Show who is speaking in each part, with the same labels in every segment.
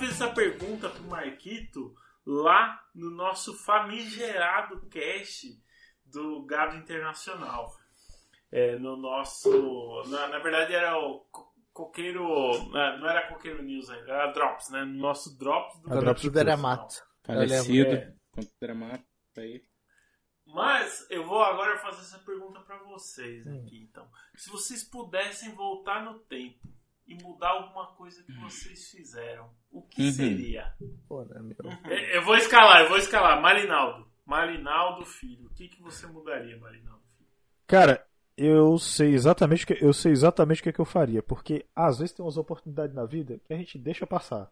Speaker 1: fiz essa pergunta pro Marquito lá no nosso famigerado cast do Gado Internacional. É, no nosso. Na, na verdade era o co- Coqueiro. Não não era Coqueiro News ainda, era Drops, né? No nosso Drops do
Speaker 2: A Drops do Deramato.
Speaker 3: Falecido.
Speaker 1: É.
Speaker 3: Dramato aí.
Speaker 1: Mas eu vou agora fazer essa pergunta pra vocês
Speaker 2: Hum.
Speaker 1: aqui, então. Se vocês pudessem voltar no tempo e mudar alguma coisa que vocês fizeram, o que
Speaker 3: Uhum.
Speaker 1: seria?
Speaker 2: Pô, né, meu?
Speaker 1: Eu eu vou escalar, eu vou escalar. Marinaldo. Marinaldo Filho. O que, que você mudaria, Marinaldo Filho?
Speaker 4: Cara, eu sei exatamente o que eu sei exatamente o que, que eu faria, porque às vezes tem umas oportunidades na vida que a gente deixa passar.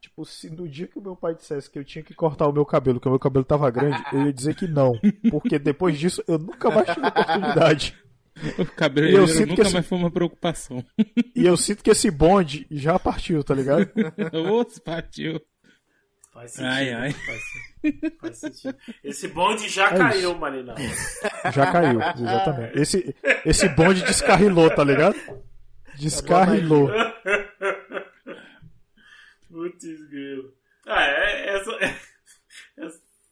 Speaker 4: Tipo, se no dia que o meu pai dissesse que eu tinha que cortar o meu cabelo, que o meu cabelo tava grande, eu ia dizer que não, porque depois disso eu nunca mais tive oportunidade.
Speaker 3: O cabelo
Speaker 4: E eu
Speaker 3: eu
Speaker 4: sinto que
Speaker 3: nunca
Speaker 4: esse-
Speaker 3: mais foi uma preocupação.
Speaker 4: E eu sinto que esse bonde já partiu, tá ligado?
Speaker 3: Ô, partiu.
Speaker 1: Faz sentido.
Speaker 3: Ai, ai.
Speaker 1: Faz, faz sentido. Esse bonde já
Speaker 4: É
Speaker 1: caiu,
Speaker 4: isso.
Speaker 1: Marinaldo.
Speaker 4: Já caiu, exatamente. Esse, esse bonde descarrilou, tá ligado? Descarrilou.
Speaker 1: Putz, grilo. Ah, é, essa, é-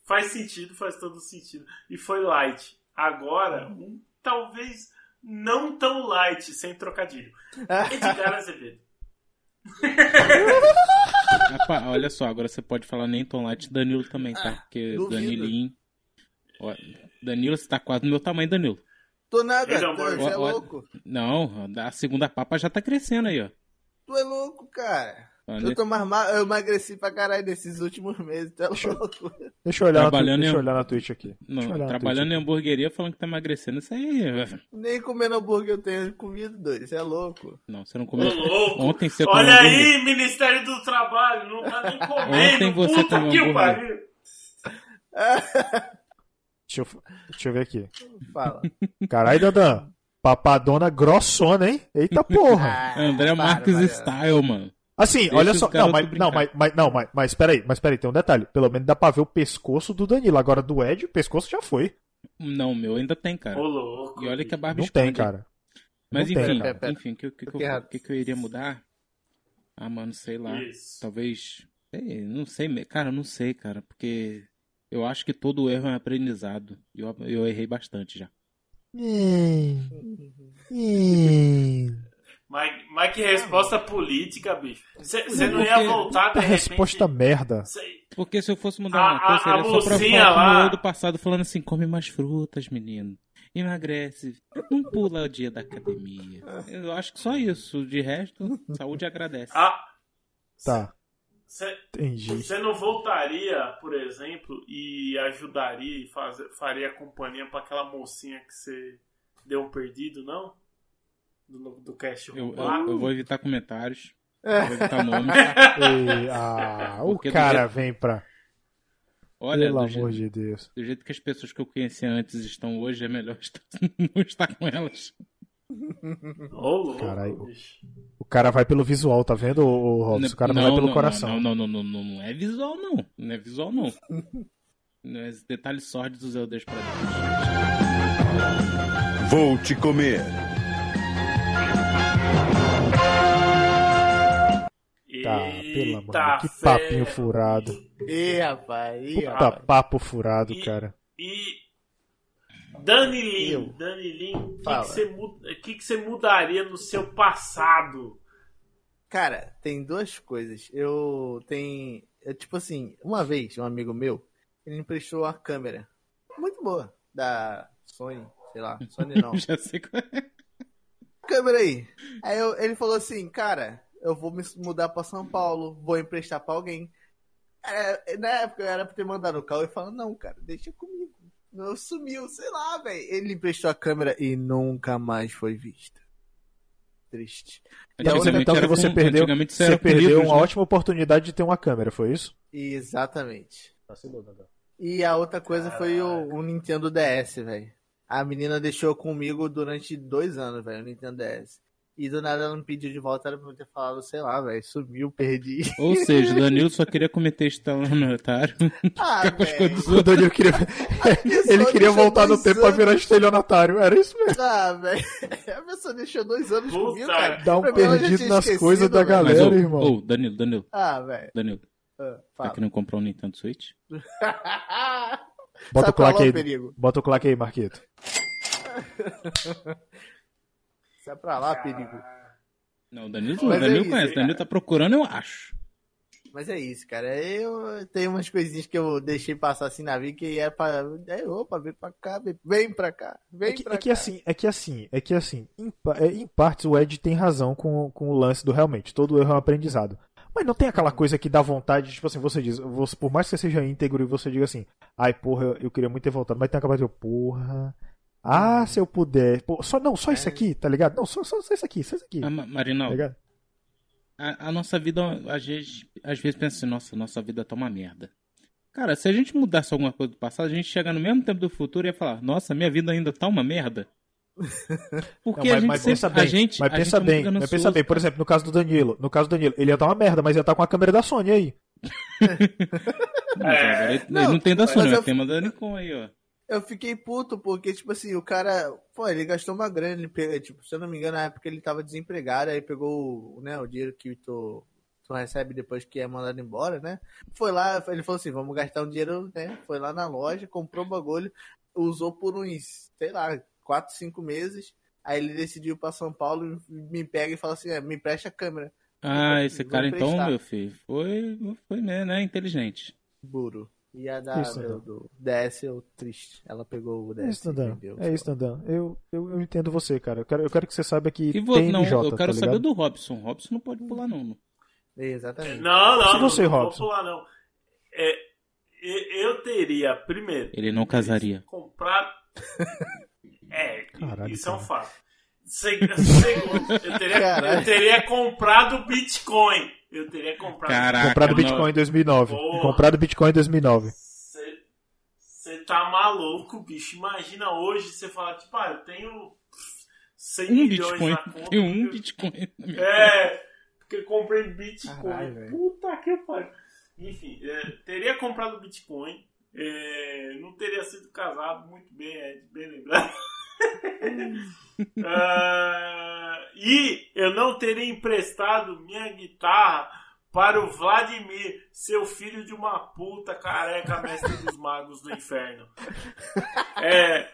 Speaker 1: faz sentido, faz todo sentido. E foi light. Agora, um talvez não tão light, sem trocadilho. Edgar Azevedo.
Speaker 3: Rapaz, olha só, agora você pode falar nem Tom Light Danilo também, tá? Porque
Speaker 2: duvido.
Speaker 3: Danilinho. Ó, Danilo, você tá quase do meu tamanho, Danilo.
Speaker 2: Tô nada,
Speaker 1: é
Speaker 2: tu, é
Speaker 3: ó.
Speaker 2: louco.
Speaker 3: Não, a segunda papa já tá crescendo aí, ó.
Speaker 2: Tu é louco, cara.
Speaker 3: Olha,
Speaker 2: Eu, tô mais ma- eu emagreci pra caralho nesses últimos meses, tu é louco.
Speaker 4: Deixa eu olhar, na,
Speaker 3: Trabalhando
Speaker 4: Twitch- deixa
Speaker 3: em-
Speaker 4: eu olhar na Twitch aqui. Deixa
Speaker 3: Não,
Speaker 4: na
Speaker 3: trabalhando em hamburgueria falando que tá emagrecendo. Isso aí.
Speaker 2: Nem comendo hambúrguer eu tenho comido. Você é louco.
Speaker 3: Não, você não comeu.
Speaker 1: louco.
Speaker 3: Ontem você comeu
Speaker 1: Olha
Speaker 3: hambúrguer.
Speaker 1: aí, Ministério do Trabalho, não tá nem comendo.
Speaker 3: Ontem você
Speaker 1: Puta
Speaker 3: comeu
Speaker 1: que
Speaker 3: hambúrguer.
Speaker 1: pariu.
Speaker 4: Deixa eu, deixa eu ver aqui.
Speaker 2: Fala.
Speaker 4: Caralho, Dandan. Papadona grossona, hein? Eita porra.
Speaker 2: Ah,
Speaker 3: André
Speaker 2: para,
Speaker 3: Marques. Style, mano.
Speaker 4: Assim,
Speaker 3: Deixa
Speaker 4: olha só. Não, mas, não, mas, mas, não, mas, mas peraí, mas peraí, tem um detalhe. Pelo menos dá pra ver o pescoço do Danilo. Agora do Ed, o pescoço já foi.
Speaker 3: Não, meu ainda tem, cara.
Speaker 1: Ô, louco.
Speaker 3: E olha que a barba
Speaker 4: Não tem, cara.
Speaker 3: Mas
Speaker 4: Não tem,
Speaker 3: enfim,
Speaker 2: cara. Pera, pera.
Speaker 3: enfim, o que, que, que, eu- que, que eu iria mudar? Ah, mano, sei lá.
Speaker 1: Isso.
Speaker 3: Talvez. sei, não sei, cara, não sei, cara, porque eu acho que todo erro é um aprendizado. E eu, eu errei bastante já.
Speaker 1: Mas, mas que resposta política, bicho. Você não ia voltar de repente...
Speaker 4: resposta merda.
Speaker 1: Cê-
Speaker 3: Porque se eu fosse mudar
Speaker 1: A-
Speaker 3: uma coisa, seria
Speaker 1: a
Speaker 3: só pra como
Speaker 1: lá-
Speaker 3: eu do passado, falando assim, come mais frutas, menino. Emagrece. Não pula o dia da academia. Eu acho que só isso. De resto, saúde agradece.
Speaker 1: Ah,
Speaker 4: Tá,
Speaker 1: você
Speaker 4: entendi.
Speaker 1: você não voltaria, por exemplo, e ajudaria e faz, faria companhia pra aquela mocinha que você deu um perdido, não? Do, do cast
Speaker 3: Eu, eu, eu vou evitar comentários. Vou evitar nomes.
Speaker 4: Ei, ah, o cara
Speaker 3: jeito-
Speaker 4: vem pra.
Speaker 3: Olha,
Speaker 4: Pelo
Speaker 3: do
Speaker 4: amor
Speaker 3: jeito,
Speaker 4: de Deus.
Speaker 3: do jeito que as pessoas que eu conhecia antes estão hoje, é melhor estar- não estar com elas.
Speaker 4: Caralho. O cara vai pelo visual, tá vendo, Robson? O cara não, vai pelo coração.
Speaker 3: Não, não, não, não, não, não é visual, não. Não é visual, não. Não é detalhes sórdidos eu deixo pra Deus.
Speaker 5: Vou te comer.
Speaker 4: Pelo amor de
Speaker 1: Eita
Speaker 4: Deus. Que
Speaker 1: fé.
Speaker 4: papinho furado.
Speaker 2: Ih, rapaz, ih,
Speaker 4: Puta
Speaker 2: rapaz.
Speaker 4: papo furado,
Speaker 1: E-
Speaker 4: cara.
Speaker 1: E Danilin,
Speaker 2: Eu.
Speaker 1: Danilin, o que, que,
Speaker 2: Fala.
Speaker 1: você mudaria no seu passado?
Speaker 2: Cara, tem duas coisas. Eu tenho. Eu, tipo assim, uma vez, um amigo meu, ele me emprestou uma câmera. Muito boa. Da Sony, sei lá. Sony não.
Speaker 3: Já sei qual é.
Speaker 2: câmera aí. Aí eu- ele falou assim, cara, eu vou me mudar pra São Paulo, vou emprestar pra alguém. É, na época eu era pra ter mandado o carro e falou, não, cara, deixa comigo. Não sumiu, sei lá, velho. Ele emprestou a câmera e nunca mais foi vista. Triste. E a
Speaker 4: Então que você
Speaker 3: com-
Speaker 4: perdeu, você perdeu
Speaker 3: livros,
Speaker 4: uma
Speaker 3: né?
Speaker 4: ótima oportunidade de ter uma câmera, foi isso?
Speaker 2: Exatamente. E a outra coisa foi o, o Nintendo DS, velho. A menina deixou comigo durante dois anos, velho, o Nintendo DS. E do nada ela me pediu de volta, era pra eu ter falado, sei lá, velho, sumiu, perdi.
Speaker 3: Ou seja, o Danilo só queria cometer estelionatário.
Speaker 2: Ah,
Speaker 3: as coisas
Speaker 2: velho.
Speaker 4: O. Danilo queria. Ele queria voltar no tempo pra
Speaker 2: anos.
Speaker 4: virar estelionatário. Era isso mesmo.
Speaker 2: Ah, velho. A pessoa deixou dois anos
Speaker 1: Puta,
Speaker 2: comigo, cara.
Speaker 4: Dá um
Speaker 2: Pra
Speaker 4: perdido nas coisas da galera.
Speaker 3: Mas, ô,
Speaker 4: irmão.
Speaker 3: ô, Danilo, Danilo,
Speaker 2: Ah, velho.
Speaker 3: Danilo,
Speaker 2: Ah,
Speaker 3: tá
Speaker 2: fala.
Speaker 3: querendo comprar um Nintendo Switch?
Speaker 4: Bota
Speaker 2: Sabe
Speaker 4: o claque
Speaker 2: é
Speaker 4: aí.
Speaker 2: o?
Speaker 4: Bota o claque aí, Marquito.
Speaker 2: Sai pra lá, perigo.
Speaker 3: Não, o Danilo,
Speaker 2: Mas
Speaker 3: o Danilo
Speaker 2: é isso,
Speaker 3: conhece. O. Danilo tá procurando, eu acho.
Speaker 2: Mas é isso, cara. Eu tenho umas coisinhas que eu deixei passar assim na vida que é pra. É, opa, vem pra cá, vem- pra cá, vem
Speaker 4: É que,
Speaker 2: pra
Speaker 4: é que
Speaker 2: cá.
Speaker 4: assim, é que assim, é que assim, em, é, em partes o Ed tem razão com, com o lance do realmente, todo erro é um aprendizado. Mas não tem aquela coisa que dá vontade, tipo assim, você diz, você, por mais que você seja íntegro e você diga assim, ai porra, eu, eu queria muito ter voltado, mas tem aquela coisa, porra, ah, se eu puder, pô, só, não, só isso aqui, tá ligado? Não, só, só, só isso aqui, só isso aqui,
Speaker 3: Ah,
Speaker 4: tá
Speaker 3: Ma- Marinal,
Speaker 4: ligado?
Speaker 3: a, a nossa vida, às vezes, às vezes pensa assim, nossa, nossa vida tá uma merda. Cara, se a gente mudasse alguma coisa do passado, a gente chegar no mesmo tempo do futuro e ia falar, nossa, minha vida ainda tá uma merda. Porque
Speaker 4: Não,
Speaker 3: a gente
Speaker 4: mas
Speaker 3: sempre,
Speaker 4: pensa
Speaker 3: a
Speaker 4: bem,
Speaker 3: gente,
Speaker 4: mas pensa
Speaker 3: gente é
Speaker 4: bem, mas pensa bem, por exemplo, no caso do Danilo, no caso do Danilo, ele ia dar uma merda, mas ia estar com a câmera da Sony aí.
Speaker 3: Não, agora ele,
Speaker 2: Não,
Speaker 3: ele não tem da
Speaker 2: mas
Speaker 3: Sony,
Speaker 2: eu-
Speaker 3: mas tem uma da Nikon aí, ó.
Speaker 2: Eu fiquei puto porque, tipo assim, o cara. Pô, ele gastou uma grana. Ele pegou, tipo, se eu não me engano, na época ele tava desempregado. Aí pegou né, o dinheiro que tu, tu recebe depois que é mandado embora, né? Foi lá, ele falou assim: vamos gastar um dinheiro, né? Foi lá na loja, comprou o bagulho, usou por uns, sei lá, 4, 5 meses. Aí ele decidiu ir pra São Paulo, me pega e fala assim: é, me presta a câmera.
Speaker 3: Ah, esse
Speaker 2: Vou
Speaker 3: cara então,
Speaker 2: emprestar.
Speaker 3: meu filho, foi, foi né, né, inteligente.
Speaker 2: Burro. E a da,
Speaker 4: Isso,
Speaker 2: do,
Speaker 4: não.
Speaker 2: do DS, eu triste. Ela pegou o DS.
Speaker 4: É isso, Dandan. É isso, Dandan. Eu, eu, eu entendo você, cara. Eu quero, eu quero que você saiba que
Speaker 3: E vou,
Speaker 4: tem
Speaker 3: não,
Speaker 4: MJ,
Speaker 3: eu quero
Speaker 4: tá
Speaker 3: saber do Robson. Robson não pode pular, não. não.
Speaker 2: Exatamente.
Speaker 1: Não, não,
Speaker 4: Se
Speaker 1: não,
Speaker 4: você,
Speaker 1: não vou
Speaker 4: Robson.
Speaker 1: pular, não. É, eu teria, primeiro,
Speaker 3: Ele não casaria.
Speaker 1: comprado. É,
Speaker 4: Caralho,
Speaker 1: isso é um
Speaker 4: cara.
Speaker 1: fato. Se- Segundo, eu teria, eu teria comprado Bitcoin. Eu teria comprado.
Speaker 3: Caraca,
Speaker 4: Comprado
Speaker 3: não.
Speaker 4: Bitcoin em 2009.
Speaker 1: Porra.
Speaker 4: Comprado Bitcoin em 2009.
Speaker 1: Você tá maluco, bicho. Imagina hoje você falar, tipo, ah, eu tenho 100
Speaker 3: Um
Speaker 1: milhões
Speaker 3: Bitcoin.
Speaker 1: na conta.
Speaker 3: Tem um
Speaker 1: porque-
Speaker 3: Bitcoin.
Speaker 1: É, porque eu comprei Bitcoin.
Speaker 2: Caralho.
Speaker 1: Puta que pariu. Enfim, é, teria comprado Bitcoin. é, não teria sido casado, muito bem, é bem lembrado. Ah, e eu não teria emprestado minha guitarra para o Vladimir, seu filho de uma puta careca, mestre dos magos do inferno. É,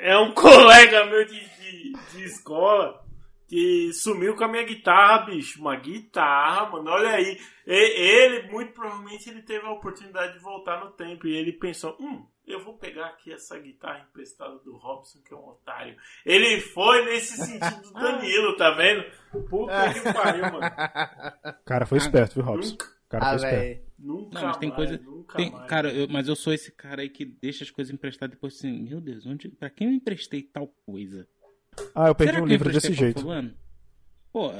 Speaker 1: é um colega meu de, de, de escola que sumiu com a minha guitarra, bicho. Uma guitarra, mano. Olha aí. E- Ele, muito provavelmente, ele teve a oportunidade de voltar no tempo. E ele pensou: hum, eu vou pegar aqui essa guitarra emprestada do Robson, que é um otário. Ele foi nesse sentido do Danilo, tá vendo? Puta que pariu, mano.
Speaker 4: O cara foi esperto, viu, Robson?
Speaker 1: Nunca,
Speaker 4: O cara
Speaker 2: Ah,
Speaker 4: foi esperto.
Speaker 1: nunca
Speaker 3: Não, mas tem
Speaker 1: mais,
Speaker 3: coisa.
Speaker 1: nunca
Speaker 3: Tem,
Speaker 1: mais.
Speaker 3: cara, eu- mas eu sou esse cara aí que deixa as coisas emprestadas depois assim, meu Deus, onde, pra quem eu emprestei tal coisa?
Speaker 4: Ah, eu perdi
Speaker 3: Será
Speaker 4: um livro desse jeito.
Speaker 3: fulano? Pô,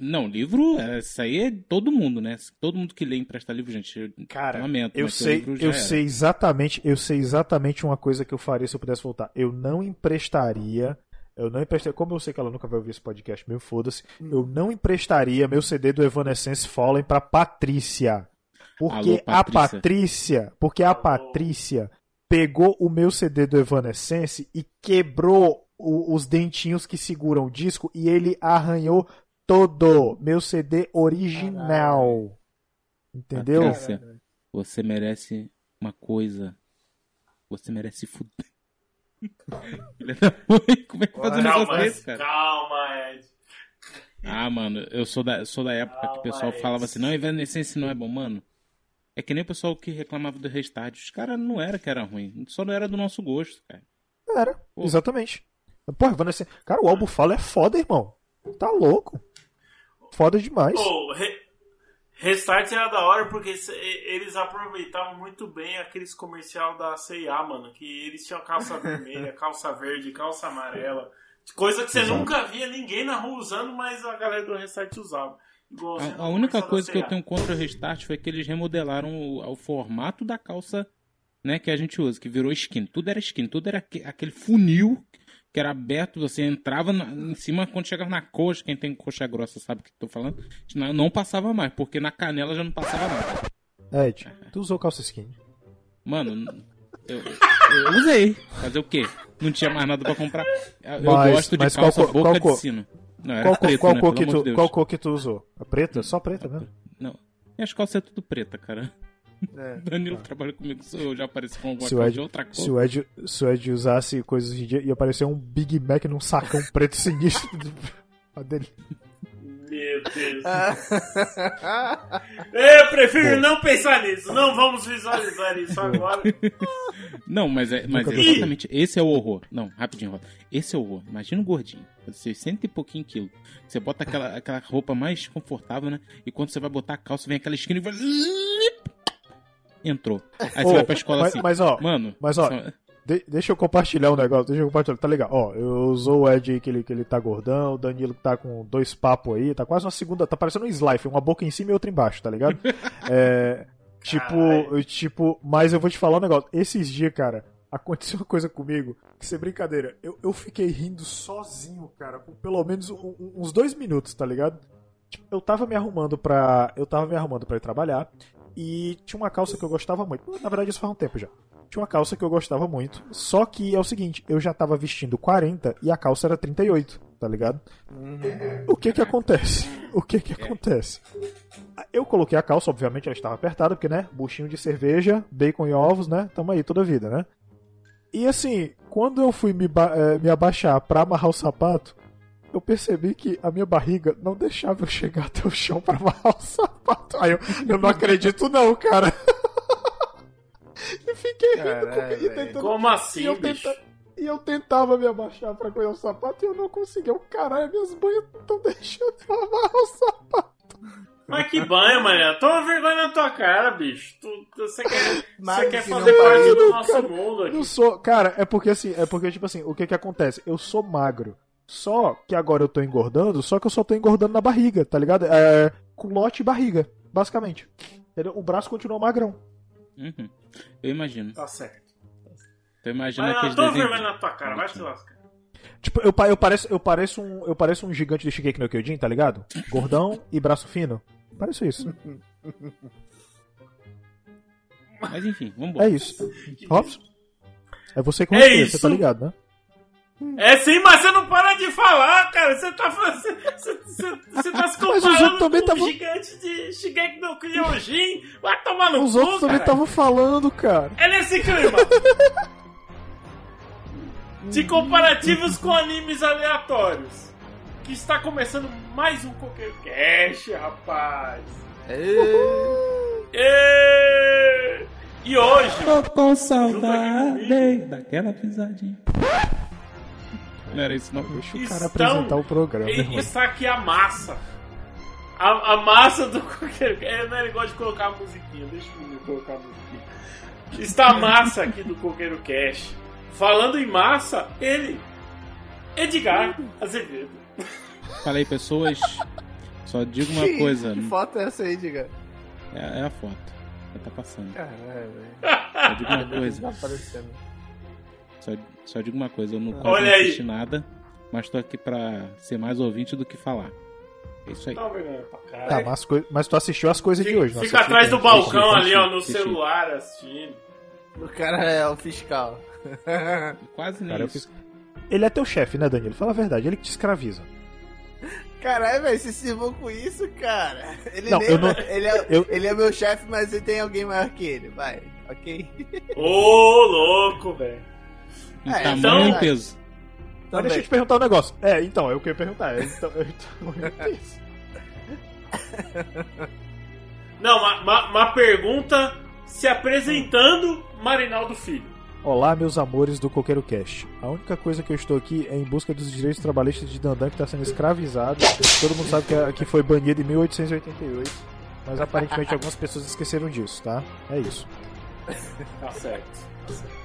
Speaker 3: não, livro, eh, isso aí é todo mundo, né? Todo mundo que lê empresta livro, gente. eu
Speaker 4: Cara,
Speaker 3: lamento,
Speaker 4: eu
Speaker 3: seu
Speaker 4: sei, eu
Speaker 3: era.
Speaker 4: sei exatamente, eu sei exatamente uma coisa que eu faria se eu pudesse voltar. Eu não emprestaria, eu não emprestaria, como eu sei que ela nunca vai ouvir esse podcast, meu foda-se, eu não emprestaria meu CD do Evanescence Fallen pra Patrícia. Porque
Speaker 3: Alô,
Speaker 4: a
Speaker 3: Patrícia.
Speaker 4: Patrícia, porque a
Speaker 1: Alô.
Speaker 4: Patrícia pegou o meu CD do Evanescence e quebrou o- os dentinhos que seguram o disco e ele arranhou todo meu CD original. Entendeu?
Speaker 3: Patrícia, você merece uma coisa. Você merece fuder. Filha da mãe, como é que faz um negócio
Speaker 1: Calma,
Speaker 3: desse, cara?
Speaker 1: calma, Ed.
Speaker 3: Ah, mano, eu sou da, eu sou da época que o
Speaker 1: Calma,
Speaker 3: pessoal
Speaker 1: Ed.
Speaker 3: falava assim, não, Evanescence não é bom, mano. É que nem o pessoal que reclamava do Restart. Os caras não era que era ruim, só não era do nosso gosto, cara.
Speaker 4: Era,
Speaker 3: Pô.
Speaker 4: exatamente. Porra, Vanessa. Cara, o álbum Fala é foda, irmão. Tá louco. Foda demais.
Speaker 1: Pô, Re- Restart era da hora porque eles aproveitavam muito bem aqueles comercial da C&A, mano. Que eles tinham calça vermelha, calça verde, calça amarela. Coisa que você
Speaker 4: Exato.
Speaker 1: nunca via ninguém na rua usando, mas a galera do Restart usava.
Speaker 3: A, a única coisa que eu tenho contra o Restart foi que eles remodelaram o, o formato da calça né, que a gente usa, que virou skin. Tudo era skin, tudo era aque- aquele funil que era aberto, você entrava na- em cima, quando chegava na coxa, quem tem coxa grossa sabe o que eu tô falando, não, não passava mais, porque na canela já não passava nada.
Speaker 4: Ed, tu usou calça skinny.
Speaker 3: Mano, eu, eu usei. Fazer o quê? Não tinha mais nada pra comprar. Eu
Speaker 4: Mas-
Speaker 3: gosto de
Speaker 4: qual
Speaker 3: calça
Speaker 4: cor-
Speaker 3: boca
Speaker 4: qual
Speaker 3: de sino. Não, era
Speaker 4: Qual,
Speaker 3: preta,
Speaker 4: qual
Speaker 3: né?
Speaker 4: cor que
Speaker 3: de
Speaker 4: tu, qual cor que tu usou? A preta? Só preta mesmo?
Speaker 3: Não. Minhas calças é tudo preta, cara.
Speaker 2: É.
Speaker 3: Danilo trabalha comigo, eu já apareci com alguma
Speaker 4: Se
Speaker 3: coisa
Speaker 4: Ed,
Speaker 3: de outra cor.
Speaker 4: se, o Ed, se o Ed usasse coisas de dia, ia aparecer um Big Mac num sacão preto sinistro. A dele.
Speaker 1: Meu Deus. Eu prefiro não pensar nisso. Não vamos visualizar isso agora.
Speaker 3: Não, mas é, mas é exatamente. Esse é o horror. Não, rapidinho. Esse é o horror. Imagina o gordinho. Você cento e pouquinho quilo. Você bota aquela, aquela roupa mais confortável, né? E quando você vai botar a calça, vem aquela esquina e vai. Entrou. Aí você
Speaker 4: Ô,
Speaker 3: vai pra escola
Speaker 4: mas,
Speaker 3: assim.
Speaker 4: mas, ó,
Speaker 3: Mano,
Speaker 4: mas, ó,
Speaker 3: só-
Speaker 4: de- deixa eu compartilhar um negócio. Deixa eu compartilhar. Tá legal. Ó, eu usou o Ed aí que ele, que ele tá gordão. O Danilo que tá com dois papos aí. Tá quase uma segunda. Tá parecendo um Slife. Uma boca em cima e outra embaixo, tá ligado? É. Tipo, tipo, mas eu vou te falar um negócio. Esses dias, cara, aconteceu uma coisa comigo. Que sem brincadeira, eu, eu fiquei rindo sozinho, cara, por pelo menos um- um- uns dois minutos, tá ligado? Tipo, eu tava me arrumando pra. Eu tava me arrumando pra ir trabalhar. E tinha uma calça que eu gostava muito. Na verdade, isso faz um tempo já. Tinha uma calça que eu gostava muito. Só que é o seguinte, eu já tava vestindo 40 e a calça era 38, tá ligado? O que que acontece? O que que acontece? Eu coloquei a calça, obviamente ela estava apertada, porque, né? Buchinho de cerveja, bacon e ovos, né? Tamo aí toda vida, né? E assim, quando eu fui me, eh, me abaixar pra amarrar o sapato, eu percebi que a minha barriga não deixava eu chegar até o chão pra amarrar o sapato. Aí eu, eu não acredito não, cara. e fiquei rindo
Speaker 2: Caralho,
Speaker 4: com- e
Speaker 2: velho.
Speaker 4: tentando
Speaker 1: Como
Speaker 4: e
Speaker 1: assim,
Speaker 4: eu,
Speaker 1: bicho?
Speaker 4: tenta- e eu tentava me abaixar pra comer o sapato e eu não conseguia. Eu, caralho, minhas banhas não estão deixando eu amarrar o sapato.
Speaker 1: Mas que banho, mané. Toma vergonha na tua cara, bicho. Tu, tu- você quer, você quer fazer parte do nosso
Speaker 4: cara,
Speaker 1: mundo aqui.
Speaker 4: Não sou, cara, é porque assim, é porque tipo assim, o que que acontece? Eu sou magro. Só que agora eu tô engordando, só que eu só tô engordando na barriga, tá ligado? É, culote e barriga, basicamente. Entendeu? O braço continua magrão.
Speaker 3: Uhum. Eu imagino.
Speaker 1: Tá certo.
Speaker 3: Eu imagino
Speaker 1: Mas
Speaker 3: aqueles
Speaker 1: toma
Speaker 3: desenhos.
Speaker 1: vergonha na tua cara. Vai se lascar.
Speaker 4: Tipo, eu, eu pareço, eu pareço um, eu pareço um gigante de Shigeki no Kyojin, tá ligado? Gordão e braço fino. Pareço isso.
Speaker 3: Mas enfim, vambora.
Speaker 4: É isso. Robson? É você que
Speaker 1: É isso.
Speaker 4: você tá ligado, né?
Speaker 1: É sim, mas você não para de falar, cara. Você tá. Você, você, você, você tá se
Speaker 4: Mas os
Speaker 1: comparando
Speaker 4: outros também
Speaker 1: com
Speaker 4: tavam-
Speaker 1: o gigante de Shigeki no Kyojin. Vai tomar no
Speaker 4: Os
Speaker 1: cu,
Speaker 4: outros também
Speaker 1: cara.
Speaker 4: estavam falando, cara.
Speaker 1: É nesse clima. de comparativos com animes aleatórios. Que está começando mais um Coqueiro Cash, rapaz.
Speaker 2: É.
Speaker 1: E, e hoje,
Speaker 3: Tô com
Speaker 1: comigo.
Speaker 3: daquela pisadinha. Não era isso não.
Speaker 4: Deixa o
Speaker 1: Estão-
Speaker 4: cara apresentar o programa,
Speaker 1: e- está aqui a massa. A, a massa do. É, não é negócio de colocar a musiquinha. Deixa eu colocar a musiquinha. Está a massa aqui do Coqueiro Cash. Falando em massa, ele, Edgar Azevedo.
Speaker 3: Fala aí, pessoas. Só digo uma
Speaker 2: Que-
Speaker 3: coisa.
Speaker 2: Que foto é essa aí, diga?
Speaker 3: É, é a foto. Já tá passando.
Speaker 2: Caralho, velho.
Speaker 3: Só digo uma coisa.
Speaker 2: Tá aparecendo.
Speaker 3: Só, só digo uma coisa. Eu não quase
Speaker 1: Olha
Speaker 3: não
Speaker 1: aí.
Speaker 3: assisti nada. Mas tô aqui pra ser mais ouvinte do que falar. É isso aí.
Speaker 1: Tá pra caralho.
Speaker 4: Tá, mas, mas tu assistiu as coisas de hoje, não
Speaker 1: fica
Speaker 4: assistiu?
Speaker 1: atrás do balcão
Speaker 3: Assisti,
Speaker 1: ali, ó,
Speaker 3: assisti,
Speaker 1: no
Speaker 3: assisti.
Speaker 1: celular assistindo.
Speaker 2: O cara é o fiscal.
Speaker 3: Quase nem isso.
Speaker 4: fiz- Ele é teu chefe, né, Danilo? Fala a verdade, ele que te escraviza.
Speaker 2: Caralho, velho, você se vão com isso, cara. Ele,
Speaker 4: Não,
Speaker 2: nem,
Speaker 4: eu não-
Speaker 2: ele, é,
Speaker 4: eu-
Speaker 2: ele é meu chefe, mas ele tem alguém maior que ele. Vai, ok?
Speaker 1: Ô, louco, velho.
Speaker 3: Em
Speaker 2: É,
Speaker 3: tamanho
Speaker 1: então-
Speaker 3: e peso.
Speaker 4: Mas
Speaker 2: Também.
Speaker 4: deixa eu te perguntar um negócio. É, então, eu queria perguntar. é, Então, então, é isso.
Speaker 1: Não, uma, uma, uma pergunta se apresentando Marinaldo Filho.
Speaker 4: Olá, meus amores do Coqueiro Cash. A única coisa que eu estou aqui é em busca dos direitos trabalhistas de Dandan que está sendo escravizado. Todo mundo sabe que, é- que foi banido em 1888. Mas aparentemente algumas pessoas esqueceram disso, tá? É isso.
Speaker 1: Tá certo. Tá certo.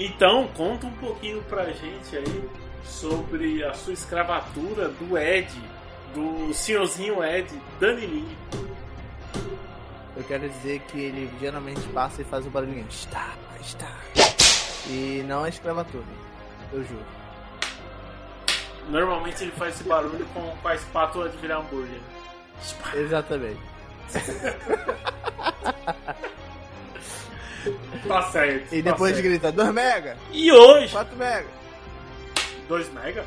Speaker 1: Então, conta um pouquinho pra gente aí sobre a sua escravatura do Ed, do senhorzinho Ed, Danilinho.
Speaker 2: Eu quero dizer que ele geralmente passa e faz o barulhinho. Está, está. E não é escravatura. Eu juro.
Speaker 1: Normalmente ele faz esse barulho com, com a espátula de virar hambúrguer.
Speaker 2: Exatamente.
Speaker 1: Tá certo.
Speaker 2: E
Speaker 1: tá
Speaker 2: depois
Speaker 1: certo.
Speaker 2: grita 2 mega,
Speaker 1: E hoje.
Speaker 2: 4 mega.
Speaker 1: 2 mega?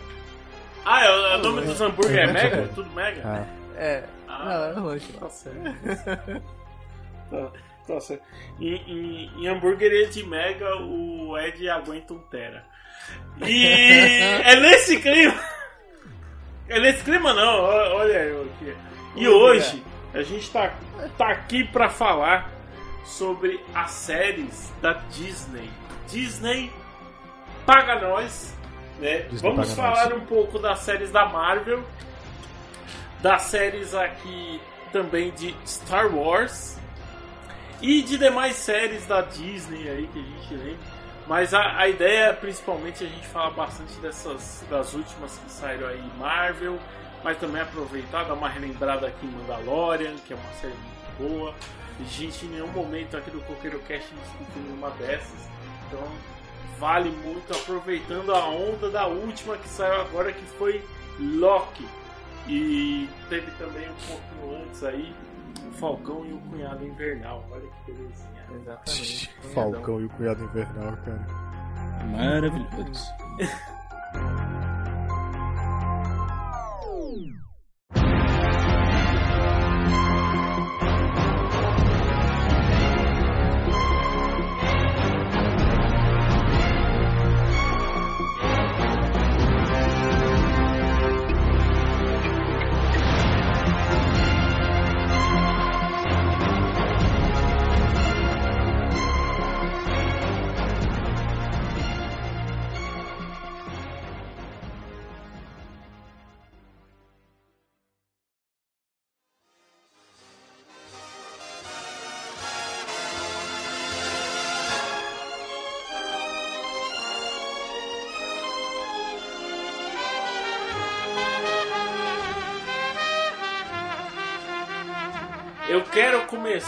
Speaker 1: Ah, é, o- o nome dos hambúrguer é
Speaker 4: É,
Speaker 1: mega?
Speaker 4: é.
Speaker 1: Tudo mega?
Speaker 4: Ah,
Speaker 2: É.
Speaker 1: Ah.
Speaker 2: Não, é lanche.
Speaker 1: Tá certo. tá, tá certo. Em, em, em hambúrguer de mega, o Ed aguenta um tera. E é nesse clima. É nesse clima não, olha eu aqui. E hoje a gente tá, tá aqui pra falar sobre as séries da Disney. Disney paga nós, né?
Speaker 4: Disney
Speaker 1: Vamos falar
Speaker 4: nós.
Speaker 1: um pouco das séries da Marvel, das séries aqui também de Star Wars e de demais séries da Disney aí que a gente lembra. Mas a, a ideia é principalmente a gente falar bastante dessas das últimas que saíram aí Marvel, mas também aproveitar dar uma relembrada aqui em Mandalorian, que é uma série muito boa. Gente em nenhum momento aqui do Coqueiro Cast discutiu nenhuma dessas. Então vale muito aproveitando a onda da última que saiu agora que foi Loki. E teve também um pouquinho antes aí o Falcão e o Cunhado Invernal. Olha que belezinha.
Speaker 2: Exatamente.
Speaker 4: Falcão e o Cunhado Invernal, cara.
Speaker 3: Maravilhoso.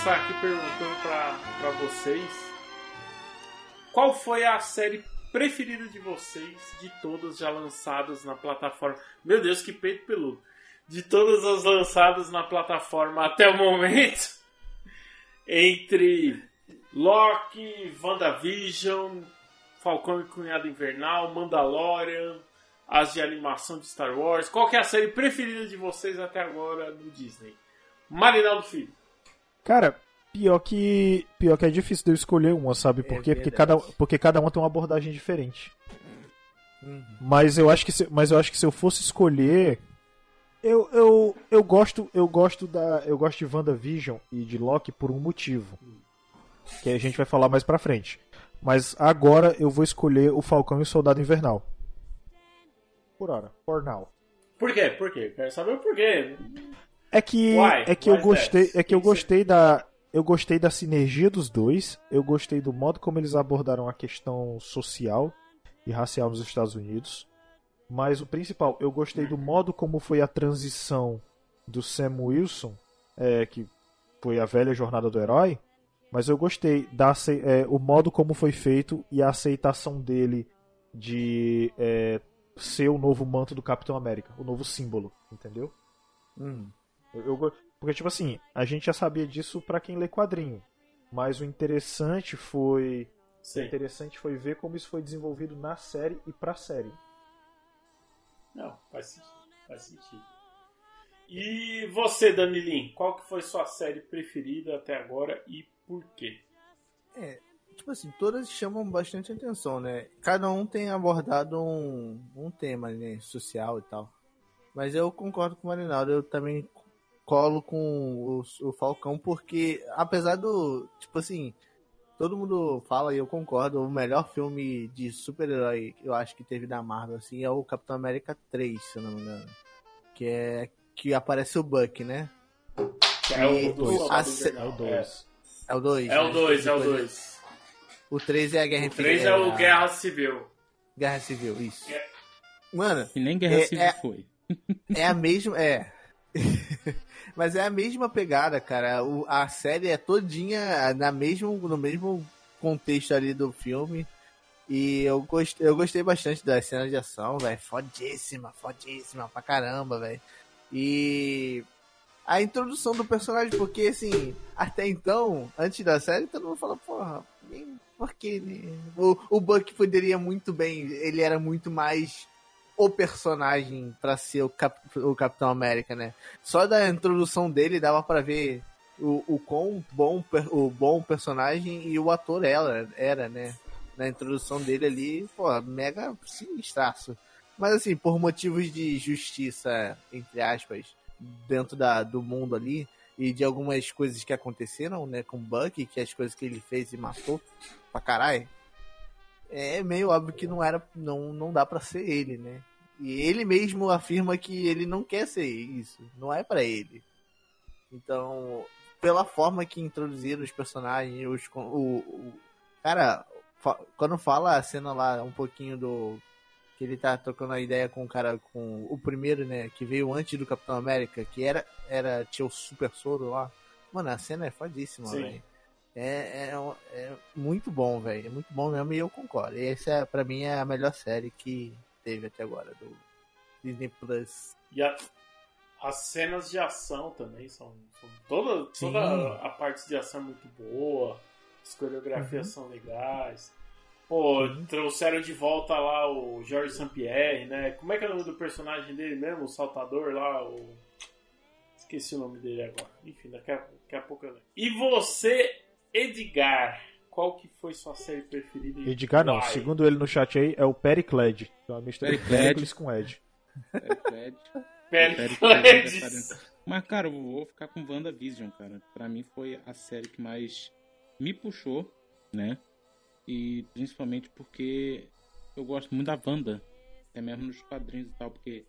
Speaker 1: começar aqui perguntando pra vocês qual foi a série preferida de vocês de todas já lançadas na plataforma. Meu Deus, que peito peludo! De todas as lançadas na plataforma até o momento, entre Loki, WandaVision, Falcão e Cunhado Invernal, Mandalorian, as de animação de Star Wars. Qual que é a série preferida de vocês até agora no Disney? Marinaldo Filho.
Speaker 4: Cara, pior que. Pior que é difícil de eu escolher uma, sabe? Por quê? Porque cada, porque cada uma tem uma abordagem diferente.
Speaker 2: Uhum.
Speaker 4: Mas eu acho que se, mas eu acho que se eu fosse escolher. Eu, eu, eu gosto eu gosto da eu gosto de WandaVision e de Loki por um motivo que a gente vai falar mais pra frente mas agora eu vou escolher o Falcão e o Soldado Invernal por hora for now
Speaker 1: Por quê? Por quê? Quero saber o porquê.
Speaker 4: É que
Speaker 1: Why?
Speaker 4: é que eu
Speaker 1: Why
Speaker 4: gostei,
Speaker 1: that?
Speaker 4: é que eu gostei da eu gostei da sinergia dos dois, eu gostei do modo como eles abordaram a questão social e racial nos Estados Unidos. Mas o principal, eu gostei do modo como foi a transição do Sam Wilson, é, que foi a velha jornada do herói, mas eu gostei da é, o modo como foi feito e a aceitação dele de é, ser o novo manto do Capitão América, o novo símbolo, entendeu?
Speaker 2: Uhum.
Speaker 4: Eu, eu porque, tipo assim, a gente já sabia disso pra quem lê quadrinho. Mas o interessante foi. O
Speaker 1: Sim.
Speaker 4: interessante foi ver como isso foi desenvolvido na série e pra série.
Speaker 1: Não, faz sentido. Faz sentido. E você, Danilin, qual que foi sua série preferida até agora e por quê?
Speaker 2: Tipo assim, todas chamam bastante atenção, né? Cada um tem abordado um, um tema né, social e tal. Mas eu concordo com o Marinaldo, eu também colo com o, o Falcão, porque apesar do. Tipo assim, todo mundo fala e eu concordo, o melhor filme de super-herói que eu acho que teve da Marvel, assim, é o Capitão América 3, se eu não me engano. Que é. Que aparece o Buck, né?
Speaker 1: É o do
Speaker 2: o-
Speaker 1: Soldado
Speaker 2: a se-
Speaker 1: Invernal.
Speaker 4: É o 2.
Speaker 2: É o 2.
Speaker 1: É, o 2, é o 2.
Speaker 2: O 3 é a Guerra
Speaker 1: O 3 é o Guerra Civil.
Speaker 2: Guerra Civil, isso.
Speaker 1: É.
Speaker 2: Mano,
Speaker 3: E nem Guerra
Speaker 2: É-
Speaker 3: Civil
Speaker 2: é-
Speaker 3: foi.
Speaker 2: é a mesma. É. Mas é a mesma pegada, cara. O- a série é todinha na mesmo, no mesmo contexto ali do filme. E eu gostei, eu gostei bastante das cenas de ação, velho. Fodíssima, fodíssima pra caramba, velho. E a introdução do personagem, porque assim, até então, antes da série, todo mundo fala, porra, por que o, o Buck poderia muito bem, ele era muito mais o personagem para ser o, Cap, o Capitão América, né? Só da introdução dele dava para ver o, o quão bom o bom personagem e o ator ela era, né? Na introdução dele ali, pô, mega sinistraço. Mas assim, por motivos de justiça, entre aspas, dentro da, do mundo ali, e de algumas coisas que aconteceram, né, com o Bucky, que as coisas que ele fez e matou pra caralho, é meio óbvio que não era, não, não dá para ser ele, né? E ele mesmo afirma que ele não quer ser isso, não é para ele. Então, pela forma que introduziram os personagens, os, o, o cara, quando fala a cena lá um pouquinho do que ele tá trocando a ideia com o cara com o primeiro, né, que veio antes do Capitão América, que era era tinha o Super Soro lá. Mano, a cena é fodíssima, velho. É, é, é, muito bom, velho. É muito bom mesmo e eu concordo. E essa, é, pra mim, é a melhor série que teve até agora do Disney Plus.
Speaker 1: E a, as cenas de ação também são. são toda, toda a parte de ação é muito boa. As coreografias uhum. são legais. Pô, uhum. trouxeram de volta lá o Jorge Sampierre, né? Como é que é o nome do personagem dele mesmo? O saltador lá, o. Esqueci o nome dele agora. Enfim, daqui a, daqui a pouco eu lembro. E você, Edgar, qual que foi sua série preferida?
Speaker 4: Edgar não, segundo ele no chat aí, é o Pericled. Então é uma mistura de Pericles com Ed.
Speaker 3: Pericled. Pericled. Mas, cara, eu vou ficar com WandaVision, cara. Pra mim foi a série que mais me puxou, né? E principalmente porque eu gosto muito da Wanda. Até mesmo nos quadrinhos e tal, porque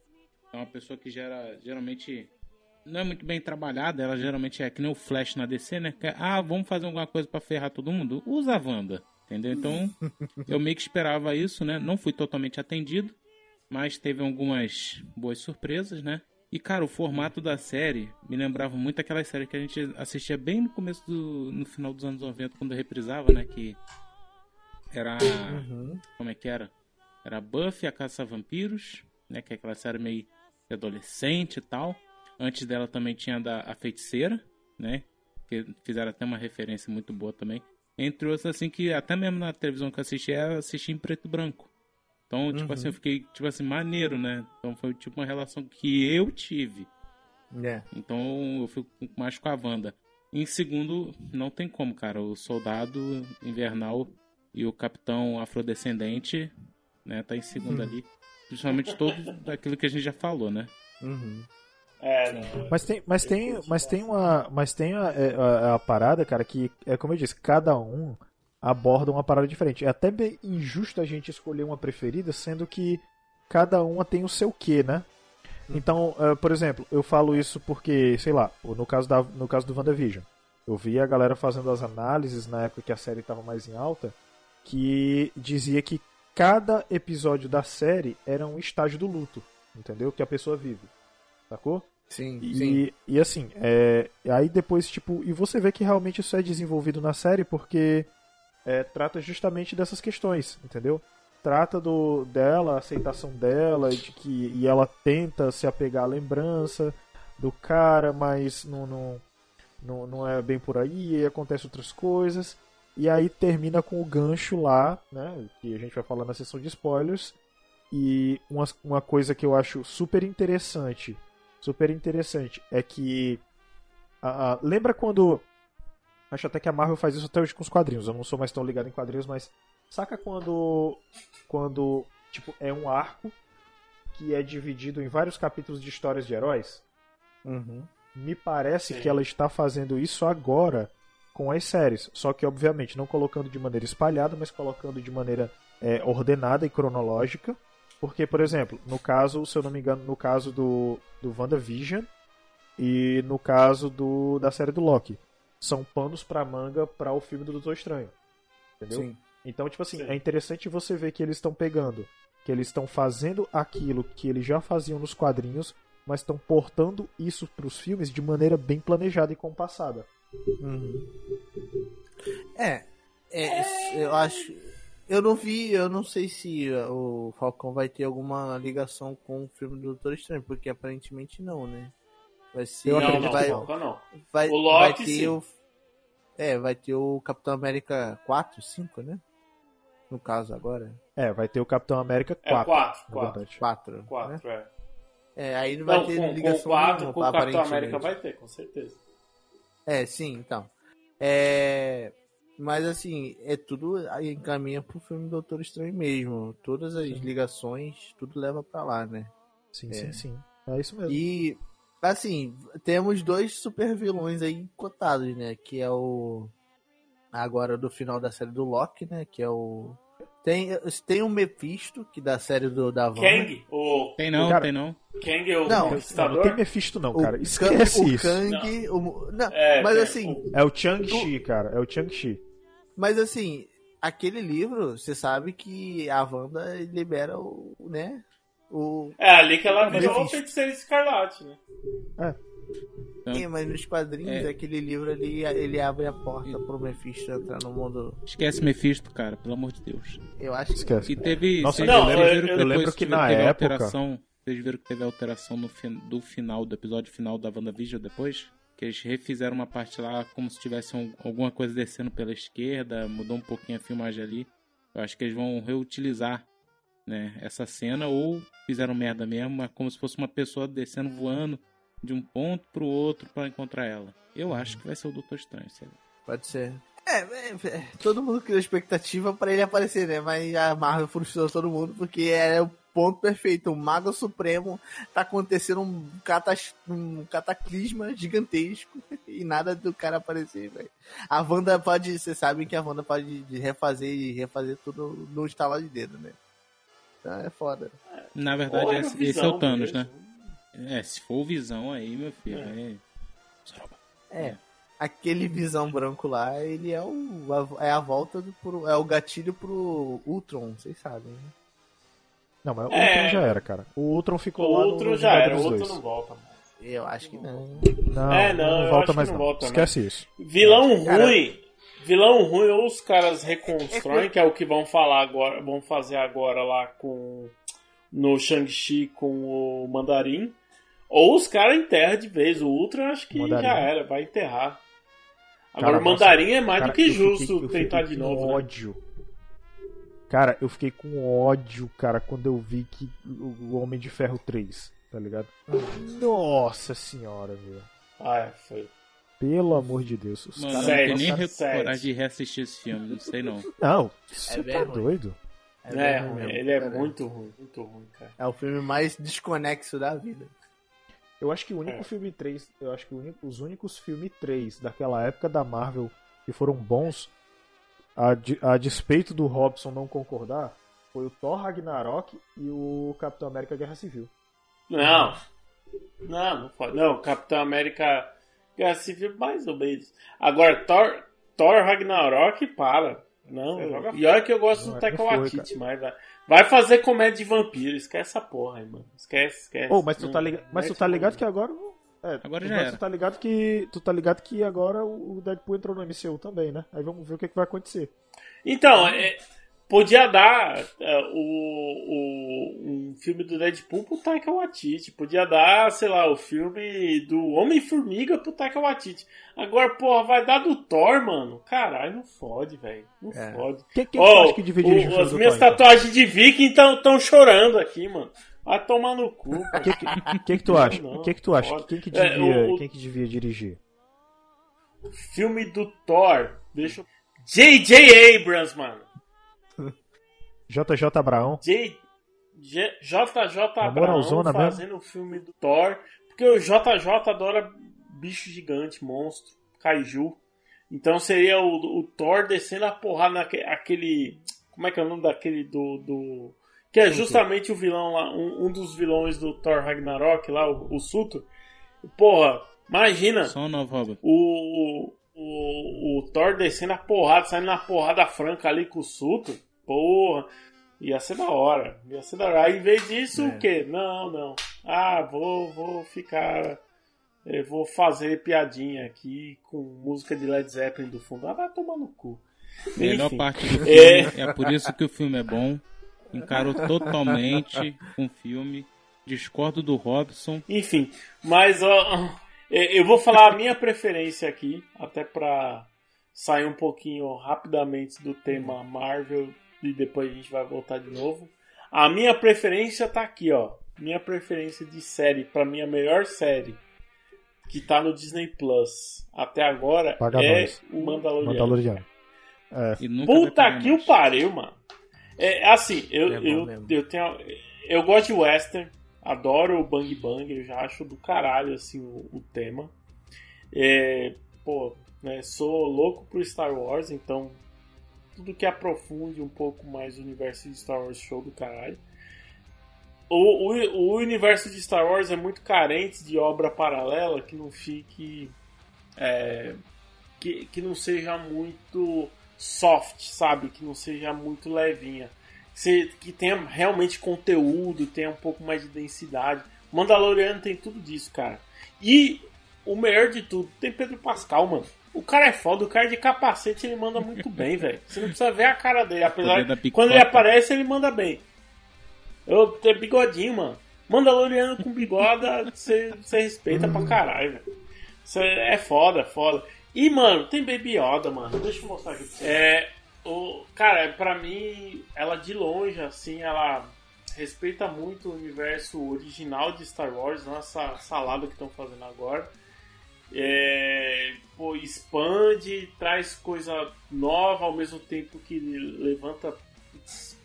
Speaker 3: é uma pessoa que gera, geralmente não é muito bem trabalhada, ela geralmente é que nem o Flash na DC, né? Que é, ah, vamos fazer alguma coisa para ferrar todo mundo? Usa a Wanda, entendeu? Então, eu meio que esperava isso, né? Não fui totalmente atendido, mas teve algumas boas surpresas, né? E, cara, o formato da série me lembrava muito aquela série que a gente assistia bem no começo do... no final dos anos 90, quando reprisava, né? Que era... Uhum. Como é que era? Era Buffy, a Caça a Vampiros, né? Que é aquela série meio adolescente e tal. Antes dela também tinha da, a Feiticeira, né? Que fizeram até uma referência muito boa também. Entre outros, assim, que até mesmo na televisão que eu assisti, eu assisti em preto e branco. Então, tipo uhum. assim, eu fiquei, tipo assim, maneiro, né? Então foi tipo uma relação que eu tive. É. Então eu fico mais com a Wanda. Em segundo, não tem como, cara. O soldado invernal e o capitão afrodescendente, né, tá em segundo uhum. ali. Principalmente todo daquilo que a gente já falou, né?
Speaker 2: Uhum.
Speaker 1: É,
Speaker 4: Mas tem, mas tem, mas tem uma, mas tem a, é, a, a, parada, cara, que é como eu disse, cada um aborda uma parada diferente. É até bem injusto a gente escolher uma preferida, sendo que cada uma tem o seu quê, né? Então, uh, por exemplo, eu falo isso porque, sei lá, no caso, da, no caso do WandaVision, eu vi a galera fazendo as análises na época que a série estava mais em alta, que dizia que cada episódio da série era um estágio do luto, entendeu? Que a pessoa vive, sacou?
Speaker 2: Sim,
Speaker 4: e,
Speaker 2: sim.
Speaker 4: E assim, é, aí depois, tipo, e você vê que realmente isso é desenvolvido na série porque é, trata justamente dessas questões, entendeu? Trata do dela, a aceitação dela, de que e ela tenta se apegar à lembrança do cara, mas não, não, não, não é bem por aí, e acontece outras coisas. E aí termina com o gancho lá, né? Que a gente vai falar na sessão de spoilers. E uma, uma coisa que eu acho super interessante super interessante é que. Uh, lembra quando. Acho até que a Marvel faz isso até hoje com os quadrinhos. Eu não sou mais tão ligado em quadrinhos, mas. Saca quando. Quando. Tipo, é um arco que é dividido em vários capítulos de histórias de heróis?
Speaker 2: Uhum.
Speaker 4: Me parece Sim. que ela está fazendo isso agora com as séries. Só que, obviamente, não colocando de maneira espalhada, mas colocando de maneira é, ordenada e cronológica. Porque, por exemplo, no caso, se eu não me engano, no caso do, do WandaVision e no caso do, da série do Loki, são panos pra manga para o filme do Doutor Estranho. Entendeu?
Speaker 2: Sim.
Speaker 4: Então, tipo assim,
Speaker 1: Sim.
Speaker 4: é interessante você ver que eles estão pegando, que eles estão fazendo aquilo que eles já faziam nos quadrinhos, mas estão portando isso para os filmes de maneira bem planejada e compassada.
Speaker 2: Uhum. É, é, eu acho Eu não vi, eu não sei se o Falcão vai ter alguma ligação com o filme do Doutor Estranho, porque aparentemente não, né? Vai ser.
Speaker 1: Não, não,
Speaker 2: vai,
Speaker 4: não.
Speaker 1: Falcão não.
Speaker 2: vai,
Speaker 1: O Loki,
Speaker 2: vai ter
Speaker 1: sim.
Speaker 2: o. É, vai ter o Capitão América 4, 5, né? No caso agora.
Speaker 4: É, vai ter o Capitão América 4.
Speaker 1: É 4,
Speaker 4: na
Speaker 1: 4.
Speaker 4: verdade.
Speaker 2: 4. Né?
Speaker 1: 4, é.
Speaker 2: É, aí não vai
Speaker 1: Não,
Speaker 2: ter
Speaker 1: com, com
Speaker 2: ligação
Speaker 1: 4,
Speaker 2: nenhuma,
Speaker 1: com o Capitão. América vai ter, com certeza.
Speaker 2: É, sim, então. É. Mas assim, é tudo aí encaminha pro filme Doutor Estranho mesmo. Todas as ligações, tudo leva pra lá, né?
Speaker 4: Sim,
Speaker 2: É.
Speaker 4: sim, sim. É isso mesmo.
Speaker 2: E assim, temos dois super vilões aí cotados, né? Que é o. Agora do final da série do Loki, né? Que é o. Tem, tem o Mephisto, que da série do da Wanda.
Speaker 1: Kang, o
Speaker 3: Tem não,
Speaker 4: Cara,
Speaker 3: tem não.
Speaker 1: Kang é o
Speaker 2: Não,
Speaker 4: Não,
Speaker 1: Conquistador.
Speaker 4: não tem Mephisto não,
Speaker 2: O,
Speaker 4: cara.
Speaker 2: Kang-
Speaker 4: Esquece
Speaker 2: o
Speaker 4: isso.
Speaker 2: Kang. o- não,
Speaker 1: É,
Speaker 2: mas
Speaker 1: tem-
Speaker 2: assim,
Speaker 4: É o Chang-Chi, cara. É o Chang-Chi.
Speaker 2: Mas assim, aquele livro, você sabe que a Wanda libera o, né? O.
Speaker 1: É ali que ela
Speaker 2: Mephisto.
Speaker 1: o feiticeiro escarlate, né?
Speaker 3: Então-
Speaker 2: É, mas nos quadrinhos,
Speaker 3: É.
Speaker 2: aquele livro ali, ele abre a porta pro Mephisto entrar no mundo.
Speaker 3: Esquece Mephisto, cara, pelo amor de Deus.
Speaker 2: Eu acho que.
Speaker 4: Esquece.
Speaker 3: E teve.
Speaker 4: Nossa,
Speaker 3: vocês
Speaker 1: não, eu-
Speaker 3: viram
Speaker 1: eu
Speaker 4: lembro que
Speaker 3: teve-
Speaker 4: na
Speaker 3: teve
Speaker 4: época-
Speaker 3: alteração. Vocês viram que teve alteração no fin- do final, do episódio final da WandaVision depois? Que eles refizeram uma parte lá como se tivesse um- alguma coisa descendo pela esquerda, mudou um pouquinho a filmagem ali. Eu acho que eles vão reutilizar né, essa cena ou fizeram merda mesmo, mas como se fosse uma pessoa descendo voando de um ponto pro outro pra encontrar ela. Eu acho que vai ser o Doutor Estranho.
Speaker 2: Pode ser. É, é, é, todo mundo criou expectativa pra ele aparecer, né? Mas a Marvel frustrou todo mundo porque é o ponto perfeito. O Mago Supremo tá acontecendo um, catas, um cataclisma gigantesco e nada do cara aparecer, velho. A Wanda pode, você sabe que a Wanda pode de refazer e refazer tudo no estalar de dedo, né? Então é foda.
Speaker 3: Na verdade,
Speaker 1: Ou era o
Speaker 3: esse, esse é
Speaker 1: Visão
Speaker 3: o Thanos,
Speaker 1: mesmo.
Speaker 3: né? É, se for o Visão aí, meu filho,
Speaker 1: É.
Speaker 3: aí...
Speaker 2: É. Aquele visão branco lá, ele é o a- é a volta do pro, é o gatilho pro Ultron, vocês sabem. Né?
Speaker 4: Não, mas o
Speaker 1: É.
Speaker 4: Ultron já era, cara. O Ultron
Speaker 1: O
Speaker 4: ficou lá no
Speaker 1: outro já era, o outro
Speaker 4: 2.
Speaker 1: não volta mais.
Speaker 2: Eu acho que não.
Speaker 4: Não,
Speaker 1: É, não,
Speaker 4: não,
Speaker 1: eu
Speaker 4: volta
Speaker 1: acho que
Speaker 4: mais
Speaker 1: não
Speaker 4: não.
Speaker 1: volta
Speaker 4: Esquece isso.
Speaker 1: Vilão
Speaker 2: Cara-
Speaker 1: ruim. Vilão ruim ou os caras reconstroem, que é o que vão falar agora, vão fazer agora lá com no Shang-Chi com o Mandarim, ou os caras enterram de vez. O Ultra eu acho que
Speaker 4: Mandarim.
Speaker 1: já era, vai enterrar.
Speaker 4: Cara,
Speaker 1: Agora o
Speaker 4: nossa,
Speaker 1: Mandarim é mais
Speaker 4: Cara,
Speaker 1: do que
Speaker 4: eu
Speaker 1: justo
Speaker 4: eu fiquei
Speaker 1: tentar de
Speaker 4: com
Speaker 1: novo. né?
Speaker 4: ódio. Cara, eu fiquei com ódio, cara, quando eu vi que o o Homem de Ferro 3, tá ligado? Nossa senhora, velho.
Speaker 1: Ah, é, foi.
Speaker 4: Pelo amor de Deus. Os
Speaker 3: Mano,
Speaker 4: caras.
Speaker 3: não
Speaker 1: Sete,
Speaker 3: tem nem re- coragem de reassistir esse filme, não sei não.
Speaker 4: Não, você
Speaker 2: bem
Speaker 4: tá
Speaker 2: ruim.
Speaker 4: doido.
Speaker 1: É,
Speaker 2: bem
Speaker 1: ruim,
Speaker 2: mesmo,
Speaker 1: ele é
Speaker 2: cara.
Speaker 1: muito ruim, muito ruim, cara.
Speaker 2: É o filme mais desconexo da vida.
Speaker 4: Eu acho que o único
Speaker 1: É.
Speaker 4: filme 3, eu acho que os únicos filmes 3 daquela época da Marvel que foram bons, a, de- a despeito do Robson não concordar, foi o Thor Ragnarok e o Capitão América Guerra Civil.
Speaker 1: Não. Não, não pode. Não, Capitão América Guerra Civil mais ou menos. Agora, Thor, Thor Ragnarok, para. Não, e olha que eu gosto
Speaker 4: Não,
Speaker 1: do
Speaker 4: não
Speaker 1: Taika
Speaker 4: foi,
Speaker 1: Waititi, mas vai, fazer comédia de vampiro. Esquece essa porra aí, mano. Esquece, esquece.
Speaker 4: Oh, mas tu
Speaker 1: Não,
Speaker 4: tá ligado, mas tu tá ligado que agora é,
Speaker 3: Agora
Speaker 4: tu-
Speaker 3: já
Speaker 4: mas
Speaker 3: era.
Speaker 4: tu tá ligado que tu tá ligado que agora o Deadpool entrou no MCU também, né? Aí vamos ver o que, que vai acontecer.
Speaker 1: Então, é, podia dar é, o, o- um filme do Deadpool pro Taika Waititi. Podia dar, sei lá, o filme do Homem-Formiga pro Taika Waititi. Agora, porra, vai dar do Thor, mano. Caralho, não fode, velho. Não
Speaker 2: É.
Speaker 1: fode. Ó,
Speaker 4: tu acha que devia dirigir o
Speaker 1: o- as minhas
Speaker 4: Thor, então?
Speaker 1: tatuagens de viking estão chorando aqui, mano. Vai tomar no cu. cara.
Speaker 4: Quem que, quem que tu acha?
Speaker 1: Não,
Speaker 4: Quem que tu acha? Quem que
Speaker 1: É,
Speaker 4: devia,
Speaker 1: o-
Speaker 4: quem que devia dirigir?
Speaker 1: Filme do Thor. Deixa eu... J.J. Abrams, mano.
Speaker 4: JJ Abraão?
Speaker 1: J... J- JJ Abraão
Speaker 4: mesmo.
Speaker 1: fazendo o filme do Thor. Porque o JJ adora bicho gigante, monstro, kaiju. Então seria o, o Thor descendo a porrada naquele. Aquele, como é que é o nome daquele do. do que é justamente o vilão lá, um, um dos vilões do Thor Ragnarok lá, o, o Sutor. Porra, imagina
Speaker 3: Só novo Robert.
Speaker 1: o, o, o Thor descendo a porrada, saindo na porrada franca ali com o Sutor. Porra, ia ser da hora. Ia ser da hora. Aí, em vez disso,
Speaker 2: É.
Speaker 1: o quê? Não, não. Ah, vou, vou ficar Eu vou fazer piadinha aqui com música de Led Zeppelin do fundo. Ah, vai tomar no cu.
Speaker 3: Melhor
Speaker 1: Enfim.
Speaker 3: parte do filme,
Speaker 1: É.
Speaker 3: é por isso que o filme é bom. Encarou totalmente com o filme. Discordo do Robson.
Speaker 1: Enfim, mas ó, é, eu vou falar a minha preferência aqui, até pra sair um pouquinho rapidamente do tema Marvel e depois a gente vai voltar de novo. A minha preferência tá aqui, ó. Minha preferência de série, pra mim a melhor série que tá no Disney Plus até agora
Speaker 4: Paga
Speaker 1: é
Speaker 4: nós.
Speaker 1: o Mandaloriano.
Speaker 4: Mandaloriano. É.
Speaker 1: Puta que o pariu, mano. É assim, eu,
Speaker 2: É
Speaker 1: eu, eu tenho. Eu gosto de western, adoro o Bang Bang, eu já acho do caralho assim o, o tema. É, pô, né, sou louco por Star Wars, então tudo que aprofunde um pouco mais o universo de Star Wars show do caralho. O, o, o universo de Star Wars é muito carente de obra paralela que não fique. é, que, que não seja muito soft, sabe? Que não seja muito levinha. Que, tenha realmente conteúdo, tenha um pouco mais de densidade. Mandaloriano tem tudo disso, cara. E o melhor de tudo, tem Pedro Pascal, mano. O cara é foda, o cara de capacete ele manda muito bem, velho. Você não precisa ver a cara dele, apesar de quando ele aparece ele manda bem. Eu tenho bigodinho, mano. Mandaloriano com bigoda, você respeita pra caralho, velho. Isso é foda, foda. E, mano, tem Baby Yoda, mano. Deixa eu mostrar aqui pra você. É. O, cara, pra mim, ela de longe, assim, ela respeita muito o universo original de Star Wars, não essa salada que estão fazendo agora. É, expande, traz coisa nova ao mesmo tempo que levanta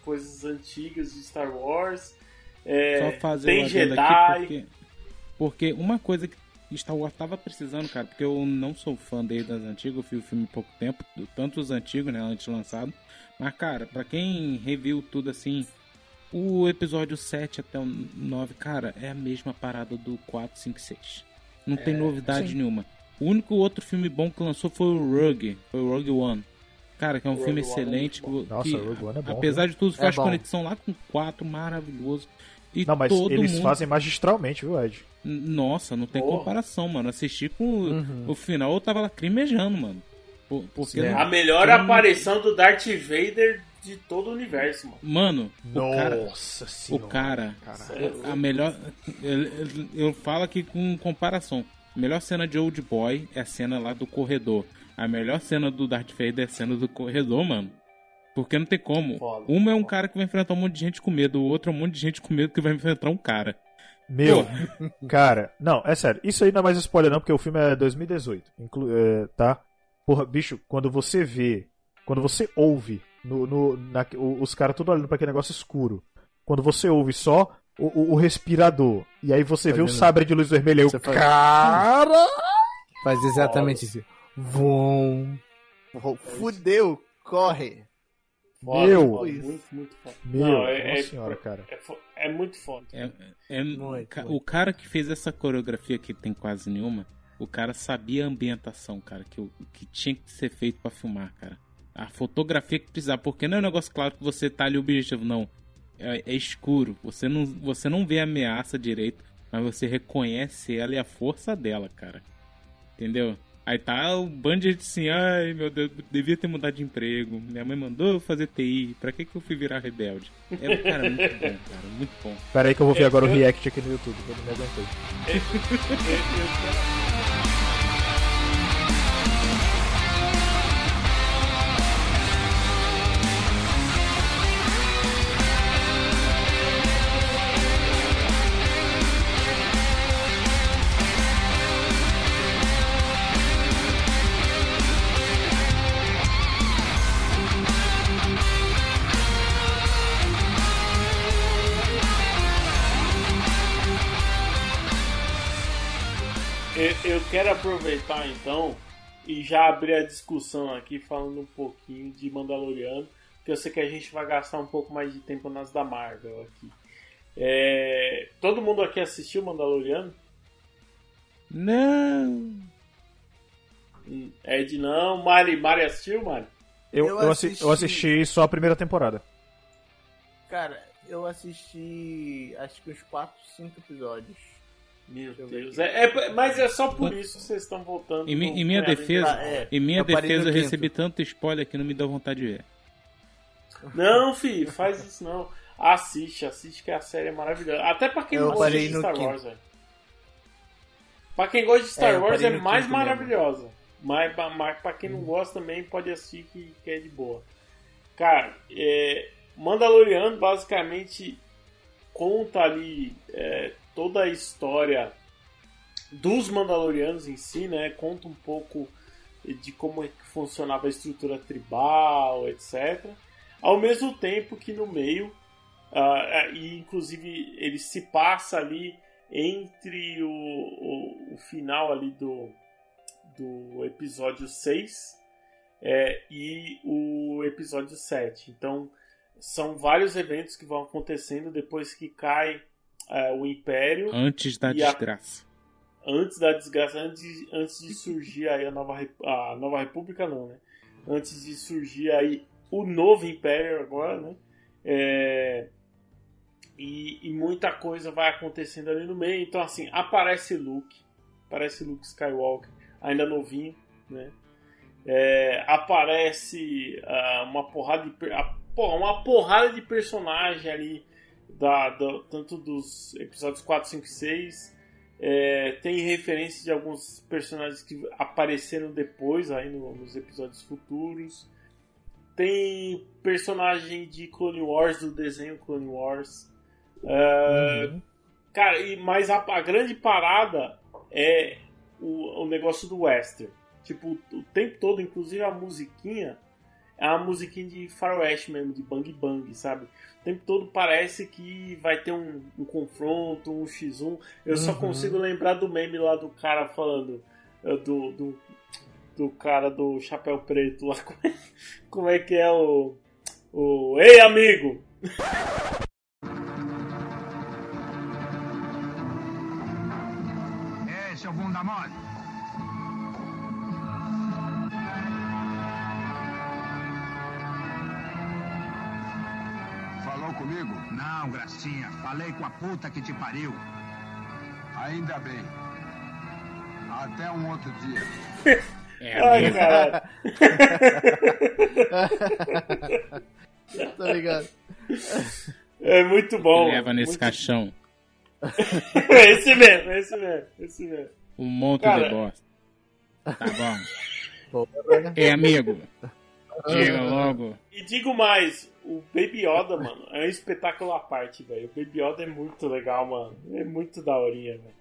Speaker 1: coisas antigas de Star Wars. É,
Speaker 3: Só fazer
Speaker 1: tem
Speaker 3: um
Speaker 1: Jedi.
Speaker 3: aqui porque, porque uma coisa que Star Wars tava precisando, cara, porque eu não sou fã desde as antigas, eu vi o filme há pouco tempo, tanto os antigos, né, antes lançado. Mas, cara, pra quem reviu tudo assim, o episódio 7 até o 9, cara, é a mesma parada do 4, 5 e 6. Não tem novidade
Speaker 4: sim.
Speaker 3: nenhuma. O único outro filme bom que lançou foi o Rogue, foi o Rogue One. Cara, que é um
Speaker 1: Rogue
Speaker 3: filme
Speaker 1: One é
Speaker 3: excelente. que,
Speaker 4: Nossa, Rogue One é bom,
Speaker 3: apesar de tudo,
Speaker 2: É
Speaker 3: faz
Speaker 2: bom.
Speaker 3: conexão lá com o 4, maravilhoso. E
Speaker 4: Não, mas
Speaker 3: todo
Speaker 4: eles
Speaker 3: mundo...
Speaker 4: fazem magistralmente, viu, Ed?
Speaker 3: Nossa, não tem
Speaker 1: Porra.
Speaker 3: comparação, mano. Assisti com o-
Speaker 2: Uhum.
Speaker 3: o final, eu tava lacrimejando, mano. Por- Porque, não-
Speaker 1: A melhor
Speaker 3: Tem-
Speaker 1: aparição do Darth Vader de todo o universo, mano.
Speaker 3: mano, o cara,
Speaker 4: Nossa
Speaker 3: o
Speaker 4: senhora.
Speaker 3: cara,
Speaker 4: Caralho.
Speaker 3: a melhor, eu, eu- eu falo aqui com comparação. A melhor cena de Old Boy é a cena lá do corredor. A melhor cena do Darth Vader é a cena do corredor, mano. Porque não tem como.
Speaker 1: Foda.
Speaker 3: Uma é um cara que vai enfrentar um monte de gente com medo, o outro é um monte de gente com medo que vai enfrentar um cara.
Speaker 4: Meu, cara, não, é sério. Isso aí não é mais spoiler, não, porque o filme é 2018. Inclu é, tá? Porra, bicho, quando você vê, quando você ouve no, no- na- os caras tudo olhando pra aquele negócio escuro, quando você ouve só o, o- o respirador, e aí você vê o
Speaker 2: vendo?
Speaker 4: sabre de luz vermelha, eu,
Speaker 2: faz-
Speaker 4: cara!
Speaker 2: Faz exatamente isso. Vom. Fudeu, corre.
Speaker 1: Foda,
Speaker 4: Meu.
Speaker 1: foda, muito, muito foda.
Speaker 4: Meu,
Speaker 1: Não, é-
Speaker 4: nossa
Speaker 1: é-
Speaker 4: senhora, cara.
Speaker 1: É, é muito foda.
Speaker 3: É, é-
Speaker 2: Muito,
Speaker 3: ca-
Speaker 2: muito.
Speaker 3: O cara que fez essa coreografia que tem quase nenhuma, o cara sabia a ambientação, cara, que, o- que tinha que ser feito pra filmar, cara. A fotografia que precisava, porque não é um negócio claro que você tá ali o objetivo, não. É, é escuro. Você não, você não vê a ameaça direito, mas você reconhece ela e a força dela, cara. Entendeu? Aí tá o bando de gente assim, ai meu Deus, devia ter mudado de emprego. Minha mãe mandou eu fazer TI, pra que, que eu fui virar rebelde? É, cara, muito bom, cara, muito bom.
Speaker 4: Pera aí que eu vou ver agora o
Speaker 1: eu-
Speaker 4: react aqui no YouTube, que eu não me aguentei.
Speaker 1: aproveitar então e já abrir a discussão aqui falando um pouquinho de Mandaloriano, que eu sei que a gente vai gastar um pouco mais de tempo nas da Marvel aqui. É, todo mundo aqui assistiu Mandaloriano?
Speaker 3: Não!
Speaker 1: Hum, Ed não, Mari, Mari assistiu, Mari?
Speaker 4: Eu,
Speaker 2: Eu
Speaker 4: eu, assi-
Speaker 2: assisti.
Speaker 4: eu assisti só a primeira temporada.
Speaker 2: Cara, eu assisti acho que uns 4, 5 episódios.
Speaker 1: Meu Deus. É, é- mas é só por isso que vocês estão voltando.
Speaker 3: Em, mi- em minha defesa,
Speaker 2: Ah, é.
Speaker 3: em minha defesa eu
Speaker 2: quinto.
Speaker 3: recebi tanto spoiler que não me deu vontade de ver.
Speaker 1: Não, fi, faz isso não. Assiste, assiste que a série é maravilhosa. Até pra quem
Speaker 2: Eu
Speaker 1: gosta de Star
Speaker 2: quinto.
Speaker 1: Wars, velho. Pra quem gosta de Star
Speaker 2: É,
Speaker 1: Wars é mais
Speaker 2: mesmo.
Speaker 1: maravilhosa. Mas, pra- mas pra quem não gosta também pode assistir que, que é de boa. Cara, é, Mandaloriano basicamente conta ali é, toda a história dos Mandalorianos em si, né? Conta um pouco de como é funcionava a estrutura tribal, etc. Ao mesmo tempo que no meio, ah, e inclusive ele se passa ali entre o, o, o final ali do, do episódio 6 é, e o episódio 7. Então são vários eventos que vão acontecendo depois que cai é, o Império
Speaker 3: Antes da
Speaker 1: E a-
Speaker 3: desgraça.
Speaker 1: antes da desgraça, antes, de- antes de surgir aí a nova, a nova República, não, né? Antes de surgir aí o novo Império agora, né? É, e, e muita coisa vai acontecendo ali no meio. Então, assim, aparece Luke, aparece Luke Skywalker, ainda novinho, né? É, aparece ah, uma porrada de ah, porra, uma porrada de personagem ali da, da- tanto dos episódios 4, 5 e 6 é, tem referência de alguns personagens que apareceram depois aí no- nos episódios futuros. Tem personagem de Clone Wars, do desenho Clone Wars. É,
Speaker 4: Uhum.
Speaker 1: Cara, e, mas a, a grande parada é o, o negócio do western. Tipo, o tempo todo, inclusive a musiquinha, é uma musiquinha de faroeste mesmo, de bang bang, sabe? O tempo todo parece que vai ter um, um confronto, um x1. Eu só
Speaker 4: Uhum.
Speaker 1: consigo lembrar do meme lá do cara falando, eh, do, do, do cara do chapéu preto lá. Como é, como é que é o... o Ei, amigo!
Speaker 6: comigo?
Speaker 5: Não, Gracinha. Falei com a puta que te pariu.
Speaker 6: Ainda bem. Até um outro dia.
Speaker 3: É,
Speaker 1: Ai,
Speaker 3: amigo.
Speaker 1: caralho.
Speaker 2: Tá ligado?
Speaker 1: É muito bom.
Speaker 3: leva nesse
Speaker 1: muito...
Speaker 3: caixão.
Speaker 1: esse mesmo, esse mesmo, esse mesmo.
Speaker 3: Um monte
Speaker 1: Cara.
Speaker 3: de bosta. Tá bom. Ei, amigo. Diga logo.
Speaker 1: E digo mais, o Baby Yoda, mano, é um espetáculo à parte, velho. O Baby Yoda é muito legal, mano. É muito daorinha, velho.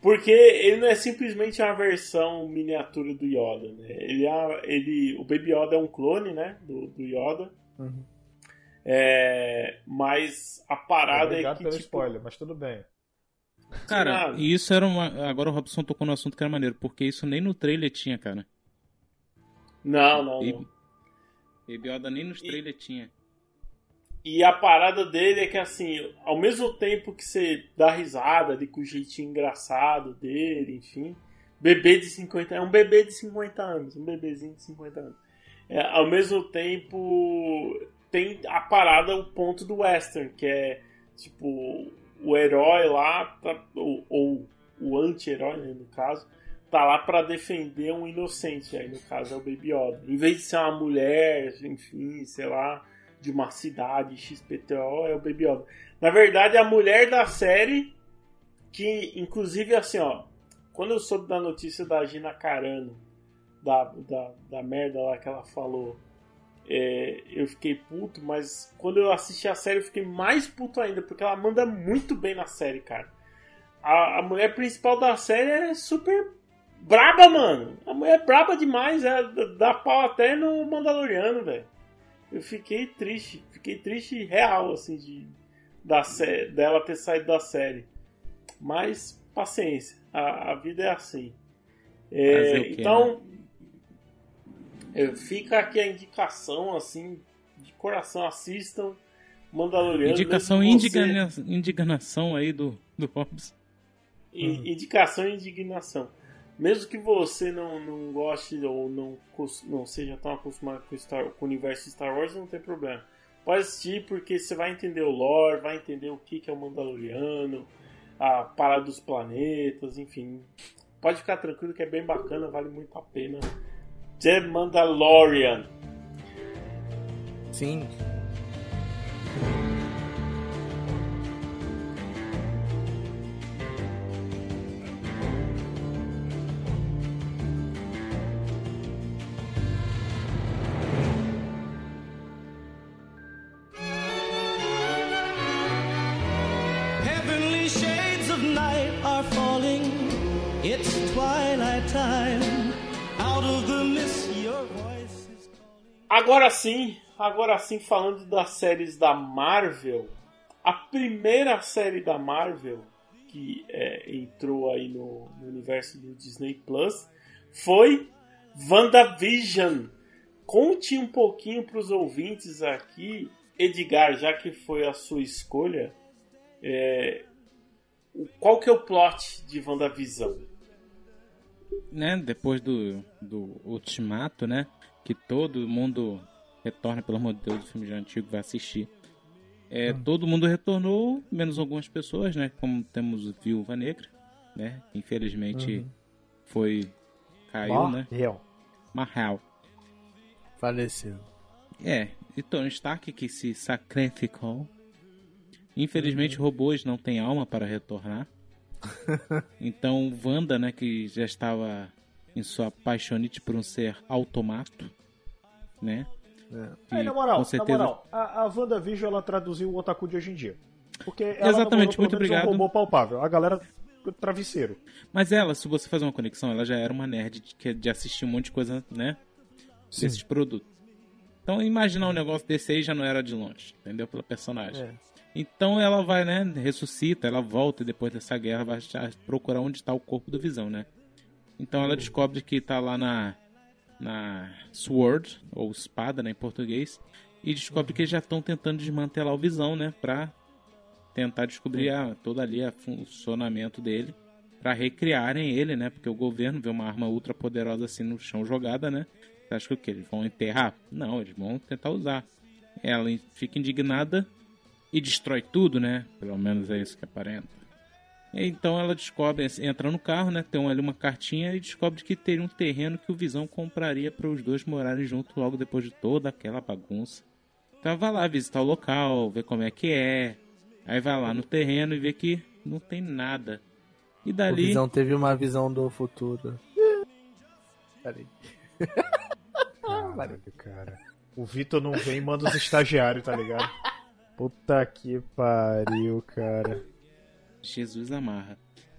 Speaker 1: Porque ele não é simplesmente uma versão miniatura do Yoda, né? Ele é, ele, o Baby Yoda é um clone, né? Do, do Yoda.
Speaker 2: Uhum.
Speaker 1: É, mas a parada
Speaker 4: Obrigado
Speaker 1: é que,
Speaker 4: pelo
Speaker 1: tipo,
Speaker 4: spoiler, mas tudo bem.
Speaker 3: Cara, e isso era uma. Agora o Robson tocou no assunto que era maneiro, porque isso nem no trailer tinha, cara.
Speaker 1: Não, não,
Speaker 3: E-
Speaker 1: não.
Speaker 3: Baby Yoda nem nos
Speaker 1: E-
Speaker 3: trailers tinha.
Speaker 1: E a parada dele é que, assim, ao mesmo tempo que você dá risada ali com o jeitinho engraçado dele, enfim, bebê de 50 é um bebê de 50 anos, um bebezinho de 50 anos. É, ao mesmo tempo, tem a parada, o ponto do western, que é, tipo, o herói lá, tá- ou, ou o anti-herói, né, no caso, tá lá pra defender um inocente, aí no caso é o Baby Yoda. Em vez de ser uma mulher, enfim, sei lá, de uma cidade XPTO, é o Baby Yoda. Na verdade, a mulher da série, que inclusive assim, ó, quando eu soube da notícia da Gina Carano, da, da, da merda lá que ela falou, é, eu fiquei puto, mas quando eu assisti a série eu fiquei mais puto ainda, porque ela manda muito bem na série, cara. A, a mulher principal da série é super braba, mano. A mulher é braba demais, é, dá pau até no Mandaloriano, velho. Eu fiquei triste, fiquei triste real, assim, de, da sé- dela ter saído da série. Mas, paciência, a, a vida é assim. É, então, é, fica aqui a indicação, assim, de coração, assistam Mandaloriano.
Speaker 3: Indicação
Speaker 1: você-
Speaker 3: indigna... indignação aí do, do.
Speaker 1: I- Indicação e indignação. Mesmo que você não, não goste ou não, não seja tão acostumado com, Star, com o universo Star Wars, não tem problema. Pode assistir porque você vai entender o lore, vai entender o que, que é o Mandaloriano, a parada dos planetas, enfim. Pode ficar tranquilo que é bem bacana, vale muito a pena. The Mandalorian.
Speaker 2: Sim.
Speaker 1: Agora sim, agora sim falando das séries da Marvel, a primeira série da Marvel que é, entrou aí no, no universo do Disney Plus foi WandaVision. Conte um pouquinho para os ouvintes aqui, Edgar, já que foi a sua escolha, é, qual que é o plot de WandaVision?
Speaker 3: né, depois do, do Ultimato, né, que todo mundo retorna, pelo amor de Deus, o filme já antigo vai assistir. É, Todo mundo retornou, menos algumas pessoas, né, como temos Viúva Negra, né, infelizmente foi, caiu, né,
Speaker 4: Marvel.
Speaker 3: Mahal.
Speaker 2: Faleceu.
Speaker 3: É, e Tony Stark que se sacrificou. Infelizmente, robôs não têm alma para retornar. então, Wanda, né, que já estava em sua paixonite por um ser automato, né? Que
Speaker 4: Aí, na moral,
Speaker 3: certeza-
Speaker 4: na moral, a, a WandaVision ela traduziu o otaku de hoje em dia. Porque ela
Speaker 3: Exatamente,
Speaker 4: namorou,
Speaker 3: muito obrigado.
Speaker 4: um robô palpável. A galera travesseiro.
Speaker 3: Mas ela, se você fazer uma conexão, ela já era uma nerd de, que- de assistir um monte de coisa, né? Desses produtos. Então, imaginar um negócio desse aí já não era de longe, entendeu? Pela personagem.
Speaker 2: É.
Speaker 3: Então ela vai, né, ressuscita, ela volta e depois dessa guerra vai procurar onde está o corpo do Visão, né? Então ela descobre que tá lá na na Sword ou espada, né, em português, e descobre que eles já estão tentando desmantelar o Visão, né, para tentar descobrir a, todo ali o funcionamento dele, para recriarem ele, né? Porque o governo vê uma arma ultra poderosa assim no chão jogada, né? Você acha que o quê? Eles vão enterrar? Não, eles vão tentar usar. Ela fica indignada e destrói tudo, né? Pelo menos é isso que aparenta. Então ela descobre, entra no carro, né? Tem ali uma cartinha e descobre que teria um terreno que o Visão compraria para os dois morarem juntos logo depois de toda aquela bagunça. Então ela vai lá visitar o local, ver como é que é. Aí vai lá no terreno e vê que não tem nada. E
Speaker 2: O
Speaker 3: dali.
Speaker 2: Visão teve uma visão do futuro. Peraí.
Speaker 4: Caralho, cara. O Vitor não vem e manda os estagiários, tá ligado? Puta que pariu, cara.
Speaker 3: Jesus amarra.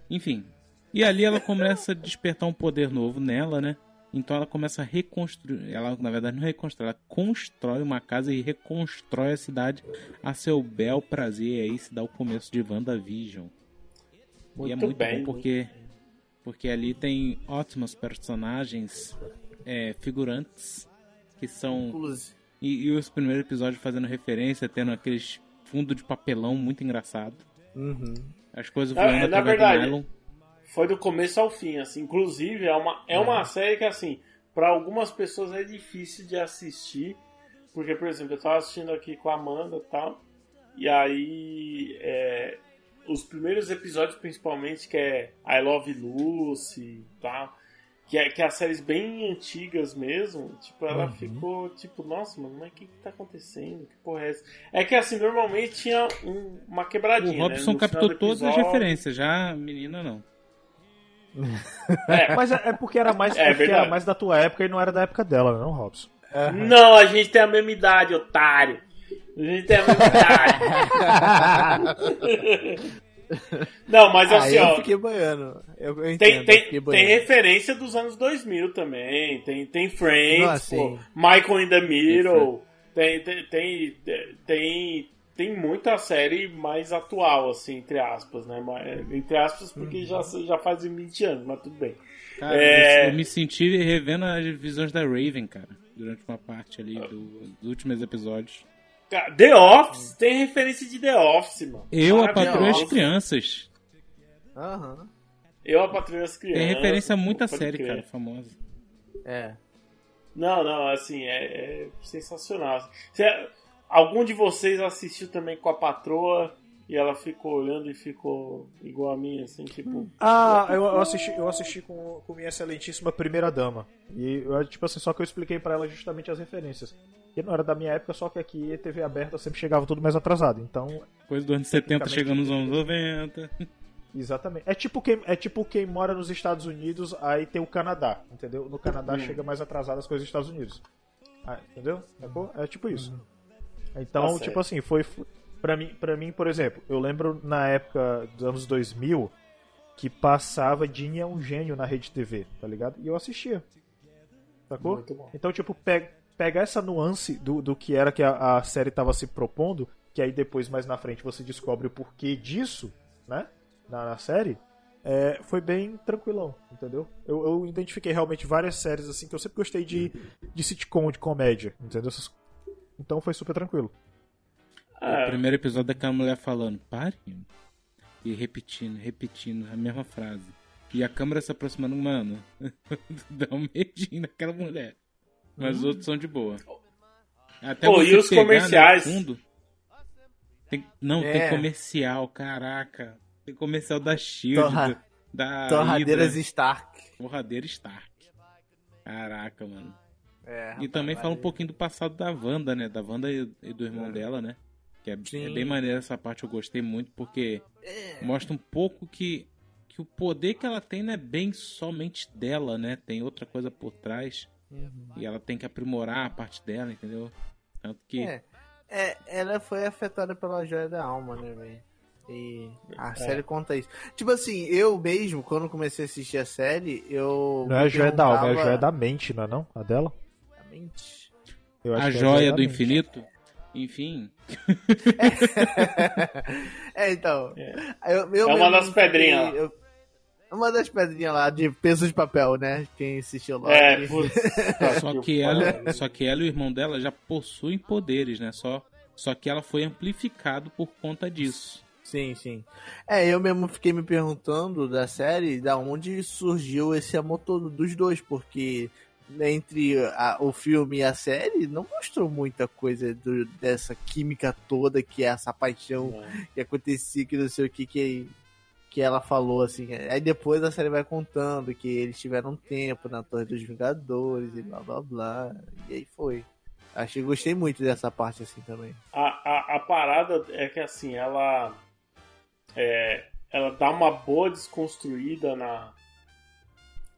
Speaker 3: Enfim. E ali ela começa a despertar um poder novo nela, né? Então ela começa a reconstruir. Ela, na verdade, não reconstrói, ela constrói uma casa e reconstrói a cidade a seu bel prazer. E aí se dá o começo de WandaVision. e é
Speaker 1: Muito
Speaker 3: muito
Speaker 1: bem,
Speaker 3: bom porque, porque ali tem ótimos personagens, é, figurantes, que são. E, e os primeiros episódios fazendo referência, tendo aqueles fundo de papelão muito engraçado.
Speaker 2: Uhum.
Speaker 3: As coisas
Speaker 1: É,
Speaker 3: voando
Speaker 1: na
Speaker 3: através
Speaker 1: verdade,
Speaker 3: nylon.
Speaker 1: Foi do começo ao fim, assim. Inclusive, é uma, é uma série que, assim, para algumas pessoas é difícil de assistir. Porque, por exemplo, eu tava assistindo aqui com a Amanda e tal. E aí, é, os primeiros episódios, principalmente, que é I Love Lucy e tal. Que é, que é as séries bem antigas mesmo, tipo, ela
Speaker 3: Uhum.
Speaker 1: ficou tipo, nossa, mano, mas o que, que tá acontecendo? Que porra é essa? É que assim, normalmente tinha um- uma
Speaker 3: O
Speaker 1: quebradinha. né?
Speaker 3: Robson
Speaker 1: No
Speaker 3: captou todas as referências, já a menina não.
Speaker 1: É,
Speaker 4: Mas é, é porque era mais
Speaker 1: É,
Speaker 4: é porque era mais da tua época e não era da época dela, não, Robson?
Speaker 1: Não, a gente tem a mesma idade, otário. A gente tem a mesma idade. Não, mas assim,
Speaker 2: Aí eu
Speaker 1: ó.
Speaker 2: fiquei boiando. Eu, eu entendo,
Speaker 1: Tem, tem,
Speaker 2: fiquei
Speaker 1: tem referência dos anos 2000 também. Tem, tem Friends,
Speaker 2: Não, assim.
Speaker 1: pô, Michael in the Middle. Tem, tem, tem, tem, tem muita série mais atual, assim, entre aspas, né? Entre aspas, porque já, já faz 20 anos, mas tudo bem.
Speaker 3: Cara,
Speaker 1: É.
Speaker 3: eu, eu me senti revendo as visões da Raven, cara, durante uma parte ali do- dos últimos episódios.
Speaker 1: The Office tem referência de The Office, mano.
Speaker 3: Eu, a e as crianças.
Speaker 2: Aham.
Speaker 1: Eu, a Patrulha das Crianças.
Speaker 3: Tem referência a muita série,
Speaker 1: crer.
Speaker 3: cara, famosa.
Speaker 2: É.
Speaker 1: Não, não, assim, é, é sensacional. Se- algum de vocês assistiu também com a patroa E ela ficou olhando e ficou igual a mim, assim, tipo.
Speaker 4: Ah, eu, eu assisti, eu assisti com, com minha excelentíssima primeira dama. E eu, tipo assim, só que eu expliquei pra ela justamente as referências. Que não era da minha época, só que aqui TV aberta sempre chegava tudo mais atrasado. Então,
Speaker 3: Depois dos anos 70 chegando nos anos 90.
Speaker 4: exatamente. É tipo quem é tipo quem mora nos Estados Unidos, aí tem o Canadá, entendeu? No Canadá chega mais atrasado as coisas dos Estados Unidos. Ah, entendeu? Sacou? É tipo isso. Então,
Speaker 1: Tá
Speaker 4: tipo assim, foi Pra mim, pra mim, por exemplo, eu lembro na época dos anos 2000 que passava Dinho é um gênio na rede TV, tá ligado? E eu assistia. Sacou?
Speaker 1: Muito bom.
Speaker 4: Então, tipo, pega, pega essa nuance do, do que era que a, a série tava se propondo, que aí depois, mais na frente, você descobre o porquê disso, né? Na, na série. é, foi bem tranquilão, entendeu? Eu, eu identifiquei realmente várias séries assim que eu sempre gostei de, de sitcom, de comédia, entendeu? Então foi super tranquilo.
Speaker 3: O
Speaker 1: Ah,
Speaker 3: primeiro episódio daquela mulher falando, pare. E repetindo, repetindo a mesma frase. E a câmera se aproximando, mano. Dá um medinho naquela mulher. Mas os outros são de boa. Até
Speaker 1: Pô, e os comerciais?
Speaker 3: fundo, tem- não,
Speaker 2: É.
Speaker 3: tem comercial, caraca. Tem comercial da Shield,
Speaker 2: Torra-
Speaker 3: da
Speaker 2: Torradeiras Stark.
Speaker 3: Torradeira Stark. Caraca, mano.
Speaker 2: É,
Speaker 3: E também fala um pouquinho do passado da Wanda, né? Da Wanda e, e do irmão dela, né? Que é, é bem maneira essa parte, eu gostei muito, porque
Speaker 2: É.
Speaker 3: mostra um pouco que, que o poder que ela tem não é bem somente dela, né? Tem outra coisa por trás.
Speaker 2: Uhum.
Speaker 3: E ela tem que aprimorar a parte dela, entendeu? Tanto que.
Speaker 2: É, é, ela foi afetada pela joia da alma, né, velho? E a série conta isso. Tipo assim, eu mesmo, quando comecei a assistir a série, eu.
Speaker 4: Não é a joia da alma, é a
Speaker 2: perguntava-
Speaker 4: joia da mente, não é não? A dela?
Speaker 2: Mente.
Speaker 4: Eu acho
Speaker 3: a
Speaker 4: que é
Speaker 3: joia
Speaker 4: da
Speaker 3: do
Speaker 4: mente.
Speaker 3: infinito. Enfim.
Speaker 2: é, então.
Speaker 1: É.
Speaker 2: Eu, eu
Speaker 1: É uma das pedrinhas
Speaker 2: eu- uma das pedrinhas lá, de peso de papel, né? Quem assistiu lá.
Speaker 1: É, putz.
Speaker 3: Só que ela, só que ela e o irmão dela já possuem poderes, né? Só, só que ela foi amplificado por conta disso.
Speaker 2: Sim, sim. É, eu mesmo fiquei me perguntando da série da onde surgiu esse amor todo dos dois, porque entre a- o filme e a série não mostrou muita coisa do- dessa química toda que é essa paixão que acontecia, que não sei o que que, que ela falou, assim. Aí depois a série vai contando que eles tiveram um tempo na Torre dos Vingadores e blá blá blá. E aí foi. Achei, gostei muito dessa parte assim também.
Speaker 1: A, a, a parada é que assim, ela. É, ela dá uma boa desconstruída na.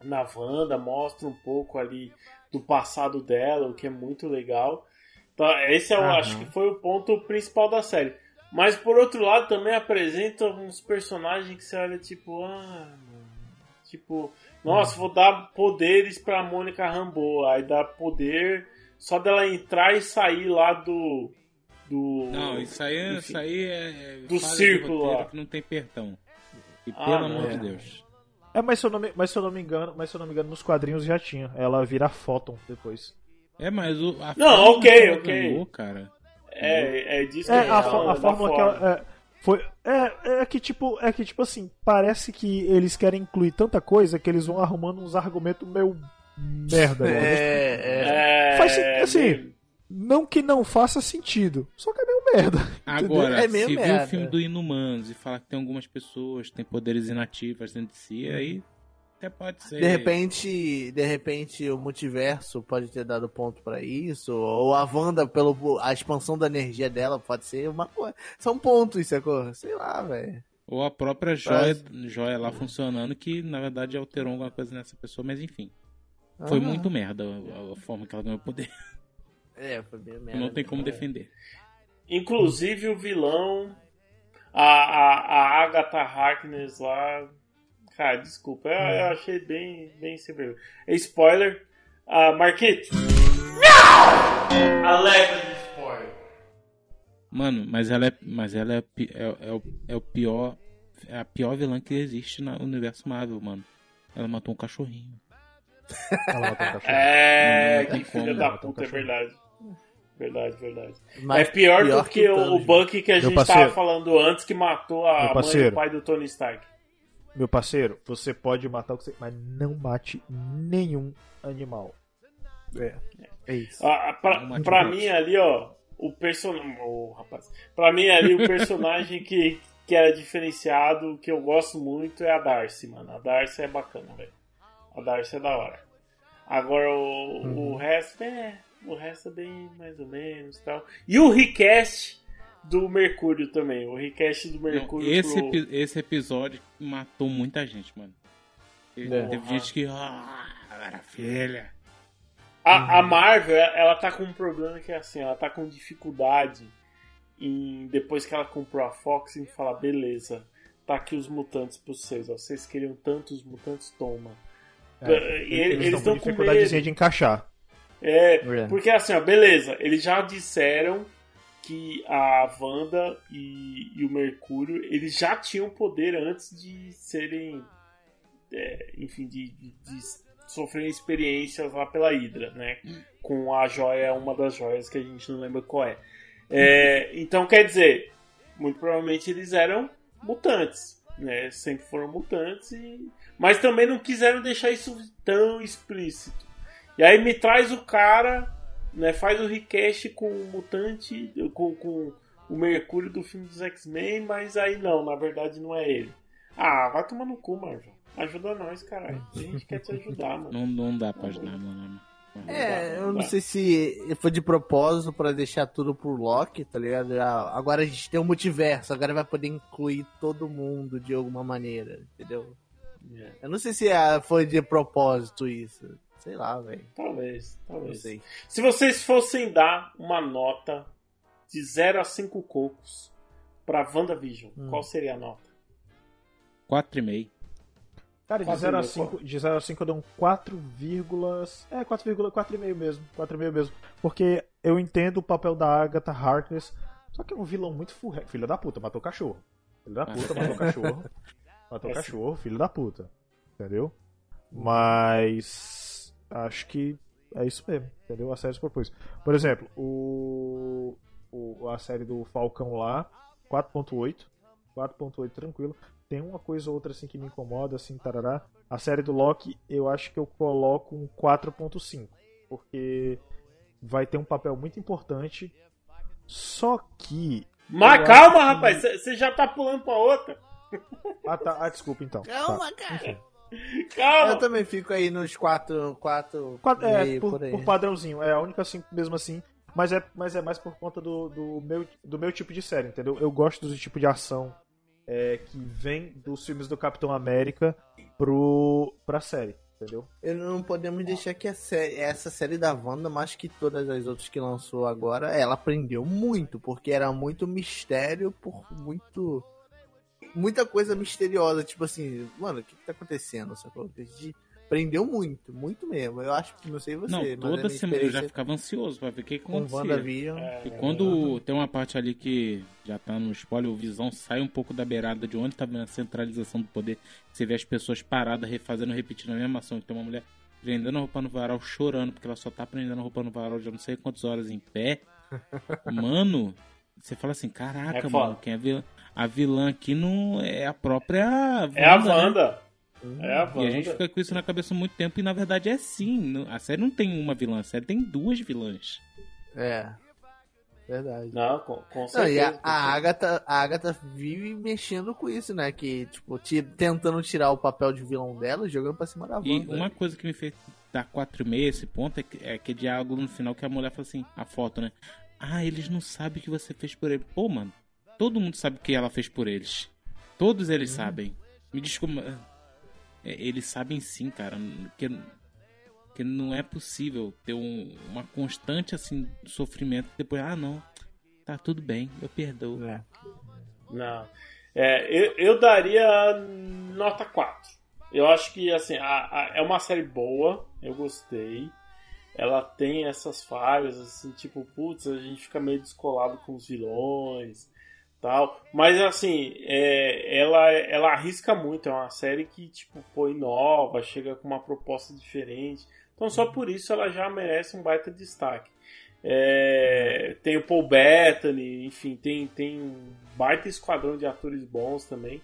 Speaker 1: Na Wanda, mostra um pouco ali do passado dela, o que é muito legal. Então, esse é o,
Speaker 2: Aham.
Speaker 1: acho que foi o ponto principal da série. Mas por outro lado, também apresenta uns personagens que você olha tipo, ah, mano, tipo, nossa, vou dar poderes pra Mônica Rambeau, aí dá poder só dela entrar e sair lá do do
Speaker 3: Não, isso aí, é-
Speaker 1: enfim.
Speaker 3: isso aí é.
Speaker 1: Do
Speaker 3: falha de
Speaker 1: círculo lá.
Speaker 3: que não tem perdão. E
Speaker 1: Ah,
Speaker 3: pelo amor de
Speaker 2: É.
Speaker 3: Deus.
Speaker 4: É, mas se, eu não me, mas se eu não me engano, mas se eu não me engano, nos quadrinhos já tinha. Ela vira Photon depois.
Speaker 3: É, mas o. A
Speaker 1: Não, ok, ok.
Speaker 3: ganhou, cara.
Speaker 1: É, é disso que
Speaker 4: É, a,
Speaker 1: falando,
Speaker 4: a fórmula que
Speaker 1: forma.
Speaker 4: ela. É, foi, é, é que tipo, é que tipo assim, parece que eles querem incluir tanta coisa que eles vão arrumando uns argumentos meio merda.
Speaker 2: É, é.
Speaker 1: É,
Speaker 4: Faz sen- assim, Não que não faça sentido, só que é meio merda.
Speaker 3: Agora,
Speaker 2: É meio
Speaker 3: se viu
Speaker 2: merda.
Speaker 3: o filme do Inumanos e falar que tem algumas pessoas que têm poderes inativos dentro de si, aí até pode ser.
Speaker 2: De repente, de repente o multiverso pode ter dado ponto pra isso, ou a Wanda pelo a expansão da energia dela pode ser uma coisa. São pontos, sacou? Sei lá, velho.
Speaker 3: Ou a própria joia, joia lá funcionando, que na verdade alterou alguma coisa nessa pessoa, mas enfim. Foi
Speaker 2: Ah.
Speaker 3: muito merda a, a forma que ela ganhou poder.
Speaker 2: É, foi bem merda.
Speaker 3: Não tem como defender.
Speaker 1: Inclusive o vilão, a, a, a Agatha Harkness lá. Cara, desculpa, eu, eu achei bem, bem sem vergonha. É Spoiler. Ah, Marquito. Alerta de spoiler.
Speaker 3: Mano, mas ela é, mas ela é, é, é o, é o pior. É a pior vilã que existe no universo Marvel, mano. Ela matou um cachorrinho.
Speaker 4: Ela matou o cachorro.
Speaker 1: É,
Speaker 3: Não
Speaker 1: que filha da
Speaker 4: não,
Speaker 1: puta, é
Speaker 4: cachorro.
Speaker 1: verdade. Verdade, verdade.
Speaker 2: Mas
Speaker 1: é pior, do que, o,
Speaker 2: todos,
Speaker 1: o Bucky que a gente
Speaker 4: parceiro.
Speaker 1: tava falando antes, que matou a mãe e o pai do Tony Stark.
Speaker 4: Meu parceiro, você pode matar o que você. Mas não mate nenhum animal.
Speaker 2: É, é isso.
Speaker 1: Ah, pra
Speaker 3: mate
Speaker 1: pra
Speaker 3: o
Speaker 1: mim ali, ó, o personagem. Oh, rapaz. Pra mim, ali, o personagem que, que era diferenciado, que eu gosto muito, é a Darcy, mano. A Darcy é bacana, velho. A Darcy é da hora. Agora, o,
Speaker 3: Uhum.
Speaker 1: o resto é. O resto é bem mais ou menos tal. E o request do Mercúrio também. O request do
Speaker 3: Não,
Speaker 1: Mercúrio.
Speaker 3: esse,
Speaker 1: pro-
Speaker 3: epi- esse episódio matou muita gente, mano. E
Speaker 2: É.
Speaker 3: Teve gente que. Ah, maravilha.
Speaker 1: A, a Marvel, ela tá com um problema que é assim, ela tá com dificuldade em depois que ela comprou a Fox em falar, beleza, tá aqui os mutantes pra vocês, ó, vocês queriam tantos mutantes, toma.
Speaker 4: É,
Speaker 1: E eles
Speaker 4: estão
Speaker 1: estão
Speaker 4: com
Speaker 1: medo.
Speaker 4: de encaixar.
Speaker 1: É,
Speaker 2: É.
Speaker 1: porque assim, ó, beleza, eles já disseram que a Wanda e, e o Mercúrio, eles já tinham poder antes de serem, é, enfim, de, de, de sofrerem experiências lá pela Hydra, né? Com a joia, uma das joias que a gente não lembra qual é. É, então, quer dizer, muito provavelmente eles eram mutantes, né? Sempre foram mutantes, e... mas também não quiseram deixar isso tão explícito. E aí me traz o cara, né? Faz o request com o mutante, com, com o Mercúrio do filme dos X-Men, mas aí não, na verdade não é ele. Ah, vai tomar no cu, Marvel. Ajuda nós, caralho. A gente quer te ajudar, mano.
Speaker 3: Não, não dá pra ajudar, mano. Não.
Speaker 2: É, eu não sei se foi de propósito pra deixar tudo por Loki, tá ligado? Já- Agora a gente tem um multiverso, agora vai poder incluir todo mundo de alguma maneira, entendeu?
Speaker 1: É,
Speaker 2: Eu não sei se ah, foi de propósito isso. Sei lá, velho.
Speaker 1: talvez, talvez.
Speaker 2: sei.
Speaker 1: Se vocês fossem dar uma nota de 0 a 5 cocos pra WandaVision,
Speaker 2: Hum.
Speaker 1: qual seria a nota?
Speaker 3: 4,5.
Speaker 4: Cara, de
Speaker 1: Quatro
Speaker 4: 0 a
Speaker 1: e meio,
Speaker 4: 5, de 0 a 5 eu dou um 4, é, 4,4,5 mesmo, 4,5 mesmo. Porque eu entendo o papel da Agatha Harkness, só que é um vilão muito furre... Filho da puta, matou o cachorro. Filho da puta, matou o cachorro. Matou o
Speaker 1: É
Speaker 4: cachorro, filho da puta. Entendeu? Mas acho que é isso mesmo, entendeu? A série se propôs. Por exemplo, o, o a série do Falcão lá, 4.8, 4.8 tranquilo. Tem uma coisa ou outra assim que me incomoda, assim, tarará. A série do Loki, eu acho que eu coloco um 4.5, porque vai ter um papel muito importante. Só que
Speaker 1: Mas calma,
Speaker 4: que-
Speaker 1: rapaz, você já tá pulando pra outra.
Speaker 4: ah, tá, ah, desculpa então. Tá.
Speaker 2: cara.
Speaker 1: Calma.
Speaker 2: Eu também fico aí nos 4, 4,
Speaker 4: Quatro- é, por,
Speaker 2: por
Speaker 4: por padrãozinho. É a única assim, mesmo assim. Mas é, mas é mais por conta do, do, meu, do meu tipo de série, entendeu? Eu gosto do tipo de ação é, que vem dos filmes do Capitão América pro, pra série, entendeu?
Speaker 2: Eu não podemos deixar que a série, essa série da Wanda, mais que todas as outras que lançou agora, ela aprendeu muito, porque era muito mistério por muito. Muita coisa misteriosa, tipo assim, mano, o que, que tá acontecendo? Sacou? Gente Prendeu muito, muito mesmo. Eu acho que não sei você,
Speaker 3: Não,
Speaker 2: mas
Speaker 3: toda
Speaker 2: minha
Speaker 3: semana eu já ficava ansioso pra ver o que acontecia.
Speaker 1: É,
Speaker 3: E quando tem uma parte ali que já tá no spoiler, o Visão sai um pouco da beirada de onde tá vendo a centralização do poder. Você vê as pessoas paradas, refazendo, repetindo a mesma ação. Tem uma mulher prendendo a roupa no varal, chorando, porque ela só tá prendendo a roupa no varal de eu não sei quantas horas em pé. Mano, você fala assim, caraca,
Speaker 1: É
Speaker 3: mano, quem é vilã? A vilã aqui não é a própria
Speaker 1: É a
Speaker 3: Wanda, né?
Speaker 1: Wanda. É a
Speaker 3: E a gente
Speaker 1: Wanda.
Speaker 3: fica com isso na cabeça há muito tempo e na verdade é sim. Não- A série não tem uma vilã, a série tem duas vilãs.
Speaker 2: É. Verdade.
Speaker 1: Não, com, com
Speaker 2: Não,
Speaker 1: certeza.
Speaker 2: e a, a. Agatha, a Agatha vive mexendo com isso, né? Que, tipo, ti- tentando tirar o papel de vilão dela e jogando pra cima da Wanda.
Speaker 3: E uma coisa que me fez dar 4,5 esse ponto é, que, é aquele diálogo no final que a mulher fala assim, a foto, né? Ah, eles não sabem o que você fez por ele. Pô, mano, todo mundo sabe o que ela fez por eles. Todos eles sabem. Me desculpa. é, Eles sabem sim, cara. Que, que não é possível ter um- uma constante assim sofrimento depois, ah não, tá tudo bem, eu perdoo.
Speaker 2: É.
Speaker 1: Não. É, eu, eu daria nota 4. Eu acho que assim, a- a- é uma série boa, eu gostei. Ela tem essas falhas, assim, tipo, putz, a gente fica meio descolado com os vilões tal. Mas assim, é, ela, ela arrisca muito, é uma série que, tipo, pô, inova, chega com uma proposta diferente. Então só por isso ela já merece um baita destaque. É, tem o Paul Bettany, enfim, tem, tem um baita esquadrão de atores bons também.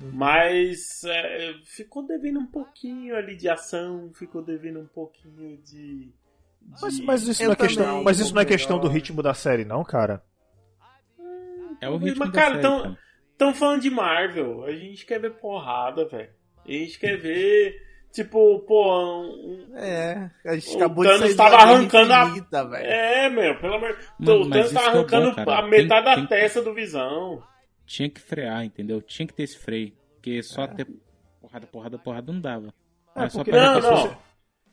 Speaker 1: Mas é, ficou devendo um pouquinho ali de ação, ficou devendo um pouquinho de,
Speaker 4: Mas, mas isso, não é questão, mas isso não é questão do ritmo da série, não, cara.
Speaker 3: É o ritmo
Speaker 1: Mas,
Speaker 3: da
Speaker 1: cara,
Speaker 3: série,
Speaker 1: tão,
Speaker 3: cara.
Speaker 1: tão falando de Marvel. A gente quer ver porrada, velho. A gente quer ver, tipo, pô, um-
Speaker 2: É, a gente
Speaker 1: O
Speaker 2: acabou
Speaker 1: Thanos
Speaker 2: de sair
Speaker 1: tava arrancando a-
Speaker 2: infinita, velho.
Speaker 1: É, meu, pelo amor
Speaker 3: Mano,
Speaker 1: O Thanos tá
Speaker 3: que é o
Speaker 1: arrancando
Speaker 3: bom, cara.
Speaker 1: a metade
Speaker 3: Tem-
Speaker 1: da
Speaker 3: tem-
Speaker 1: testa do Visão.
Speaker 3: Tinha que frear, entendeu? Tinha que ter esse freio. Porque só ter porrada, porrada, porrada não dava.
Speaker 4: É,
Speaker 3: Era só
Speaker 4: porque-
Speaker 1: Não, não.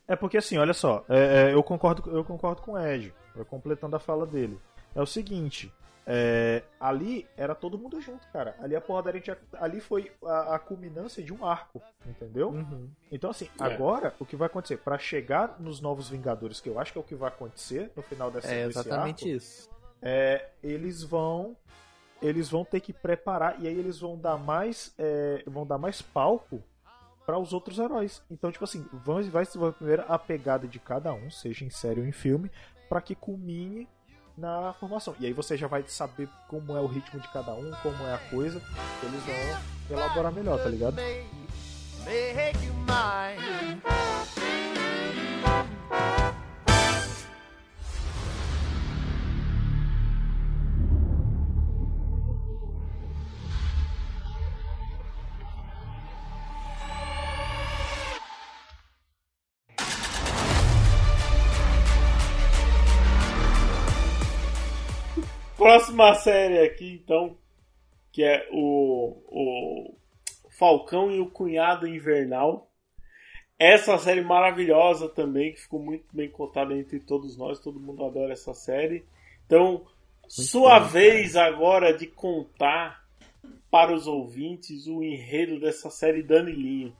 Speaker 4: É porque assim, olha só, é, é, eu, concordo, eu concordo com o Ed, eu completando a fala dele. É o seguinte, é, ali era todo mundo junto, cara. Ali a porradaria tinha, ali foi a, a culminância de um arco, entendeu?
Speaker 2: Uhum.
Speaker 4: Então assim,
Speaker 1: É.
Speaker 4: agora o que vai acontecer Pra chegar nos novos Vingadores, que eu acho que é o que vai acontecer no final dessa
Speaker 2: É exatamente
Speaker 4: arco,
Speaker 2: isso.
Speaker 4: é, eles vão eles vão ter que preparar e aí eles vão dar mais é, vão dar mais palco para os outros heróis. Então, tipo assim, vai se desenvolver primeiro a pegada de cada um, seja em série ou em filme, para que culmine na formação. E aí você já vai saber como é o ritmo de cada um, como é a coisa, eles vão elaborar melhor, tá ligado?
Speaker 2: Make you mine.
Speaker 1: Próxima série aqui, então, que é o, o Falcão e o Cunhado Invernal. Essa série maravilhosa também, que ficou muito bem cotada entre todos nós, todo mundo adora essa série. Então, sua
Speaker 2: bom,
Speaker 1: vez agora de contar para os ouvintes o enredo dessa série Danilinho,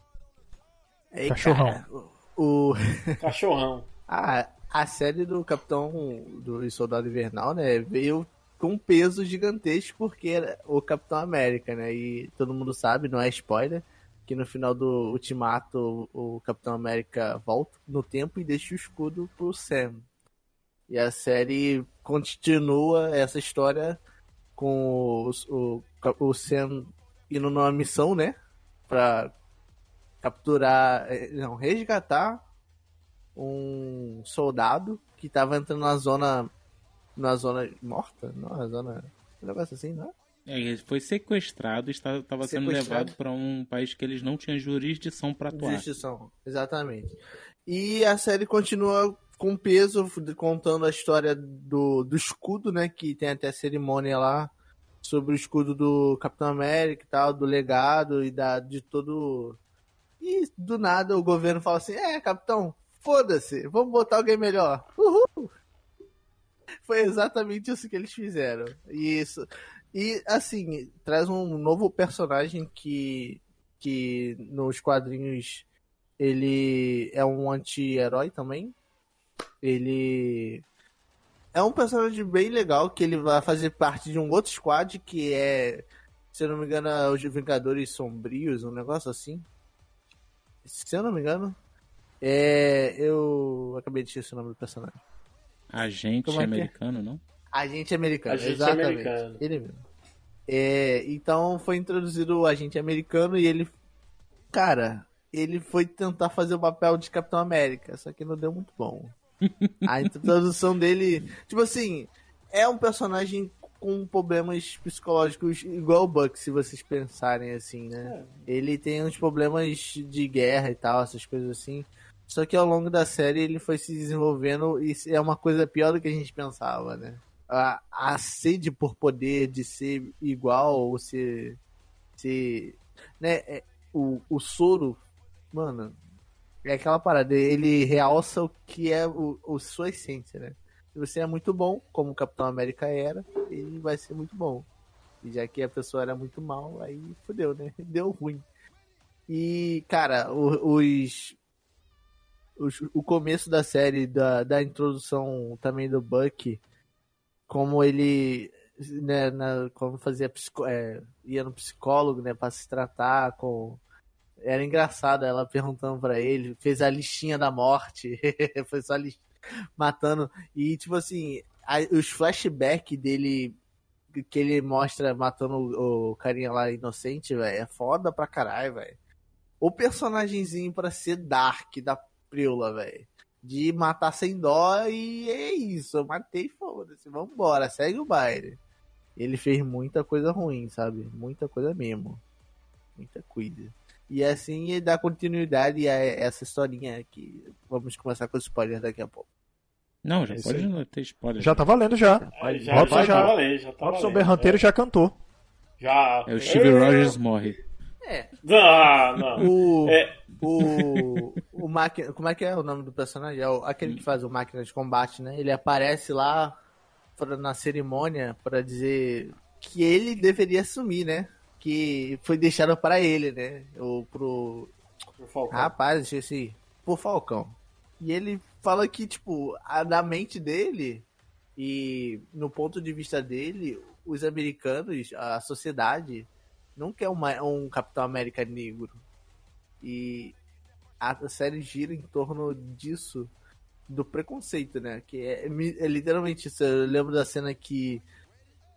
Speaker 2: Ei,
Speaker 4: Cachorrão.
Speaker 2: cara, o, o-
Speaker 1: cachorrão.
Speaker 2: a, a série do Capitão do Soldado Invernal, né, veio com um peso gigantesco porque era o Capitão América, né? E todo mundo sabe, não é spoiler, que no final do Ultimato o Capitão América volta no tempo e deixa o escudo pro Sam. E a série continua essa história com o, o, o Sam indo numa missão, né? Pra capturar, eh, não, resgatar um soldado que tava entrando na zona na zona morta, não, na zona um negócio assim, não é?
Speaker 3: É, ele foi sequestrado e estava sendo levado para um país que eles não tinham jurisdição para atuar.
Speaker 2: Justição, exatamente. E a série continua com peso, contando a história do, do escudo, né? Que tem até cerimônia lá sobre o escudo do Capitão América e tal, do legado e da, de todo. E do nada o governo fala assim: é, capitão, foda-se, vamos botar alguém melhor. Uhul! Foi exatamente isso que eles fizeram. E isso. E assim, traz um novo personagem que, que nos quadrinhos ele é um anti-herói também. Ele é um personagem bem legal que ele vai fazer parte de um outro squad que é, se eu não me engano, os Vingadores Sombrios, um negócio assim. Se eu não me engano, é eu acabei de esquecer o nome do personagem.
Speaker 3: Agente
Speaker 2: Como é é?
Speaker 3: americano, não?
Speaker 2: Agente americano,
Speaker 1: Agente
Speaker 2: exatamente.
Speaker 1: americano.
Speaker 2: Ele mesmo. É, então foi introduzido o agente americano e ele. Cara, ele foi tentar fazer o papel de Capitão América, só que não deu muito bom. A introdução dele. Tipo assim, é um personagem com problemas psicológicos igual o Buck, se vocês pensarem assim, né? Ele tem uns problemas de guerra e tal, essas coisas assim. Só que ao longo da série ele foi se desenvolvendo e é uma coisa pior do que a gente pensava, né? A, a sede por poder de ser igual ou ser. ser né? É, o, o soro, mano, é aquela parada. Ele realça o que é o, o sua essência, né? Se você é muito bom, como o Capitão América era, ele vai ser muito bom. E já que a pessoa era muito mal, aí fodeu, né? Deu ruim. E, cara, os, o começo da série, da, da introdução também do Buck, como ele né, na- como fazia psico- é, ia no psicólogo, né, para se tratar com era engraçado ela perguntando pra ele, fez a listinha da morte, foi só li- matando e tipo assim, a- os flashbacks dele que ele mostra matando o, o carinha lá inocente, velho, é foda pra caralho, velho. O personagemzinho pra ser Dark da Preula, velho. de matar sem dó e é isso. Eu matei, foda-se, vambora, segue o baile. Ele fez muita coisa ruim, sabe? Muita coisa mesmo. Muita coisa. E assim ele dá continuidade a essa historinha que vamos começar com os spoilers daqui a pouco.
Speaker 3: Não, já
Speaker 4: É
Speaker 3: pode
Speaker 4: aí.
Speaker 3: não ter spoiler.
Speaker 4: Já tá valendo já.
Speaker 1: Aí já,
Speaker 4: Robson
Speaker 1: já,
Speaker 4: já-
Speaker 1: tá valendo, já tá
Speaker 4: Robson
Speaker 1: valendo.
Speaker 4: Berranteiro já cantou.
Speaker 1: Já.
Speaker 3: É o Steve Rogers morre.
Speaker 2: É,
Speaker 1: Não, não.
Speaker 2: o.
Speaker 1: É.
Speaker 2: O. O máquina. Como é que é o nome do personagem? É o- aquele que faz o máquina de combate, né? Ele aparece lá pra, na cerimônia pra dizer que ele deveria assumir, né? Que foi deixado pra ele, né? O, pro,
Speaker 1: Por Falcão.
Speaker 2: Rapaz, esqueci. Por Falcão. E ele fala que, tipo, a, na mente dele e no ponto de vista dele, os americanos, a sociedade, não quer uma, um Capitão América negro. E a série gira em torno disso, do preconceito, né? Que é, mi- é literalmente isso. Eu lembro da cena que,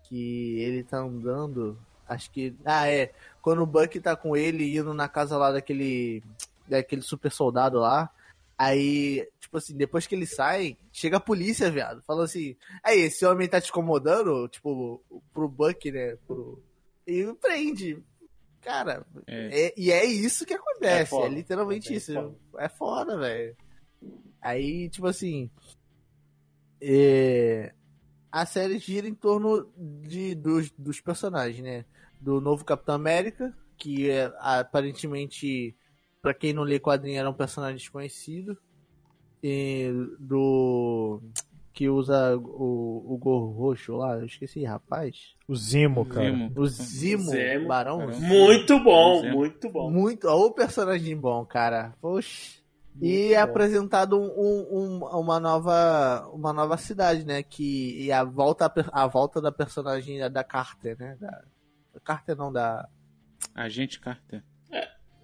Speaker 2: que ele tá andando. Acho que. Ah, é. Quando o Buck tá com ele indo na casa lá daquele. Daquele super soldado lá. Aí, tipo assim, depois que ele sai, chega a polícia, viado. Falando assim, aí, esse homem tá te incomodando? Tipo, pro Buck, né? Pro... E prende. Cara,
Speaker 3: É.
Speaker 2: é- e é isso que acontece.
Speaker 1: É
Speaker 2: É, literalmente
Speaker 1: É
Speaker 2: isso.
Speaker 1: foda.
Speaker 2: É foda, velho. Aí, tipo assim. é, A série gira em torno de, dos, dos personagens, né? Do novo Capitão América, que é, aparentemente, pra quem não lê quadrinho, era um personagem desconhecido. E do. Que usa o, o gorro roxo lá, eu esqueci, rapaz.
Speaker 4: O Zimo, cara.
Speaker 3: Zimo.
Speaker 2: O Zimo,
Speaker 1: Zemo.
Speaker 2: Barão.
Speaker 3: Barão.
Speaker 1: Muito bom, muito bom.
Speaker 2: Muito. Ó, o personagem bom, cara. Poxa. E é
Speaker 1: bom.
Speaker 2: apresentado um, um- uma, nova, uma nova cidade, né? Que e a volta, a volta da personagem da Carter, né? Da, da Carter não, da.
Speaker 3: Agente Carter.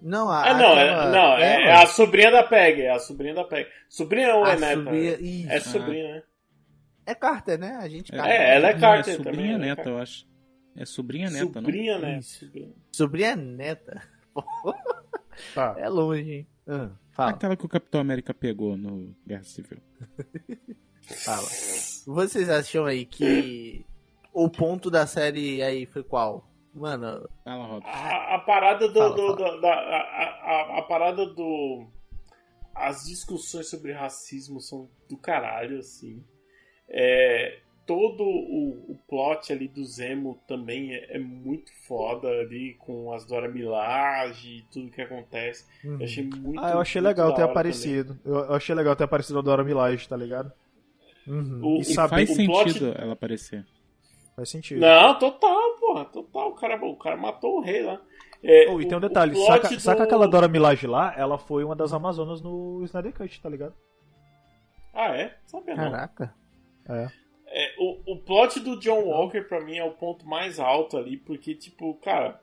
Speaker 2: Não, a.
Speaker 1: Ah, não, é,
Speaker 2: aquela-
Speaker 1: não, é, é
Speaker 2: ela,
Speaker 1: a sobrinha da Peg, é a sobrinha da Peg. Sobrinha ou é neta?
Speaker 2: sobrinha- Ih,
Speaker 1: É sobrinha, né?
Speaker 2: É Carter, né? A gente
Speaker 3: É,
Speaker 2: Carter.
Speaker 1: É, ela é
Speaker 3: Não,
Speaker 1: Carter
Speaker 3: é sobrinha
Speaker 1: também, é
Speaker 3: neta,
Speaker 1: Carter.
Speaker 3: eu acho. É sobrinha neta,
Speaker 1: sobrinha, né?
Speaker 2: Isso.
Speaker 1: Sobrinha.
Speaker 2: Sobrinha neta.
Speaker 4: Tá.
Speaker 2: É longe, hein? Ah,
Speaker 3: não?
Speaker 2: fala,
Speaker 3: Aquela que o Capitão América pegou no Guerra Civil.
Speaker 2: fala. Vocês acham aí que o ponto da série aí foi qual? Mano,
Speaker 3: Fala, Rob.
Speaker 1: A, a parada do.
Speaker 2: Fala,
Speaker 1: do-
Speaker 2: fala.
Speaker 1: do- da, a, a, a parada do. As discussões sobre racismo são do caralho, assim. É, todo o, o plot ali do Zemo também é, é muito foda ali, com as Dora Milaje e tudo que acontece. Eu achei muito
Speaker 4: Ah, eu achei legal ter aparecido. Eu eu achei legal ter aparecido a Dora Milaje, tá ligado?
Speaker 2: uhum.
Speaker 1: O-
Speaker 3: E faz
Speaker 1: o plot-
Speaker 3: sentido ela aparecer.
Speaker 4: Faz sentido.
Speaker 1: Não, total, porra, total. O cara, o cara matou o rei lá. É,
Speaker 4: Oh, e tem um detalhe,
Speaker 1: plot
Speaker 4: saca,
Speaker 1: do-
Speaker 4: saca aquela Dora Milaje lá? Ela foi uma das Amazonas no Snyder Cut, tá ligado?
Speaker 1: Ah, é? Sabia não.
Speaker 4: É.
Speaker 1: É, o, o plot do John Walker, pra mim, é o ponto mais alto ali, porque, tipo, cara,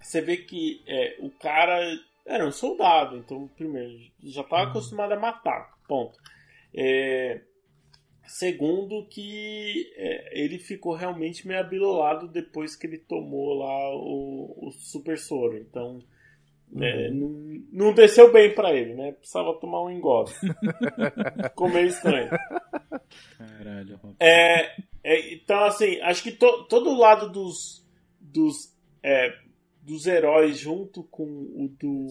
Speaker 1: você vê que é, o cara era um soldado, então, primeiro, já estava acostumado a matar, ponto. É, segundo, que é, ele ficou realmente meio abilolado depois que ele tomou lá o, o super soro, então. é, não, não desceu bem pra ele, né? Precisava tomar um engole. Ficou meio estranho.
Speaker 3: Caralho.
Speaker 1: É, é, então, assim, acho que to- todo o lado dos, dos, é, dos heróis junto com o do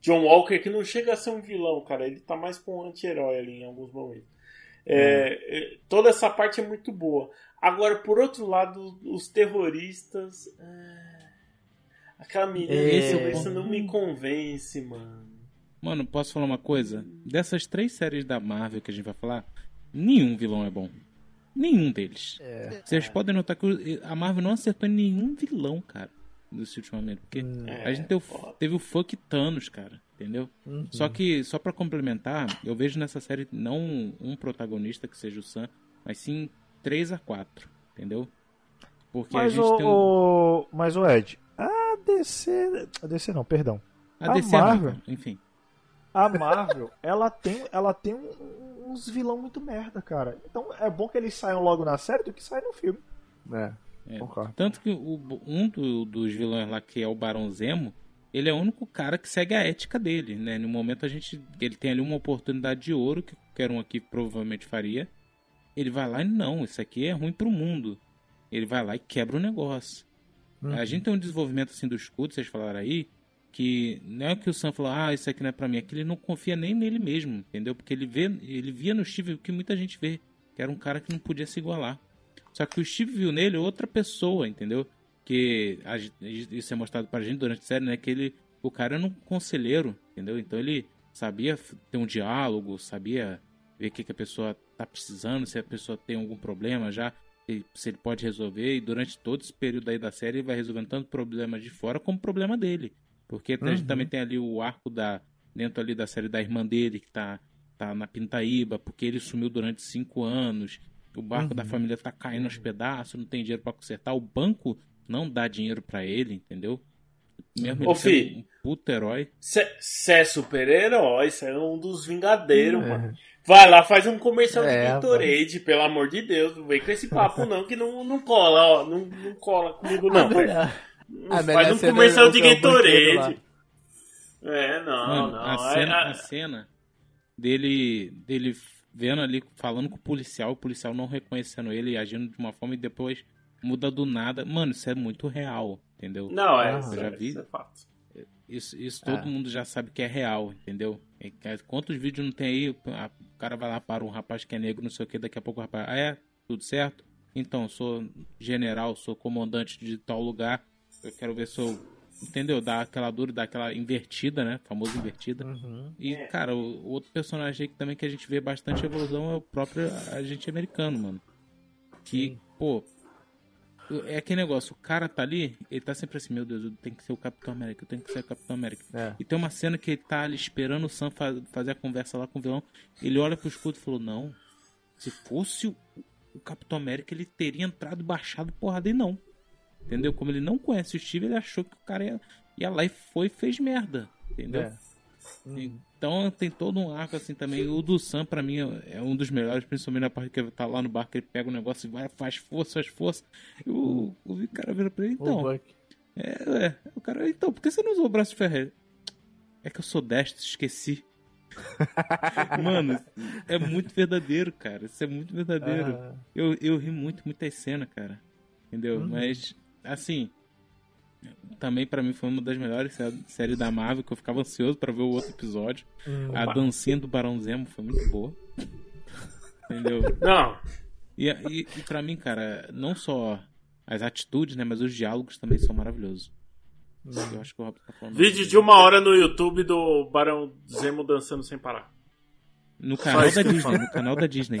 Speaker 1: John Walker, que não chega a ser um vilão, cara, ele tá mais com um anti-herói ali em alguns momentos. É, é, toda essa parte é muito boa. Agora, por outro lado, os terroristas. é, aquela menina
Speaker 2: É.
Speaker 1: terrorista não me convence, mano.
Speaker 3: Mano, posso falar uma coisa? Dessas três séries da Marvel que a gente vai falar, nenhum vilão é bom. Nenhum deles.
Speaker 2: É.
Speaker 3: Vocês podem notar que a Marvel não acertou em nenhum vilão, cara, nesse ultimamente. Porque
Speaker 1: É,
Speaker 3: a gente teve,
Speaker 1: foda.
Speaker 3: teve o fuck Thanos, cara, entendeu?
Speaker 2: Uhum.
Speaker 3: Só que, só pra complementar, eu vejo nessa série não um protagonista que seja o Sam, mas sim três a quatro, entendeu? Porque
Speaker 4: Mas
Speaker 3: a gente
Speaker 4: o,
Speaker 3: tem um...
Speaker 4: o- mas o Ed, a DC, a DC não, perdão.
Speaker 3: A
Speaker 4: a
Speaker 3: DC é
Speaker 4: Marvel-
Speaker 3: Marvel, enfim.
Speaker 4: A Marvel, ela tem, ela tem um- uns vilão muito merda, cara. Então é bom que eles saiam logo na série do que saem no filme.
Speaker 2: É,
Speaker 3: É.
Speaker 2: concordo.
Speaker 3: Tanto que o- um do- dos vilões lá, que é o Barão Zemo, ele é o único cara que segue a ética dele, né? No momento a gente. Ele tem ali uma oportunidade de ouro que, que qualquer um aqui provavelmente faria. Ele vai lá e não, isso aqui é ruim pro mundo. Ele vai lá e quebra o negócio.
Speaker 2: Uhum.
Speaker 3: A gente tem um desenvolvimento assim do escudo, vocês falaram aí, que não é que o Sam falou, ah, isso aqui não é pra mim, é que ele não confia nem nele mesmo, entendeu? Porque ele vê, ele via no Steve o que muita gente vê, que era um cara que não podia se igualar. Só que o Steve viu nele outra pessoa, entendeu? Que isso é mostrado pra gente durante a série, né? Que ele, o cara era um conselheiro, entendeu? Então ele sabia ter um diálogo, sabia ver o que, que a pessoa tá precisando, se a pessoa tem algum problema já, se ele pode resolver. E durante todo esse período aí da série ele vai resolvendo tanto problemas de fora como problema dele. Porque a gente
Speaker 2: Uhum.
Speaker 3: também tem ali o arco da. dentro ali da série da irmã dele, que tá, tá na Pintaíba, porque ele sumiu durante cinco anos. O barco da
Speaker 2: Uhum.
Speaker 3: família tá caindo aos pedaços, não tem dinheiro pra consertar. O banco não dá dinheiro pra ele, entendeu? Mesmo
Speaker 1: Ô, fi.
Speaker 3: um puto herói.
Speaker 1: Você é super-herói, você é um dos vingadeiros,
Speaker 2: É.
Speaker 1: mano. Vai lá, faz um comercial de
Speaker 2: É,
Speaker 1: Gatorade, pelo amor de Deus. Não vem com esse papo não, que não, não cola, ó. Não, não cola comigo não,
Speaker 2: a a melhor
Speaker 1: Faz um comercial
Speaker 2: é
Speaker 1: de
Speaker 2: é.
Speaker 1: Gatorade. É, não,
Speaker 3: Mano,
Speaker 1: não.
Speaker 3: a
Speaker 1: é-
Speaker 3: cena,
Speaker 1: é-
Speaker 3: a cena dele, dele vendo ali, falando com o policial, o policial não reconhecendo ele e agindo de uma forma e depois muda do nada. Mano, isso é muito real, entendeu?
Speaker 1: Não, é,
Speaker 2: Ah,
Speaker 1: isso,
Speaker 3: eu já
Speaker 1: é,
Speaker 3: vi.
Speaker 1: isso é fato.
Speaker 3: Isso, isso todo
Speaker 2: Ah.
Speaker 3: mundo já sabe que é real, entendeu? É é, Quantos vídeos não tem aí? A- O cara vai lá para um rapaz que é negro, não sei o que, daqui a pouco o rapaz, ah, é? Tudo certo? Então, sou general, sou comandante de tal lugar, eu quero ver se eu. Entendeu? Dá aquela dura, dá aquela invertida, né? Famosa invertida.
Speaker 2: Uhum.
Speaker 3: E, cara, o, o outro personagem aí que também que a gente vê bastante evolução é o próprio agente americano, mano. Que, pô, é aquele negócio, o cara tá ali, ele tá sempre assim, meu Deus, eu tenho que ser o Capitão América, eu tenho que ser o Capitão América.
Speaker 2: É.
Speaker 3: E tem uma cena que ele tá ali esperando o Sam fa- fazer a conversa lá com o vilão. Ele olha pro escudo e falou, não, se fosse o, o Capitão América, ele teria entrado e baixado porrada e não. Entendeu? Como ele não conhece o Steve, ele achou que o cara ia, ia lá e foi e fez merda. Entendeu?
Speaker 2: É. Uhum.
Speaker 3: Então tem todo um arco assim também. O do Sam, pra mim, é um dos melhores, principalmente na parte que ele tá lá no barco, ele pega o negócio e vai, faz força, faz força. E o, o cara vira pra ele, então. É, é. O cara, então, por que você não usou o braço de ferro? É que eu sou destro, esqueci. Mano, é muito verdadeiro, cara. Isso é muito verdadeiro.
Speaker 2: Ah,
Speaker 3: Eu, eu ri muito, muita cena, cara. Entendeu?
Speaker 2: Uhum.
Speaker 3: Mas, assim. Também pra mim foi uma das melhores sé- séries da Marvel, que eu ficava ansioso pra ver o outro episódio.
Speaker 2: hum.
Speaker 3: A dancinha do Barão Zemo foi muito boa. Entendeu?
Speaker 1: Não,
Speaker 3: E, e, e pra mim, cara, não só as atitudes, né? Mas os diálogos também são maravilhosos. Eu acho que o Rob tá falando.
Speaker 1: vídeo de uma hora no YouTube do Barão Zemo dançando sem parar.
Speaker 3: No canal da Disney, no canal da Disney.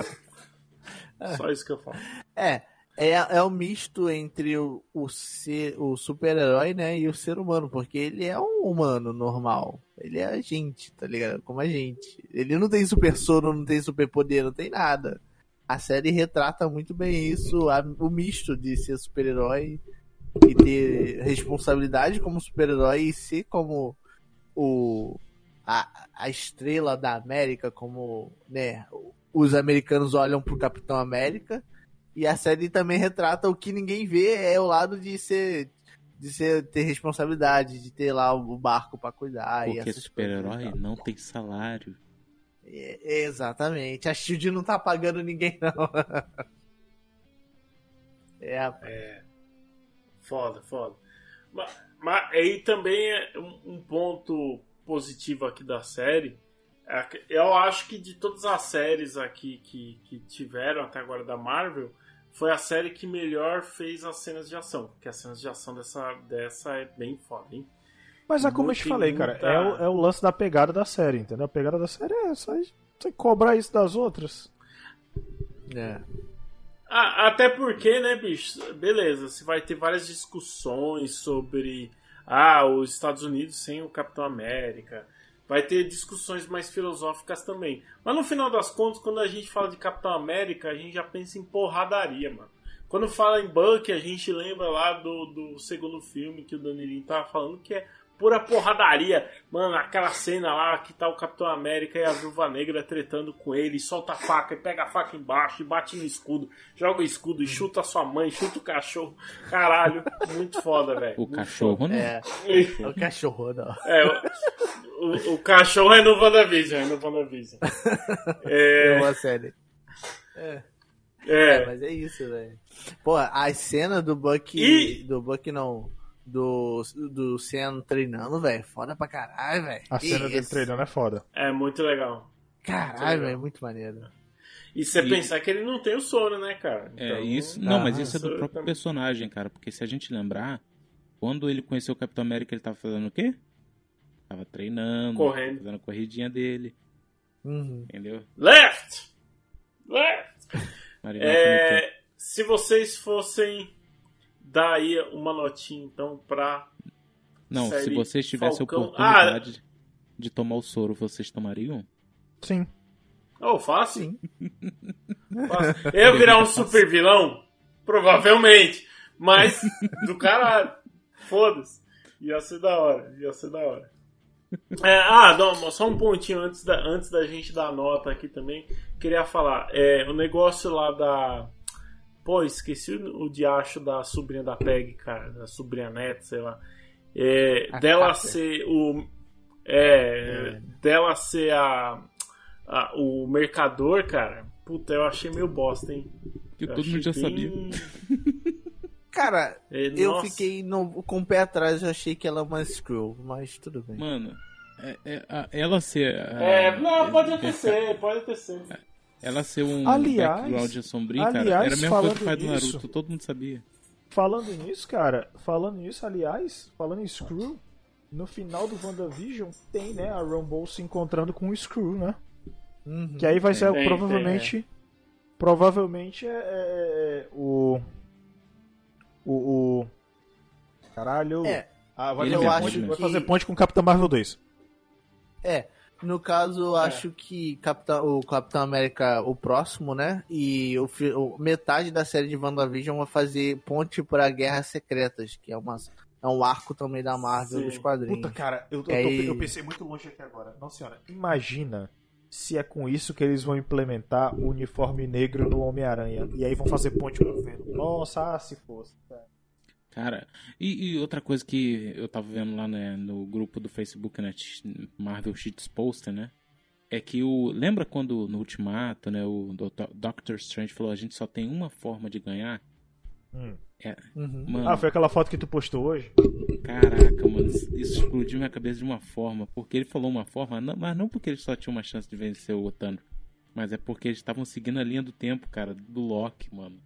Speaker 1: Só isso que eu falo.
Speaker 2: É, é, é o misto entre o, o, ser, o super-herói, né, e o ser humano, porque ele é um humano normal. Ele é a gente, tá ligado? Como a gente. Ele não tem super soro, não tem super poder, não tem nada. A série retrata muito bem isso, a- o misto de ser super-herói e ter responsabilidade como super-herói e ser como o a, a estrela da América, como né, os americanos olham pro Capitão América. E a série também retrata o que ninguém vê é o lado de ser de ser ter responsabilidade, de ter lá o barco pra cuidar e
Speaker 3: Porque super-herói não tem salário.
Speaker 2: É, exatamente. A Shield não tá pagando ninguém não. é, rapaz.
Speaker 1: Foda, foda. Mas, mas aí também é um, um ponto positivo aqui da série. é Eu acho que de todas as séries aqui que, que tiveram até agora da Marvel, foi a série que melhor fez as cenas de ação. Porque as cenas de ação dessa, dessa é bem foda, hein?
Speaker 4: Mas é como eu te falei, cara,
Speaker 1: muita-
Speaker 4: é o, é o lance da pegada da série, entendeu? A pegada da série é só você cobrar isso das outras.
Speaker 2: É.
Speaker 1: Ah, até porque, né, bicho? Beleza, você vai ter várias discussões sobre ah, os Estados Unidos sem o Capitão América. Vai ter discussões mais filosóficas também. Mas no final das contas, quando a gente fala de Capitão América, a gente já pensa em porradaria, mano. Quando fala em Bucky, a gente lembra lá do, do segundo filme que o Danilinho tava falando, que é pura porradaria. Mano, aquela cena lá que tá o Capitão América e a Viúva Negra tretando com ele, solta a faca, e pega a faca embaixo, e bate no escudo, joga o escudo, e chuta a sua mãe, chuta o cachorro. Caralho, muito foda, velho.
Speaker 3: O
Speaker 1: Muito
Speaker 3: cachorro, né?
Speaker 2: É,
Speaker 1: foda.
Speaker 2: é o cachorro, não.
Speaker 1: É, o, o, o cachorro é no WandaVision, é no WandaVision.
Speaker 2: É
Speaker 1: É,
Speaker 2: uma série. É,
Speaker 1: é,
Speaker 2: mas é isso, velho. Pô, a cena do Buck.
Speaker 1: E-
Speaker 2: Do Buck não. Do, do Senna treinando, velho. Foda pra caralho, velho.
Speaker 4: A
Speaker 2: Que
Speaker 4: cena dele treinando é foda.
Speaker 1: é muito legal.
Speaker 2: Caralho, velho. Muito maneiro.
Speaker 1: E você
Speaker 3: E-
Speaker 1: pensar que ele não tem o sono, né, cara?
Speaker 3: É,
Speaker 1: Então,
Speaker 3: isso. Não, mas isso é do próprio
Speaker 1: também.
Speaker 3: personagem, cara. Porque se a gente lembrar, quando ele conheceu o Capitão América, ele tava fazendo o quê? Tava treinando,
Speaker 1: Correndo.
Speaker 3: fazendo a corridinha dele,
Speaker 2: Uhum.
Speaker 3: entendeu?
Speaker 1: Left! Left! É, se vocês fossem dar aí uma notinha, então, pra.
Speaker 3: Não, se vocês tivessem a
Speaker 1: Falcão-
Speaker 3: oportunidade de tomar o soro, vocês tomariam?
Speaker 4: Sim.
Speaker 1: Oh, fácil. Fácil. Eu virar um super vilão? Provavelmente. Mas, do caralho. Foda-se. Ia ser da hora. Ia ser da hora. É, ah, não, só um pontinho antes da, antes da gente dar a nota aqui também. Queria falar. É, o negócio lá da. Pô, esqueci o, o diacho da sobrinha da Peg, cara. Da sobrinha neta, sei lá. É, dela ser o. É, Dela ser a, a- O mercador, cara. Puta, eu achei meio bosta, hein?
Speaker 3: Que
Speaker 1: Eu
Speaker 3: todo mundo já
Speaker 1: achei
Speaker 3: sabia.
Speaker 1: bem-
Speaker 2: Cara,
Speaker 1: É,
Speaker 2: eu
Speaker 1: nossa.
Speaker 2: fiquei no, com o pé atrás, eu achei que ela é uma Screw, mas tudo bem.
Speaker 3: Mano, é- é- a- ela ser. a-
Speaker 1: É, não, pode até
Speaker 3: é-
Speaker 1: ser, pode até ser.
Speaker 3: Ela ser um
Speaker 4: Aliás-
Speaker 3: background sombrio, cara,
Speaker 4: aliás,
Speaker 3: era a mesma coisa que
Speaker 4: falando
Speaker 3: do
Speaker 4: nisso-
Speaker 3: Naruto, todo mundo sabia.
Speaker 4: Falando nisso, cara, falando nisso, aliás, falando em Screw, no final do WandaVision tem, né, a Rumble se encontrando com o Screw, né?
Speaker 2: Uhum.
Speaker 4: Que aí vai ser
Speaker 1: Tem,
Speaker 4: provavelmente. Provavelmente é, é- é o. O. o caralho.
Speaker 2: É,
Speaker 4: Ah, vai, fazer
Speaker 2: mesmo,
Speaker 4: ponte,
Speaker 3: ele
Speaker 4: vai fazer ponte com o Capitão Marvel 2.
Speaker 2: É, no caso, eu acho que Capitão, o Capitão América, o próximo, né? E o, o- metade da série de WandaVision vai fazer ponte para Guerras Secretas, que é, uma, é um arco também da Marvel
Speaker 1: Sim.
Speaker 2: dos quadrinhos.
Speaker 4: Puta, cara, eu, eu, tô-
Speaker 2: Aí-
Speaker 4: eu pensei muito longe aqui agora. Não, senhora. Imagina se é com isso que eles vão implementar o uniforme negro no Homem-Aranha. E aí vão fazer ponte com o governo. Nossa, ah, se fosse. cara.
Speaker 3: Cara, e, e outra coisa que eu tava vendo lá né, no grupo do Facebook, né, Marvel Cheats Poster, né? É que o. Lembra quando no Ultimato, né, o. Doctor Strange falou: a gente só tem uma forma de ganhar?
Speaker 4: Hum.
Speaker 3: É,
Speaker 2: Uhum.
Speaker 3: mano,
Speaker 4: Ah, foi aquela foto que tu postou hoje?
Speaker 3: caraca, mano, isso isso explodiu minha cabeça de uma forma. Porque ele falou uma forma, não- mas não porque ele só tinha uma chance de vencer o Thanos. Mas é porque eles estavam seguindo a linha do tempo, cara, do Loki, mano.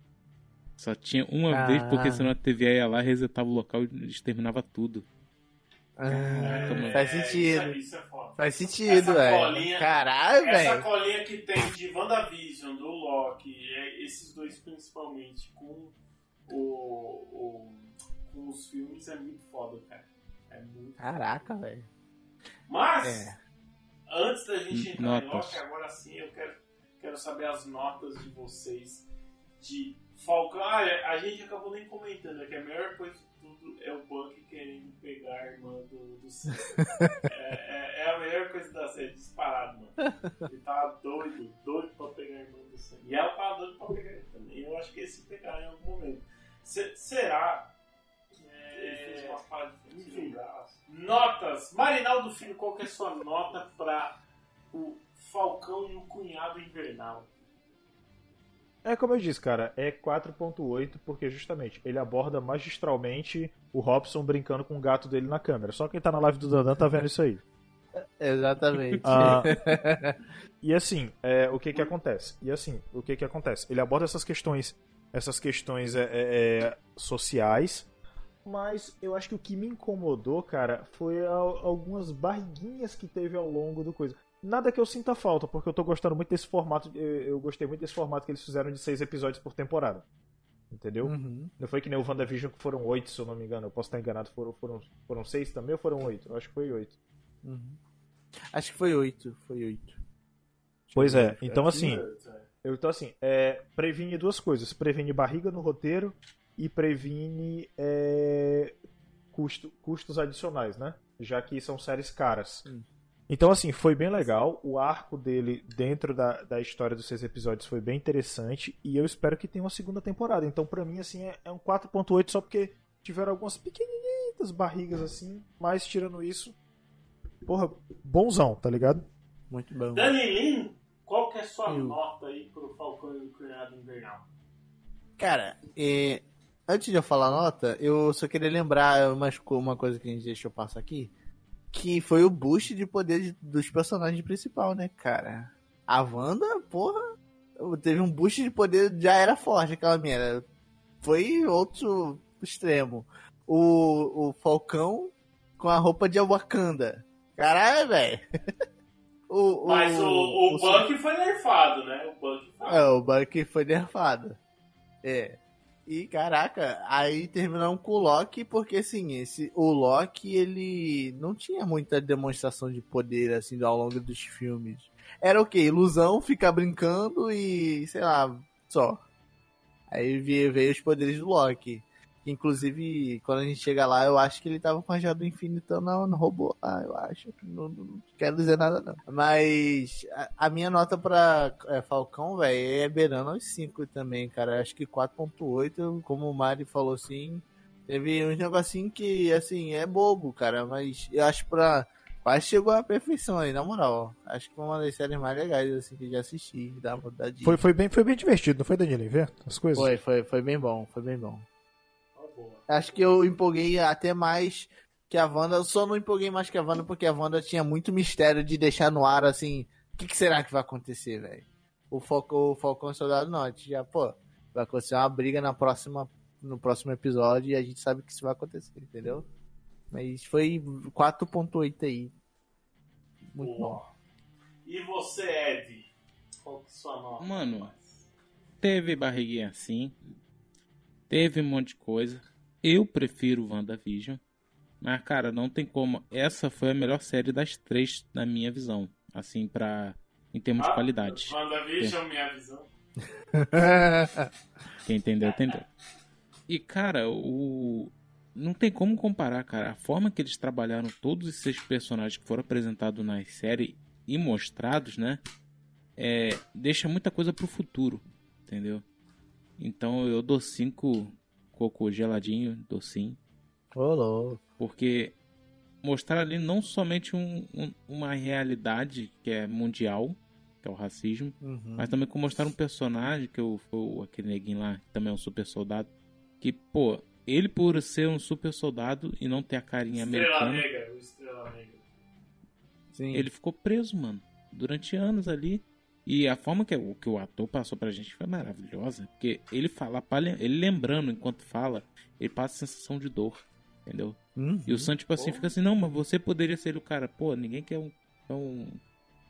Speaker 3: Só tinha uma
Speaker 2: Ah.
Speaker 3: vez, porque senão a TVA ia lá, resetava o local e exterminava tudo.
Speaker 2: Ah,
Speaker 3: mano.
Speaker 2: faz
Speaker 1: É,
Speaker 2: sentido.
Speaker 1: Isso, isso é foda.
Speaker 2: Faz sentido,
Speaker 1: Essa
Speaker 2: velho.
Speaker 1: colinha-
Speaker 2: Caralho,
Speaker 1: Essa
Speaker 2: velho.
Speaker 1: colinha que tem de WandaVision, do Loki, é, esses dois principalmente, com, o, o- com os filmes, é muito foda, cara. É muito
Speaker 2: Caraca, velho.
Speaker 1: Mas,
Speaker 2: É.
Speaker 1: antes da gente entrar em
Speaker 3: Notas.
Speaker 1: Loki, agora sim eu quero, quero saber as notas de vocês de Falcão. Ah, a gente acabou nem comentando, é que a melhor coisa de tudo é o Buck querendo pegar a irmã do, do é, é- é a melhor coisa da série, disparado, mano. Ele tava doido, doido pra pegar a irmã do Sam. E ela tava doida pra pegar ele também. Eu acho que eles se pegaram em algum momento. Se- será que ele fez umas paradas Enfim, Notas. Marinaldo Filho, qual que é a sua nota pra o Falcão e o Cunhado Invernal?
Speaker 4: É como eu disse, cara, é 4.8 porque justamente ele aborda magistralmente o Robson brincando com o gato dele na câmera. Só quem tá na live do Dandan tá vendo isso aí.
Speaker 2: Exatamente.
Speaker 4: Ah, e assim, é, o que que acontece? E assim, o que que acontece? Ele aborda essas questões, essas questões é, é, é, sociais, mas eu acho que o que me incomodou, cara, foi al- algumas barriguinhas que teve ao longo do coisa. Nada que eu sinta falta, porque eu tô gostando muito desse formato. Eu, eu gostei muito desse formato que eles fizeram de seis episódios por temporada. Entendeu?
Speaker 2: Uhum.
Speaker 4: Não foi que nem o WandaVision que foram oito, se eu não me engano. Eu posso estar enganado. Foram, foram, foram seis também ou foram oito? Eu acho que foi oito.
Speaker 2: Uhum. Acho que foi oito. Foi oito.
Speaker 4: Pois é. Então, assim. Eu, então, assim, é, previne duas coisas. Previne barriga no roteiro e previne é, custo- custos adicionais, né? já que são séries caras. Então, assim, foi bem legal. O arco dele dentro da, da história dos seis episódios foi bem interessante. E eu espero que tenha uma segunda temporada. Então, pra mim, assim, é, é um 4.8 só porque tiveram algumas pequenininhas barrigas, assim. Mas, tirando isso, porra, bonzão, tá ligado?
Speaker 2: Muito bom.
Speaker 1: Danilin, qual que é a sua
Speaker 2: Eu.
Speaker 1: nota aí pro Falcão e o Cunhado Invernal?
Speaker 2: Cara, é, antes de eu falar a nota, eu só queria lembrar umas co- uma coisa que a gente deixou passar aqui. Que foi o boost de poder de- dos personagens principal, né, cara? A Wanda, porra, teve um boost de poder, já era forte aquela merda. Foi outro extremo. O, o Falcão com a roupa de Wakanda. Caralho, velho. O,
Speaker 1: Mas o, o,
Speaker 2: o-
Speaker 1: Bucky foi nerfado, né? O Bucky foi.
Speaker 2: é, o Bucky foi nerfado. É. E caraca, aí terminamos com o Loki, porque assim, esse, o Loki ele não tinha muita demonstração de poder assim ao longo dos filmes. Era o quê? Ilusão, ficar brincando e sei lá, só. Aí veio, veio os poderes do Loki. Inclusive, quando a gente chega lá, eu acho que ele tava com a joia do infinito no, no robô. Ah, eu acho. Não, não quero dizer nada, não. Mas a, a minha nota pra é, Falcão, velho, é beirando aos 5 também, cara. Acho que 4.8, como o Mari falou assim. Teve uns negocinho que, assim, é bobo, cara. Mas eu acho pra. Quase chegou à perfeição aí, na moral. Acho que foi uma das séries mais legais, assim, que já assisti. Da, da.
Speaker 4: Foi, foi, bem, foi bem divertido, não foi, Danilo? Ver as coisas?
Speaker 2: Foi, foi, foi bem bom, foi bem bom. Acho que eu empolguei até mais que a Wanda. Eu só não empolguei mais que a Wanda porque a Wanda tinha muito mistério de deixar no ar assim. O que, que será que vai acontecer, velho? O, Falcão, o Falcão e o Soldado Norte já, pô, vai acontecer uma briga na próxima, no próximo episódio e a gente sabe que isso vai acontecer, entendeu? Mas foi 4.8 aí. Muito bom.
Speaker 1: Boa. E você, Ed? Qual que é a sua nota?
Speaker 3: Mano, teve barriguinha assim. Teve um monte de coisa. Eu prefiro WandaVision. Mas, cara, não tem como. Essa foi a melhor série das três, na minha visão. Assim, pra. Em termos de
Speaker 1: Ah,
Speaker 3: qualidade.
Speaker 1: WandaVision, minha visão.
Speaker 3: Quem entendeu, entendeu. E, cara, o. Não tem como comparar, cara. A forma que eles trabalharam todos esses personagens que foram apresentados na série e mostrados, né? É, deixa muita coisa pro futuro, entendeu? Então eu dou cinco cocô geladinho, docinho.
Speaker 2: Ô, louco.
Speaker 3: Porque mostrar ali não somente um- um- uma realidade que é mundial, que é o racismo,
Speaker 2: Uhum.
Speaker 3: mas também como mostrar um personagem, que eu, aquele neguinho lá, que também é um super soldado, que, pô, ele por ser um super soldado e não ter a carinha
Speaker 1: Estrela
Speaker 3: americana,
Speaker 1: Negra, o Estrela Negra.
Speaker 2: Sim.
Speaker 3: ele ficou preso, mano, durante anos ali. E a forma que o, que o ator passou pra gente foi maravilhosa, porque ele fala, ele lembrando enquanto fala, ele passa a sensação de dor, entendeu?
Speaker 2: Uhum.
Speaker 3: E o Sam, tipo assim, fica assim, não, mas você poderia ser o cara. Pô, ninguém quer um, um,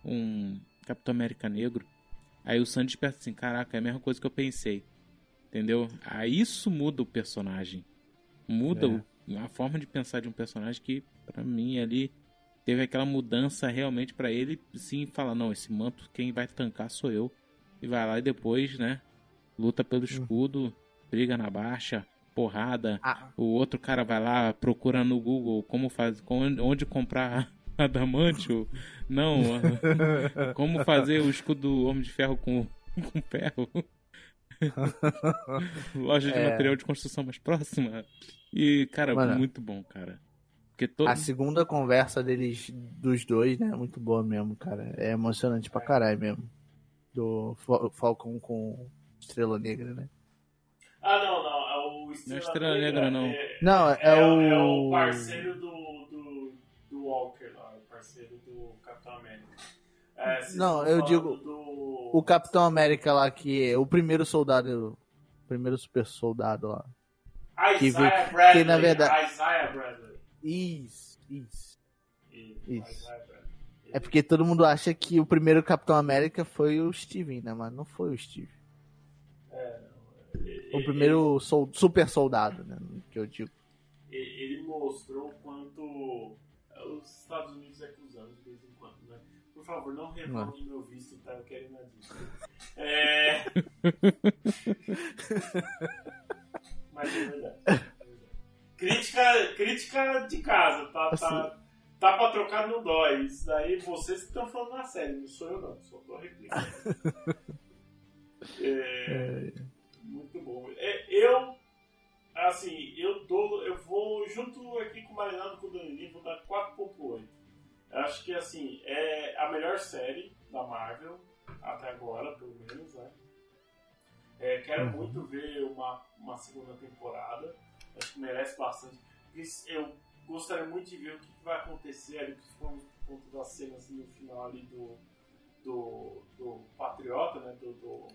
Speaker 3: um Capitão América negro. Aí o Sam desperta assim, caraca, é a mesma coisa que eu pensei. Entendeu? Aí isso muda o personagem. Muda o- a forma de pensar de um personagem que, pra mim, ali, teve aquela mudança realmente pra ele, sim, falar, não, esse manto quem vai tancar sou eu. E vai lá e depois, né, luta pelo escudo, briga na baixa, porrada,
Speaker 2: Ah,
Speaker 3: o outro cara vai lá, procura no Google como faz, onde comprar adamantio. Não, como fazer o escudo do Homem de Ferro com, com ferro. Loja de
Speaker 2: É.
Speaker 3: material de construção mais próxima. E, cara,
Speaker 2: Mano.
Speaker 3: muito bom, cara. Porque todo...
Speaker 2: A segunda conversa deles, dos dois, né? é Muito boa mesmo, cara. É emocionante pra caralho mesmo. Do Fal- Falcão com Estrela Negra, né?
Speaker 1: Ah, não, não. É o Estrela,
Speaker 3: Não é Estrela Negra, não.
Speaker 1: É,
Speaker 2: Não, é,
Speaker 1: é
Speaker 2: o...
Speaker 1: o, é o parceiro do, do, do Walker lá, o parceiro do Capitão América. É,
Speaker 2: Não, eu digo
Speaker 1: Do...
Speaker 2: O Capitão América lá, que é o primeiro soldado... O primeiro super soldado lá. que
Speaker 1: Isaiah
Speaker 2: vi-
Speaker 1: Bradley.
Speaker 2: que, na verdade-
Speaker 1: Isaiah Bradley.
Speaker 2: Isso, isso. Isso. É porque todo mundo acha que o primeiro Capitão América foi o Steven, né? Mas não foi o Steve. O primeiro sol- super soldado, né? Que eu digo.
Speaker 1: Ele, mostrou o quanto os Estados Unidos é cruzando de vez em quando, né? Por favor, não revogue meu visto, tá? Eu quero ir na Disney. É... Mas é verdade. é. Crítica, crítica de casa, tá? tá Tá pra trocar no dói. Isso daí vocês que estão falando na série, não sou eu não, só tô replicando. É, muito bom. É, eu, assim, eu dou, eu vou junto aqui com o Marinado com o Danilinho, vou dar 4.8. Eu acho que assim, é a melhor série da Marvel até agora, pelo menos, né? É, quero muito ver uma, uma segunda temporada. Acho que merece bastante. Eu gostaria muito de ver o que que vai acontecer ali, principalmente por conta das cenas no final ali do, do, do Patriota, né? Do, do,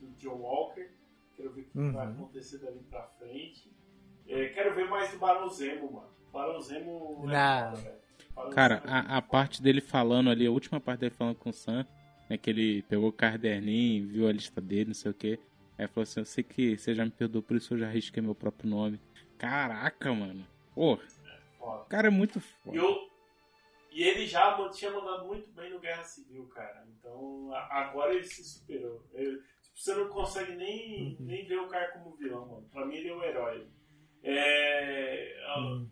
Speaker 1: do John Walker. Quero ver o que que vai
Speaker 2: Uhum.
Speaker 1: acontecer dali pra frente. É, quero ver mais do Barão Zemo, mano. Barão Zemo é. Barão
Speaker 3: Cara,
Speaker 1: Zemo é
Speaker 3: a, a parte dele falando ali, a última parte dele falando com o Sam, né, que ele pegou o caderninho, viu a lista dele, não sei o que. Aí falou assim, eu sei que você já me perdoou, por isso eu já risquei meu próprio nome. Caraca, mano. Pô,
Speaker 1: foda.
Speaker 3: o cara é muito
Speaker 1: E,
Speaker 3: foda.
Speaker 1: eu- e ele já tinha mandado muito bem no Guerra Civil, cara. Então agora ele se superou. Ele- tipo, você não consegue nem, nem ver o cara como vilão, mano. Pra mim ele é o herói. É,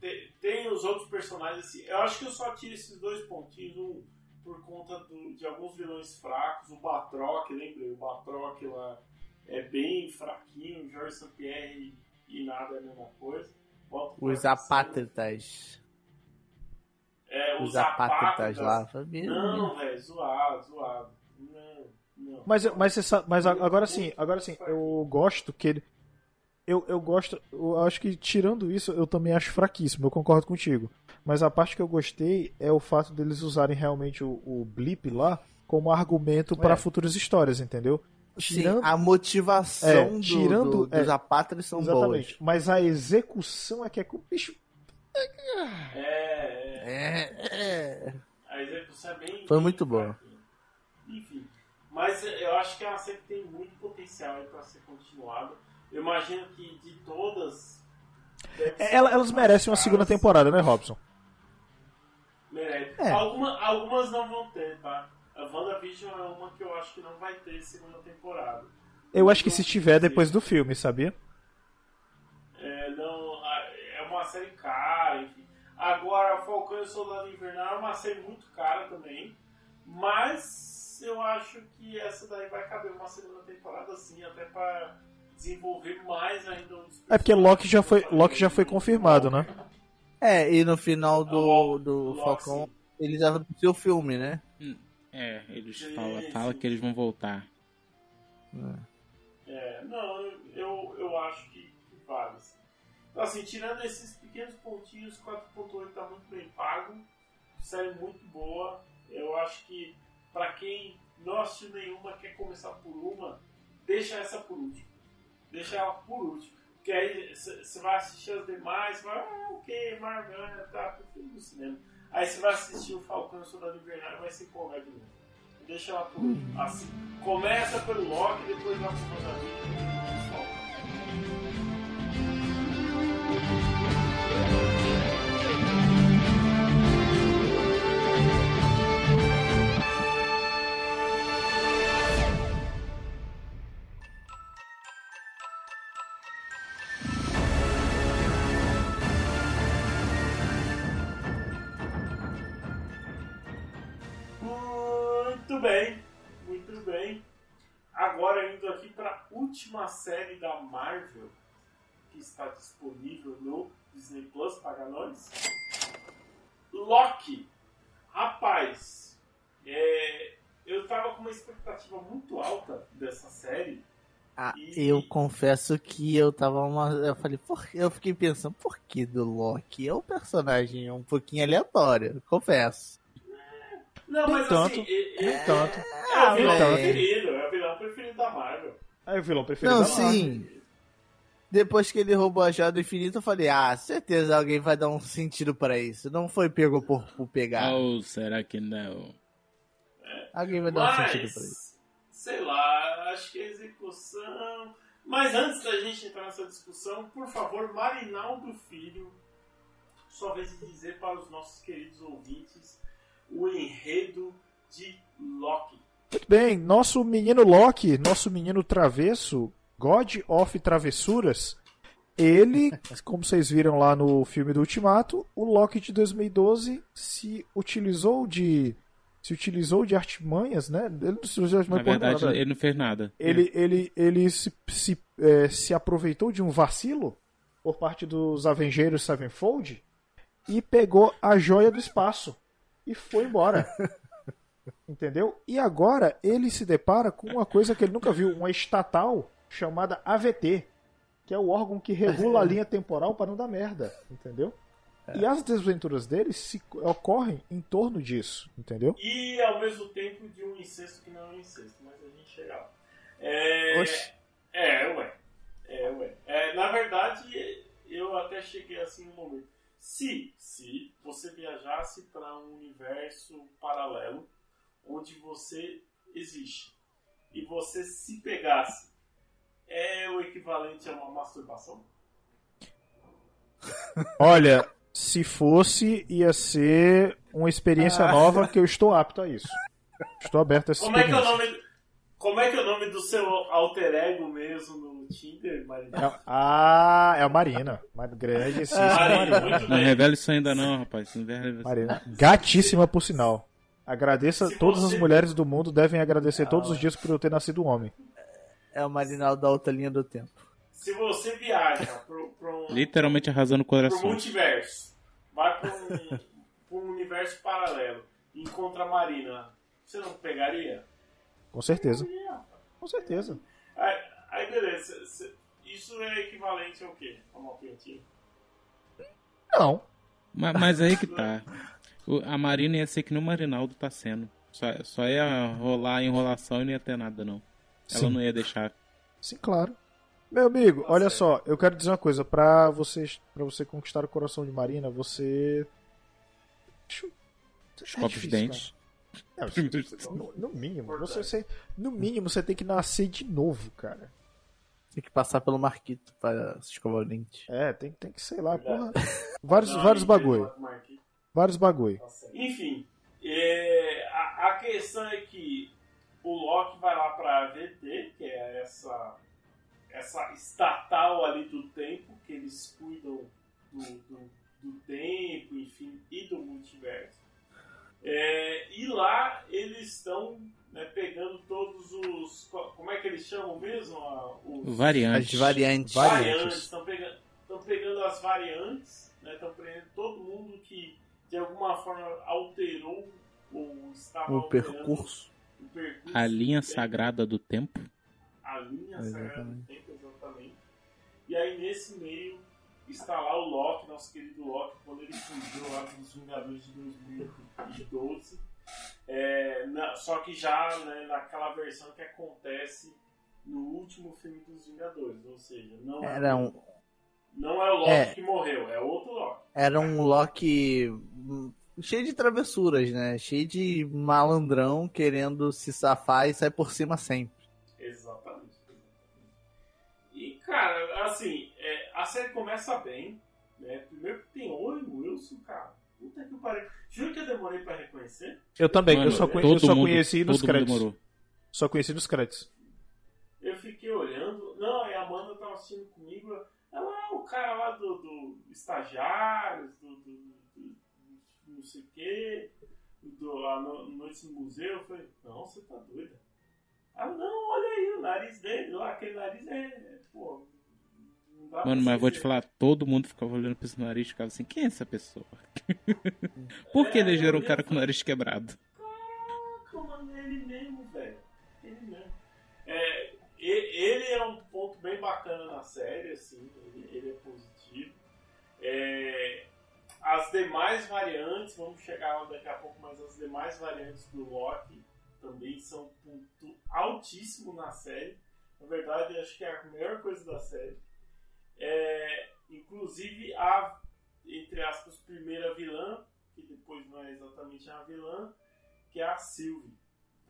Speaker 1: te- tem, os outros personagens assim. Eu acho que eu só tiro esses dois pontinhos um, por conta do- de alguns vilões fracos. O Batroc, lembrei, o Batroc lá é bem fraquinho. Jorge St-Pierre e nada é a mesma coisa.
Speaker 2: Os
Speaker 1: Marcos
Speaker 2: apátridas.
Speaker 1: É,
Speaker 2: Os apátridas lá.
Speaker 1: Não, velho, zoado, zoado. Não, não.
Speaker 4: Mas, eu- mas, sabe- mas agora sim, agora sim, eu gosto que ele. Eu, eu gosto, eu acho que tirando isso, eu também acho fraquíssimo, eu concordo contigo. Mas a parte que eu gostei é o fato deles usarem realmente o, o blip lá como argumento para futuras histórias, entendeu?
Speaker 2: Sim,
Speaker 4: Tirando-
Speaker 2: a motivação
Speaker 4: É,
Speaker 2: do-
Speaker 4: tirando-
Speaker 2: do- dos
Speaker 4: é,
Speaker 2: apátridas são
Speaker 4: Exatamente.
Speaker 2: boas.
Speaker 4: Mas a execução é que é com o bicho.
Speaker 1: É, é,
Speaker 2: É, é.
Speaker 1: a execução é bem.
Speaker 2: Foi muito boa.
Speaker 1: Enfim. Mas eu acho que série que tem muito potencial aí pra ser continuada. Eu imagino que de todas.
Speaker 4: É, Ela- elas merecem uma segunda temporada, né, Robson?
Speaker 1: Merece.
Speaker 2: É.
Speaker 1: Alguma- algumas não vão ter, tá? A WandaVision é uma que eu acho que não vai ter segunda temporada.
Speaker 4: Eu acho que se tiver depois do filme, sabia?
Speaker 1: É, não, é uma série cara, enfim. Agora, Falcão e o Soldado Invernal é uma série muito cara também. Mas eu acho que essa daí vai caber uma segunda temporada sim, até pra desenvolver mais ainda os
Speaker 4: É porque Loki já foi. Loki já foi confirmado, né?
Speaker 2: É, e no final do, do Falcão,
Speaker 1: sim.
Speaker 2: eles anunciam o filme, né?
Speaker 3: É, eles falam fala que eles vão voltar.
Speaker 1: É, não, eu, eu acho que, vale. Então, assim, tirando esses pequenos pontinhos, 4.8 tá muito bem pago. Série muito boa. Eu acho que pra quem não assistiu nenhuma, quer começar por uma, deixa essa por último. Deixa ela por último. Porque aí você vai assistir as demais, vai, ah, ok, Marvel, tá, prefiro no cinema. Aí você vai assistir o Falcão e o Soldado Invernal e vai se empolgar de novo. Deixa ela por último. Assim, começa pelo Loki, depois vai pro WandaVision e depois pro Falcão. Última série da Marvel que está disponível no Disney Plus, paga nós. Loki. Rapaz, é, eu tava com uma expectativa muito alta dessa série.
Speaker 2: Ah,
Speaker 1: E-
Speaker 2: eu confesso que eu tava uma. Eu falei, por... eu fiquei pensando, por que do Loki? É um personagem um pouquinho aleatório, confesso.
Speaker 1: Não, mas
Speaker 4: tanto,
Speaker 1: assim, é, é, é o vilão
Speaker 2: velho.
Speaker 1: preferido, é o vilão preferido da Marvel.
Speaker 4: Aí o vilão preferido
Speaker 2: Não, sim. Depois que ele roubou a joia do infinito, eu falei, ah, certeza alguém vai dar um sentido pra isso. Não foi pego por, por pegar.
Speaker 3: Ou será que não?
Speaker 2: Alguém vai dar um sentido pra isso.
Speaker 1: Mas, sei lá, acho que a execução. Mas antes da gente entrar nessa discussão, por favor, Marinaldo Filho, sua vez de dizer para os nossos queridos ouvintes o enredo de Loki.
Speaker 4: Muito bem, nosso menino Loki, nosso menino travesso, God of Travessuras, ele, como vocês viram lá no filme do Ultimato, o Loki de 2012 se utilizou de se utilizou de artimanhas, né? Ele não se utilizou de
Speaker 3: Na
Speaker 4: artimanhas porra
Speaker 3: verdade,
Speaker 4: nenhuma,
Speaker 3: ele não fez nada.
Speaker 4: ele, ele, ele se, se, é, se aproveitou de um vacilo por parte dos Avengers Sevenfold e pegou a joia do espaço e foi embora. Entendeu? E agora ele se depara com uma coisa que ele nunca viu, uma estatal chamada AVT, que é o órgão que regula a linha temporal para não dar merda, entendeu? E as desventuras dele se ocorrem em torno disso, entendeu?
Speaker 1: E ao mesmo tempo de um incesto que não é um incesto, mas a gente chega lá. É,
Speaker 2: Oxi.
Speaker 1: é ué. É, ué. É, na verdade, eu até cheguei assim no momento. Se, se você viajasse para um universo paralelo onde você existe e você se pegasse, é o equivalente a uma masturbação?
Speaker 4: Olha, se fosse, ia ser uma experiência nova que eu estou apto a isso. Estou aberto a essa
Speaker 1: Como é que é o
Speaker 4: experiência.
Speaker 1: nome? Como é que é o nome do seu alter ego mesmo no Tinder, Marina?
Speaker 4: É- ah, é a Marina. Uma grande, sim,
Speaker 1: Marina,
Speaker 4: Marina.
Speaker 3: Não revela isso ainda não, rapaz. Não revela isso.
Speaker 4: Marina. Gatíssima, por sinal. Agradeça,
Speaker 1: Se
Speaker 4: todas
Speaker 1: você-
Speaker 4: as mulheres do mundo devem agradecer todos os dias por eu ter nascido homem.
Speaker 2: É o Marinaldo da outra linha do tempo.
Speaker 1: Se você viaja pro, pro, um,
Speaker 3: Literalmente arrasando o
Speaker 1: pro
Speaker 3: coração.
Speaker 1: multiverso, vai pra um, pra um universo paralelo e encontra a Marina, você não pegaria?
Speaker 4: Com certeza. Com certeza.
Speaker 1: Aí, aí beleza, isso é equivalente ao quê? A uma pintinha?
Speaker 4: Não.
Speaker 3: Mas, mas aí que tá. A Marina ia ser que nem o Marinaldo tá sendo. Só, só ia rolar a enrolação e não ia ter nada, não. Ela
Speaker 4: Sim.
Speaker 3: não ia deixar.
Speaker 4: Sim, claro. Meu amigo, olha só, eu quero dizer uma coisa, pra você, pra você conquistar o coração de Marina, você. Deixa eu-
Speaker 3: Escova os dentes.
Speaker 4: Não, no, no mínimo, você, você- no mínimo você tem que nascer de novo, cara.
Speaker 2: Tem que passar pelo Marquito para se escovar o dente.
Speaker 4: É, tem, tem que, sei lá, porra. Vários,
Speaker 1: Não,
Speaker 4: vários bagulho. Vários bagulho.
Speaker 1: Enfim, é, a, a questão é que o Loki vai lá pra AVT, que é essa, essa estatal ali do tempo, que eles cuidam do, do, do tempo, enfim, e do multiverso. É, e lá eles estão né, pegando todos os. co- Como é que eles chamam mesmo? Ah, Os
Speaker 3: Variante.
Speaker 2: As variantes.
Speaker 4: Variantes.
Speaker 1: Estão pegando, tão pegando as variantes, estão pegando todo mundo que de alguma forma alterou ou estava
Speaker 2: O percurso.
Speaker 1: o percurso
Speaker 3: A linha
Speaker 1: tempo.
Speaker 3: sagrada do tempo.
Speaker 1: A linha sagrada do
Speaker 2: Exatamente.
Speaker 1: tempo, exatamente. E aí nesse meio está lá o Loki, nosso querido Loki, quando ele fugiu lá dos Vingadores de 2012. É, na- só que já né, naquela versão que acontece no último filme dos Vingadores, ou seja, não é,
Speaker 2: Era um,
Speaker 1: não é o Loki
Speaker 2: É.
Speaker 1: que morreu, é outro Loki.
Speaker 2: era um Loki hum, cheio de travessuras, né? Cheio de malandrão querendo se safar e sair por cima sempre.
Speaker 1: Exatamente. E, cara, assim, é, a série começa bem, né? Primeiro que tem Owen Wilson, cara. Puta que pariu. Juro que eu demorei pra reconhecer.
Speaker 4: Eu também,
Speaker 3: Mano,
Speaker 4: eu só, conhe- eu só
Speaker 3: mundo-
Speaker 4: conheci nos créditos.
Speaker 3: demorou.
Speaker 4: Só conheci nos créditos.
Speaker 1: Eu fiquei olhando. Não, aí a Amanda tava assistindo. Ela é o cara lá do, do estagiários, do, do, do- não sei o quê, do a Noite no Museu. Eu falei, não, você tá doida. Ah, não, olha aí o nariz dele lá, aquele nariz é. é, Pô.
Speaker 3: Mano, mas vou te falar, todo mundo ficava olhando pra esse nariz e ficava assim, quem é essa pessoa? Por que
Speaker 1: É,
Speaker 3: elegeram
Speaker 1: eu
Speaker 3: um cara com o nariz quebrado?
Speaker 1: Caraca, mano, ele mesmo, velho. Ele mesmo. É, ele é um ponto bem bacana na série, assim, É, as demais variantes, vamos chegar lá daqui a pouco, mas as demais variantes do Loki também são um ponto altíssimo na série. Na verdade, acho que é a melhor coisa da série. É, inclusive a, entre aspas, primeira vilã, que depois não é exatamente a vilã, que é a Sylvie.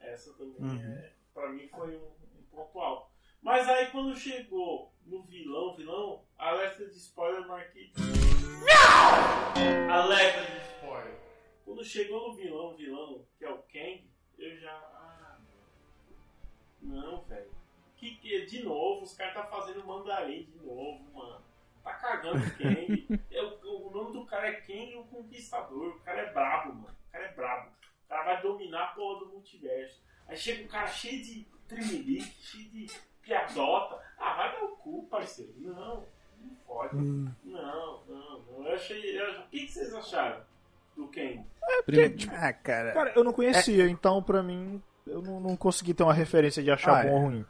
Speaker 1: Essa também,
Speaker 2: Uhum.
Speaker 1: é, pra mim, foi um, um ponto alto. Mas aí, quando chegou no vilão, vilão, alerta de spoiler, Marquinhos. Alerta de spoiler. Quando chegou no vilão, vilão, que é o Kang, eu já. Ah, não, velho. Que, que, de novo, os caras tá fazendo mandarim de novo, mano. Tá cagando o Kang. É, o, o nome do cara é Kang o Conquistador. O cara é brabo, mano. O cara é brabo. O cara vai dominar a porra do multiverso. Aí chega um cara cheio de tremelique, cheio de piadota. Ah, vai dar o cu, parceiro. Não,
Speaker 2: Hum.
Speaker 1: Não, não, não. Eu achei. eu- o que, que vocês acharam do Kang?
Speaker 3: Prime-
Speaker 2: Ah, cara.
Speaker 4: Cara, eu não conhecia, então pra mim eu não, não consegui ter uma referência de achar
Speaker 2: Ah,
Speaker 4: bom
Speaker 2: é.
Speaker 4: ou ruim.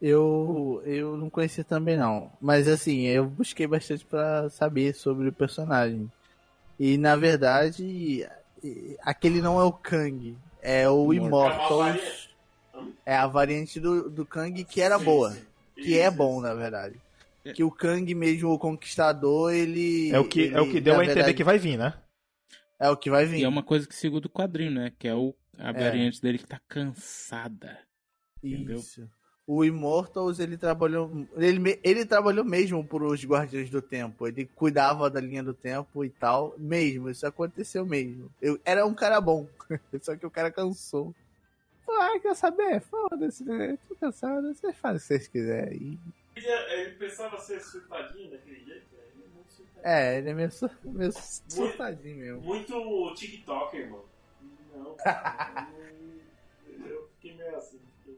Speaker 2: Eu, eu não conhecia também não. Mas assim, eu busquei bastante pra saber sobre o personagem. E na verdade, aquele não é o Kang, é o
Speaker 3: Immortal.
Speaker 1: É
Speaker 2: Immortals. É a variante do, do Kang que era
Speaker 1: Sim,
Speaker 2: boa.
Speaker 1: sim.
Speaker 2: Que é bom, na verdade.
Speaker 3: É.
Speaker 2: Que o Kang mesmo, o Conquistador, ele.
Speaker 4: É o que, é o que
Speaker 2: ele,
Speaker 4: deu a entender
Speaker 2: verdade,
Speaker 4: que vai vir, né?
Speaker 2: É o que vai vir.
Speaker 3: E é uma coisa que segura do quadrinho, né? Que é o, a
Speaker 2: É.
Speaker 3: variante dele que tá cansada. entendeu?
Speaker 2: Isso. O Immortals, ele trabalhou. Ele, ele trabalhou mesmo pros Guardiões do Tempo. Ele cuidava da linha do tempo e tal. Mesmo, isso aconteceu mesmo. Eu, era um cara bom. Só que o cara cansou. Ah, quer saber? Foda-se, né? Tô cansado, vocês fazem o que vocês quiserem.
Speaker 1: Ele, ele pensava ser surtadinho daquele jeito. né? Ele é muito surtadinho.
Speaker 2: É, ele é meio, sur- meio surtadinho mesmo.
Speaker 1: Muito TikToker, mano. Não, cara, não- eu fiquei meio assim. fiquei.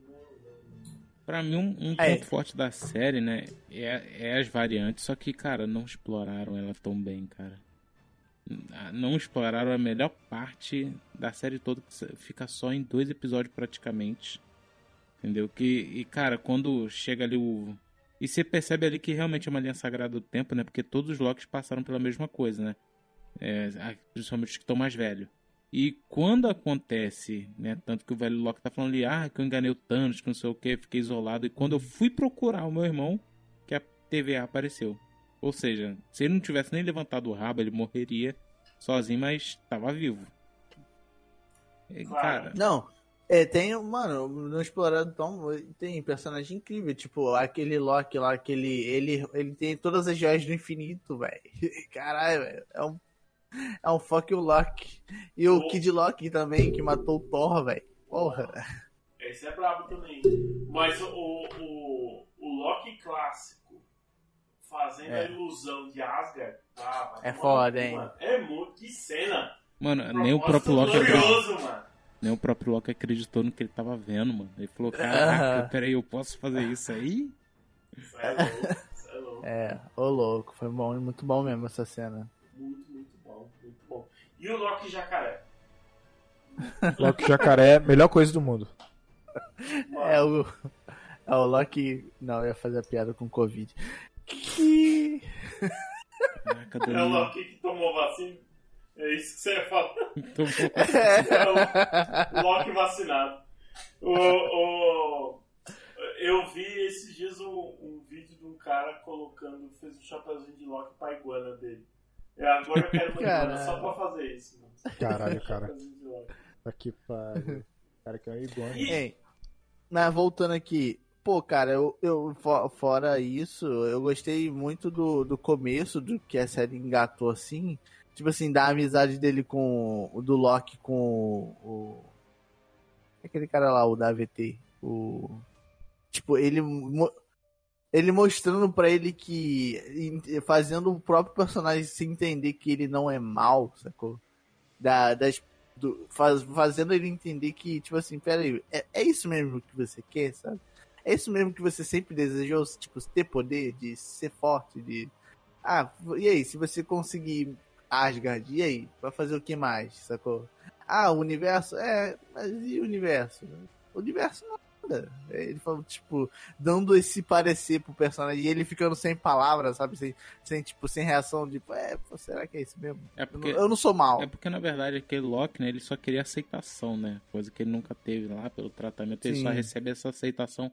Speaker 3: Pra mim, um, um
Speaker 2: É.
Speaker 3: ponto forte da série, né? É, é as variantes, só que, cara, não exploraram ela tão bem, cara. Ah, Não exploraram a melhor parte da série toda, que fica só em dois episódios praticamente. Entendeu? Que, e, cara, quando chega ali o. E você percebe ali que realmente é uma linha sagrada do tempo, né? Porque todos os Locks passaram pela mesma coisa, né? É, principalmente os que estão mais velhos. E quando acontece, né? Tanto que o velho Loki tá falando ali, ah, que eu enganei o Thanos, que não sei o que, fiquei isolado. E quando eu fui procurar o meu irmão, que a TVA apareceu. Ou seja, se ele não tivesse nem levantado o rabo, ele morreria sozinho, mas tava vivo. E,
Speaker 1: Claro.
Speaker 3: Cara,
Speaker 2: Não, é, tem, mano, no Explorado Tom tem personagem incrível, tipo, aquele Loki lá, aquele, ele, ele tem todas as joias do infinito, velho. Caralho, velho, é um, é um fucking Loki. E o
Speaker 1: Oh.
Speaker 2: Kid Loki também, que matou o Thor, velho. Porra.
Speaker 1: Esse é brabo também. Mas o, o, o Loki clássico fazendo
Speaker 2: É.
Speaker 1: a ilusão de Asgard. Ah,
Speaker 2: É foda, hein?
Speaker 1: mano. É muito. Que cena.
Speaker 3: mano, nem o próprio Loki acreditou.
Speaker 1: glorioso, mano.
Speaker 3: Nem o próprio Loki acreditou no que ele tava vendo, mano. Ele falou, caraca, peraí, eu posso fazer isso aí?
Speaker 1: Isso é louco. Isso é louco.
Speaker 2: É, ô louco, foi bom, muito bom mesmo essa cena.
Speaker 1: Muito, muito bom. Muito bom. E o Loki jacaré?
Speaker 4: Loki Jacaré, melhor coisa do mundo.
Speaker 1: Mano,
Speaker 2: É o, é o Loki, não, eu ia fazer a piada com Covid. Que...
Speaker 1: É o. Loki que tomou vacina. É isso que você ia falar.
Speaker 3: Então,
Speaker 1: É o Loki vacinado. O, o- eu vi esses dias um, um vídeo de um cara colocando, fez um chapéuzinho de Loki pra iguana dele. É, agora eu quero uma iguana só pra fazer isso, mano.
Speaker 4: Caralho, cara. Aqui pariu. Cara, que é um iguana.
Speaker 2: Ei, mas voltando aqui, pô, cara, eu, eu fo- fora isso, eu gostei muito do, do começo do que a série engatou assim, tipo assim, da amizade dele com o do Loki com o aquele cara lá, o da AVT, o tipo, ele ele mostrando pra ele que fazendo o próprio personagem se entender que ele não é mal, sacou? Da, das do- faz- fazendo ele entender que, tipo assim, peraí, é, é isso mesmo que você quer, sabe? É isso mesmo que você sempre desejou, tipo, ter poder, de ser forte, de. Ah, e aí, se você conseguir Asgard, e aí? Vai fazer o que mais, sacou? Ah, o universo? É, mas e o universo? O universo nada. Ele falou, tipo, dando esse parecer pro personagem e ele ficando sem palavras, sabe? Sem, sem tipo, sem reação, tipo, é, pô, será que é isso mesmo?
Speaker 3: É
Speaker 2: Eu não,
Speaker 3: porque,
Speaker 2: eu não sou mal.
Speaker 3: é porque, na verdade, aquele Loki, né, ele só queria aceitação, né? Coisa que ele nunca teve lá pelo tratamento. Ele
Speaker 2: Sim.
Speaker 3: só recebe essa aceitação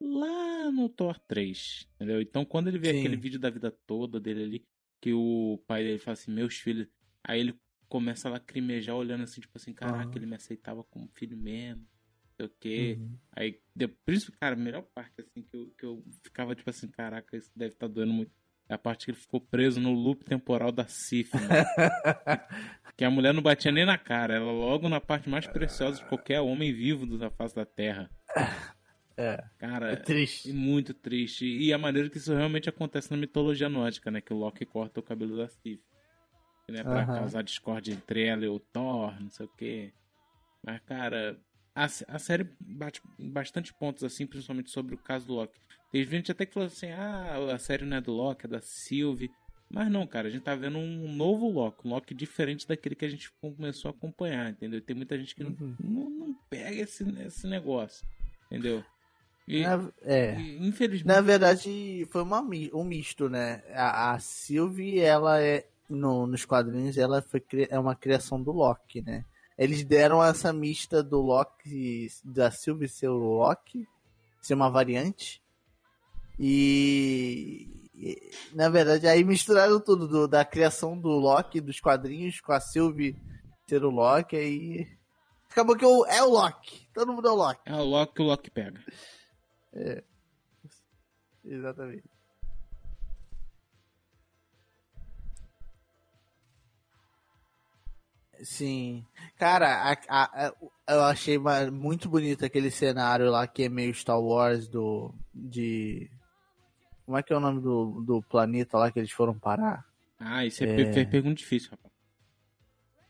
Speaker 3: lá no Thor 3, entendeu? Então, quando ele vê
Speaker 2: Sim.
Speaker 3: aquele vídeo da vida toda dele ali, que o pai dele fala assim, meus filhos... Aí ele começa a lacrimejar, olhando assim, tipo assim, caraca,
Speaker 2: Aham.
Speaker 3: ele me aceitava como filho mesmo, não sei o quê.
Speaker 2: Uhum.
Speaker 3: Aí, de- por isso, cara, a melhor parte, assim, que eu, que eu ficava, tipo assim, caraca, isso deve estar doendo muito. É a parte que ele ficou preso no loop temporal da Sif, que a mulher não batia nem na cara, ela logo na parte mais preciosa de qualquer homem vivo da face da Terra.
Speaker 2: É.
Speaker 3: Cara,
Speaker 2: É triste.
Speaker 3: muito triste. E a maneira que isso realmente acontece na mitologia nórdica, né? Que o Loki corta o cabelo da Sif. Né? Pra
Speaker 2: Aham.
Speaker 3: causar discórdia entre ela e o Thor, não sei o quê. Mas, cara, a, a série bate em bastante pontos, assim, principalmente sobre o caso do Loki. Tem gente até que falou assim, ah, a série não é do Loki, é da Sylvie. Mas não, cara, a gente tá vendo um novo Loki, um Loki diferente daquele que a gente começou a acompanhar, entendeu? Tem muita gente que não,
Speaker 2: Uhum.
Speaker 3: não, não pega esse, esse negócio, entendeu? E,
Speaker 2: Na- é.
Speaker 3: e, infelizmente...
Speaker 2: Na verdade, foi uma, um misto, né? A, a Sylvie, ela é. No, nos quadrinhos, ela foi, é uma criação do Loki, né? Eles deram essa mista do Loki, da Sylvie ser o Loki, ser uma variante. E, e, na verdade, aí misturaram tudo, do- da criação do Loki, dos quadrinhos, com a Sylvie ser o Loki, aí. Acabou que o- é o Loki. Todo mundo é o Loki.
Speaker 3: É o Loki que o Loki pega.
Speaker 2: Exatamente. Sim. Cara, a- a- a- eu achei muito bonito aquele cenário lá que é meio Star Wars do. de. Como é que é o nome do, do planeta lá que eles foram parar?
Speaker 3: Ah, isso é, per- pergunta difícil, rapaz.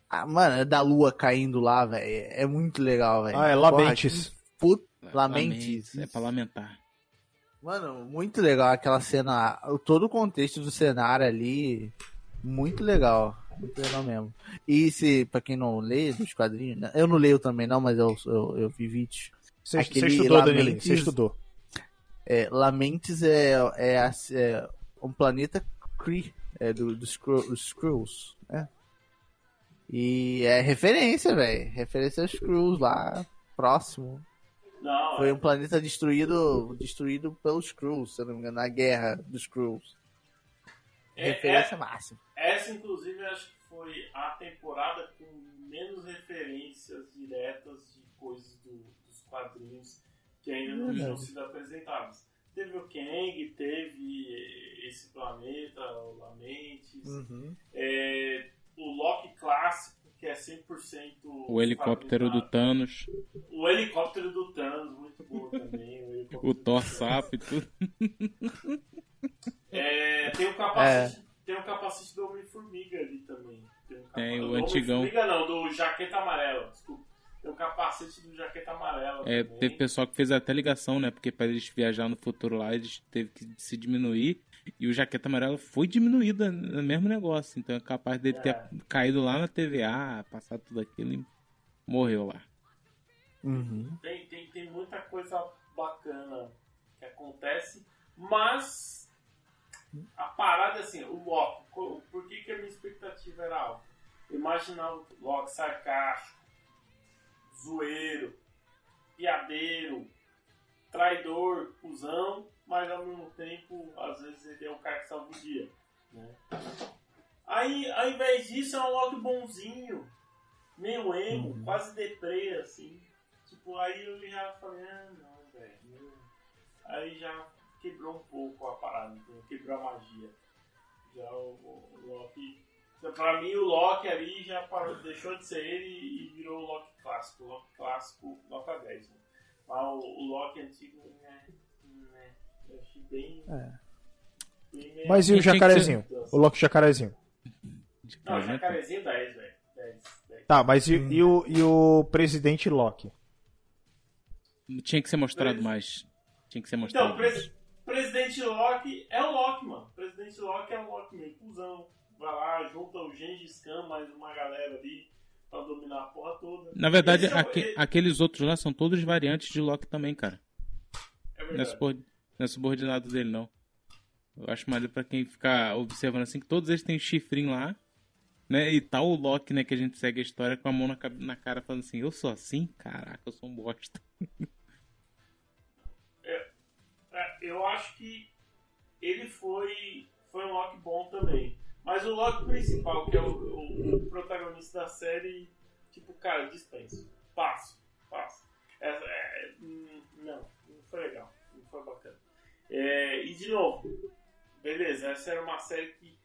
Speaker 2: Ah, mano, é da lua caindo lá, velho. É muito legal, velho.
Speaker 4: Ah, é
Speaker 2: Porra,
Speaker 4: Lamentes.
Speaker 2: que Put... Lamentes.
Speaker 3: É pra lamentar.
Speaker 2: Mano, muito legal aquela cena. Todo o contexto do cenário ali. Muito legal. Muito legal mesmo. E se, pra quem não lê dos quadrinhos, né, eu não leio também não, mas eu, eu, eu vi vídeos.
Speaker 4: Você, estudou,
Speaker 2: Lamentes-
Speaker 4: Daniel? Você estudou.
Speaker 2: É, Lamentes é, é, a- é um planeta Kree, é do, dos Skrulls, né? E é referência, velho. Referência aos Skrulls lá, próximo.
Speaker 1: Não,
Speaker 2: Foi
Speaker 1: é,
Speaker 2: um planeta destruído destruído pelos Skrulls, se eu não me engano, na guerra dos Skrulls.
Speaker 1: é,
Speaker 2: Referência
Speaker 1: é,
Speaker 2: máxima.
Speaker 1: essa, inclusive, acho que foi a temporada com menos referências diretas de coisas do- dos quadrinhos que ainda não tinham sido apresentadas. Teve o Kang, teve esse planeta, o Lamentes,
Speaker 2: Uhum.
Speaker 1: é, o Loki clássico, que é 100%
Speaker 3: O helicóptero do
Speaker 1: quadrinizado.
Speaker 3: Thanos,
Speaker 1: O helicóptero do Thanos, muito bom também. O,
Speaker 3: o
Speaker 1: do
Speaker 3: Thor sapo e tudo.
Speaker 1: É, tem o capacete, tem o capacete do Homem-Formiga ali também. Tem, um
Speaker 3: Tem,
Speaker 1: capa-
Speaker 3: o
Speaker 1: do
Speaker 3: antigão.
Speaker 1: Homem-Formiga não, do Jaqueta Amarela, desculpa. Tem o capacete do Jaqueta Amarela
Speaker 3: É,
Speaker 1: também.
Speaker 3: teve pessoal que fez até ligação, né? Porque para eles viajar no futuro lá, eles teve que se diminuir. E o Jaqueta Amarela foi diminuída no mesmo negócio. Então é capaz dele ter
Speaker 1: É.
Speaker 3: caído lá na TVA, passado tudo aquilo e morreu lá.
Speaker 2: Uhum.
Speaker 1: Tem, tem, tem muita coisa bacana que acontece, mas a parada é assim, o Loki, por que, que a minha expectativa era alta? Eu imaginava o Loki sarcástico, zoeiro, piadeiro, traidor, cuzão, mas ao mesmo tempo, às vezes ele é o cara que salva o dia. Né? Aí, ao invés disso, é um Loki bonzinho, meio emo, quase deprê, assim. Tipo, aí eu já falei, ah, não, velho. Aí já quebrou um pouco a parada, entendeu? quebrou a magia. Já o, o- o Loki. Pra mim, o Loki ali já parou, deixou de ser ele e virou o Loki clássico. O Loki clássico, nota 10. Né? Mas o, o Loki antigo, né?
Speaker 2: É.
Speaker 4: Mas e o jacarezinho? O Loki jacarezinho.
Speaker 1: Não, jacarezinho 10, velho. 10, 10.
Speaker 4: Tá, mas e, e o, e o presidente Loki?
Speaker 3: Tinha que ser mostrado mais. Tinha que ser mostrado
Speaker 1: Então,
Speaker 3: mais.
Speaker 1: pres- presidente Loki é o Loki, mano. Presidente Loki é o Loki meio cuzão. Vai lá, junta o Gengis Khan, mais uma galera ali pra dominar a porra toda.
Speaker 3: Na verdade,
Speaker 1: é o-
Speaker 3: aque- aqueles outros lá são todos variantes de Loki também, cara.
Speaker 1: é
Speaker 3: é,
Speaker 1: verdade.
Speaker 3: Não é subordinado dele, não. Eu acho maneiro pra quem ficar observando assim, que todos eles têm chifrinho lá, né? E tá o Loki, né, que a gente segue a história com a mão na, na cara falando assim, eu sou assim? Caraca, eu sou um bosta.
Speaker 1: É, eu acho que ele foi, foi um Loki bom também. Mas o Loki principal, que é o, o- o protagonista da série, tipo, cara, dispenso. Passo, passo. É, é, hum, não, não foi legal. Não foi bacana. É, e de novo, beleza, essa era uma série que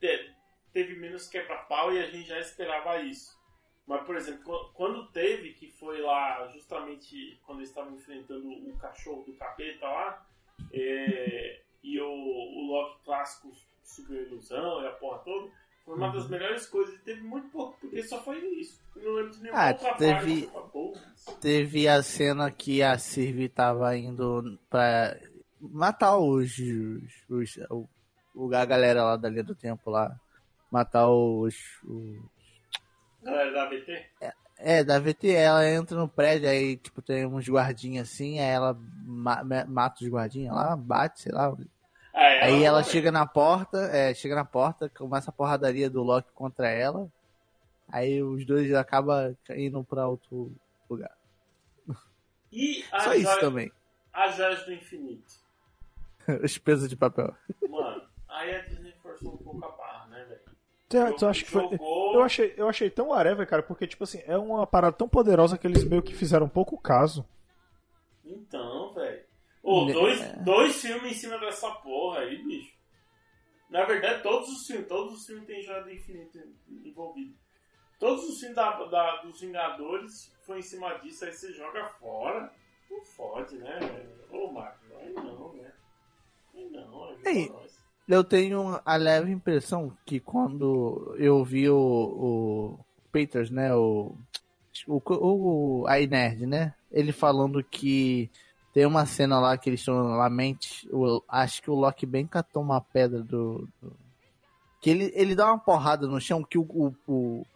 Speaker 1: te- teve menos quebra-pau e a gente já esperava isso. Mas, por exemplo, qu- quando teve, que foi lá justamente quando eles estavam enfrentando o cachorro do capeta lá, é, e o, o Loki clássico super ilusão e a porra toda, foi uma
Speaker 2: Uhum.
Speaker 1: das melhores coisas. E teve muito pouco, porque só foi isso. Eu não lembro de nenhuma
Speaker 2: Ah, teve- Teve a cena que a Sylvie tava indo pra matar os. os, os a galera lá da linha do tempo lá. Matar os. os-
Speaker 1: Galera da ABT?
Speaker 2: É, da VT, ela entra no prédio, aí, tipo, tem uns guardinhas assim, aí ela ma- ma- mata os guardinhas lá, bate, sei lá.
Speaker 1: Ah, é,
Speaker 2: Aí ela
Speaker 1: também.
Speaker 2: chega na porta, é, chega na porta, começa a porradaria do Loki contra ela. Aí os dois acabam indo pra outro lugar.
Speaker 1: E
Speaker 2: Só isso
Speaker 1: joia-
Speaker 2: também.
Speaker 1: as joias do infinito.
Speaker 2: Pesos de papel.
Speaker 1: Mano, aí a Disney forçou um pouco a barra, né, velho?
Speaker 4: Tu, tu acha que foi. Eu achei, eu achei tão whatever, cara, porque, tipo assim, é uma parada tão poderosa que eles meio que fizeram pouco caso.
Speaker 1: Então, velho. Ô,
Speaker 2: Né?
Speaker 1: dois, dois filmes em cima dessa porra aí, bicho. Na verdade, todos os filmes, todos os filmes têm Joia do Infinito envolvido. Todos os filmes da, da- dos Vingadores foi em cima disso, aí você joga fora. Não fode, né, velho? Ô, Marcos, aí não, né?
Speaker 2: Ei. Eu tenho a leve impressão que quando eu vi o, o Peters, né, o, o, o a Nerd, né, ele falando que tem uma cena lá que eles estão na mente, o- acho que o Loki bem catou uma pedra do, do- que ele, ele dá uma porrada no chão que o, o, o,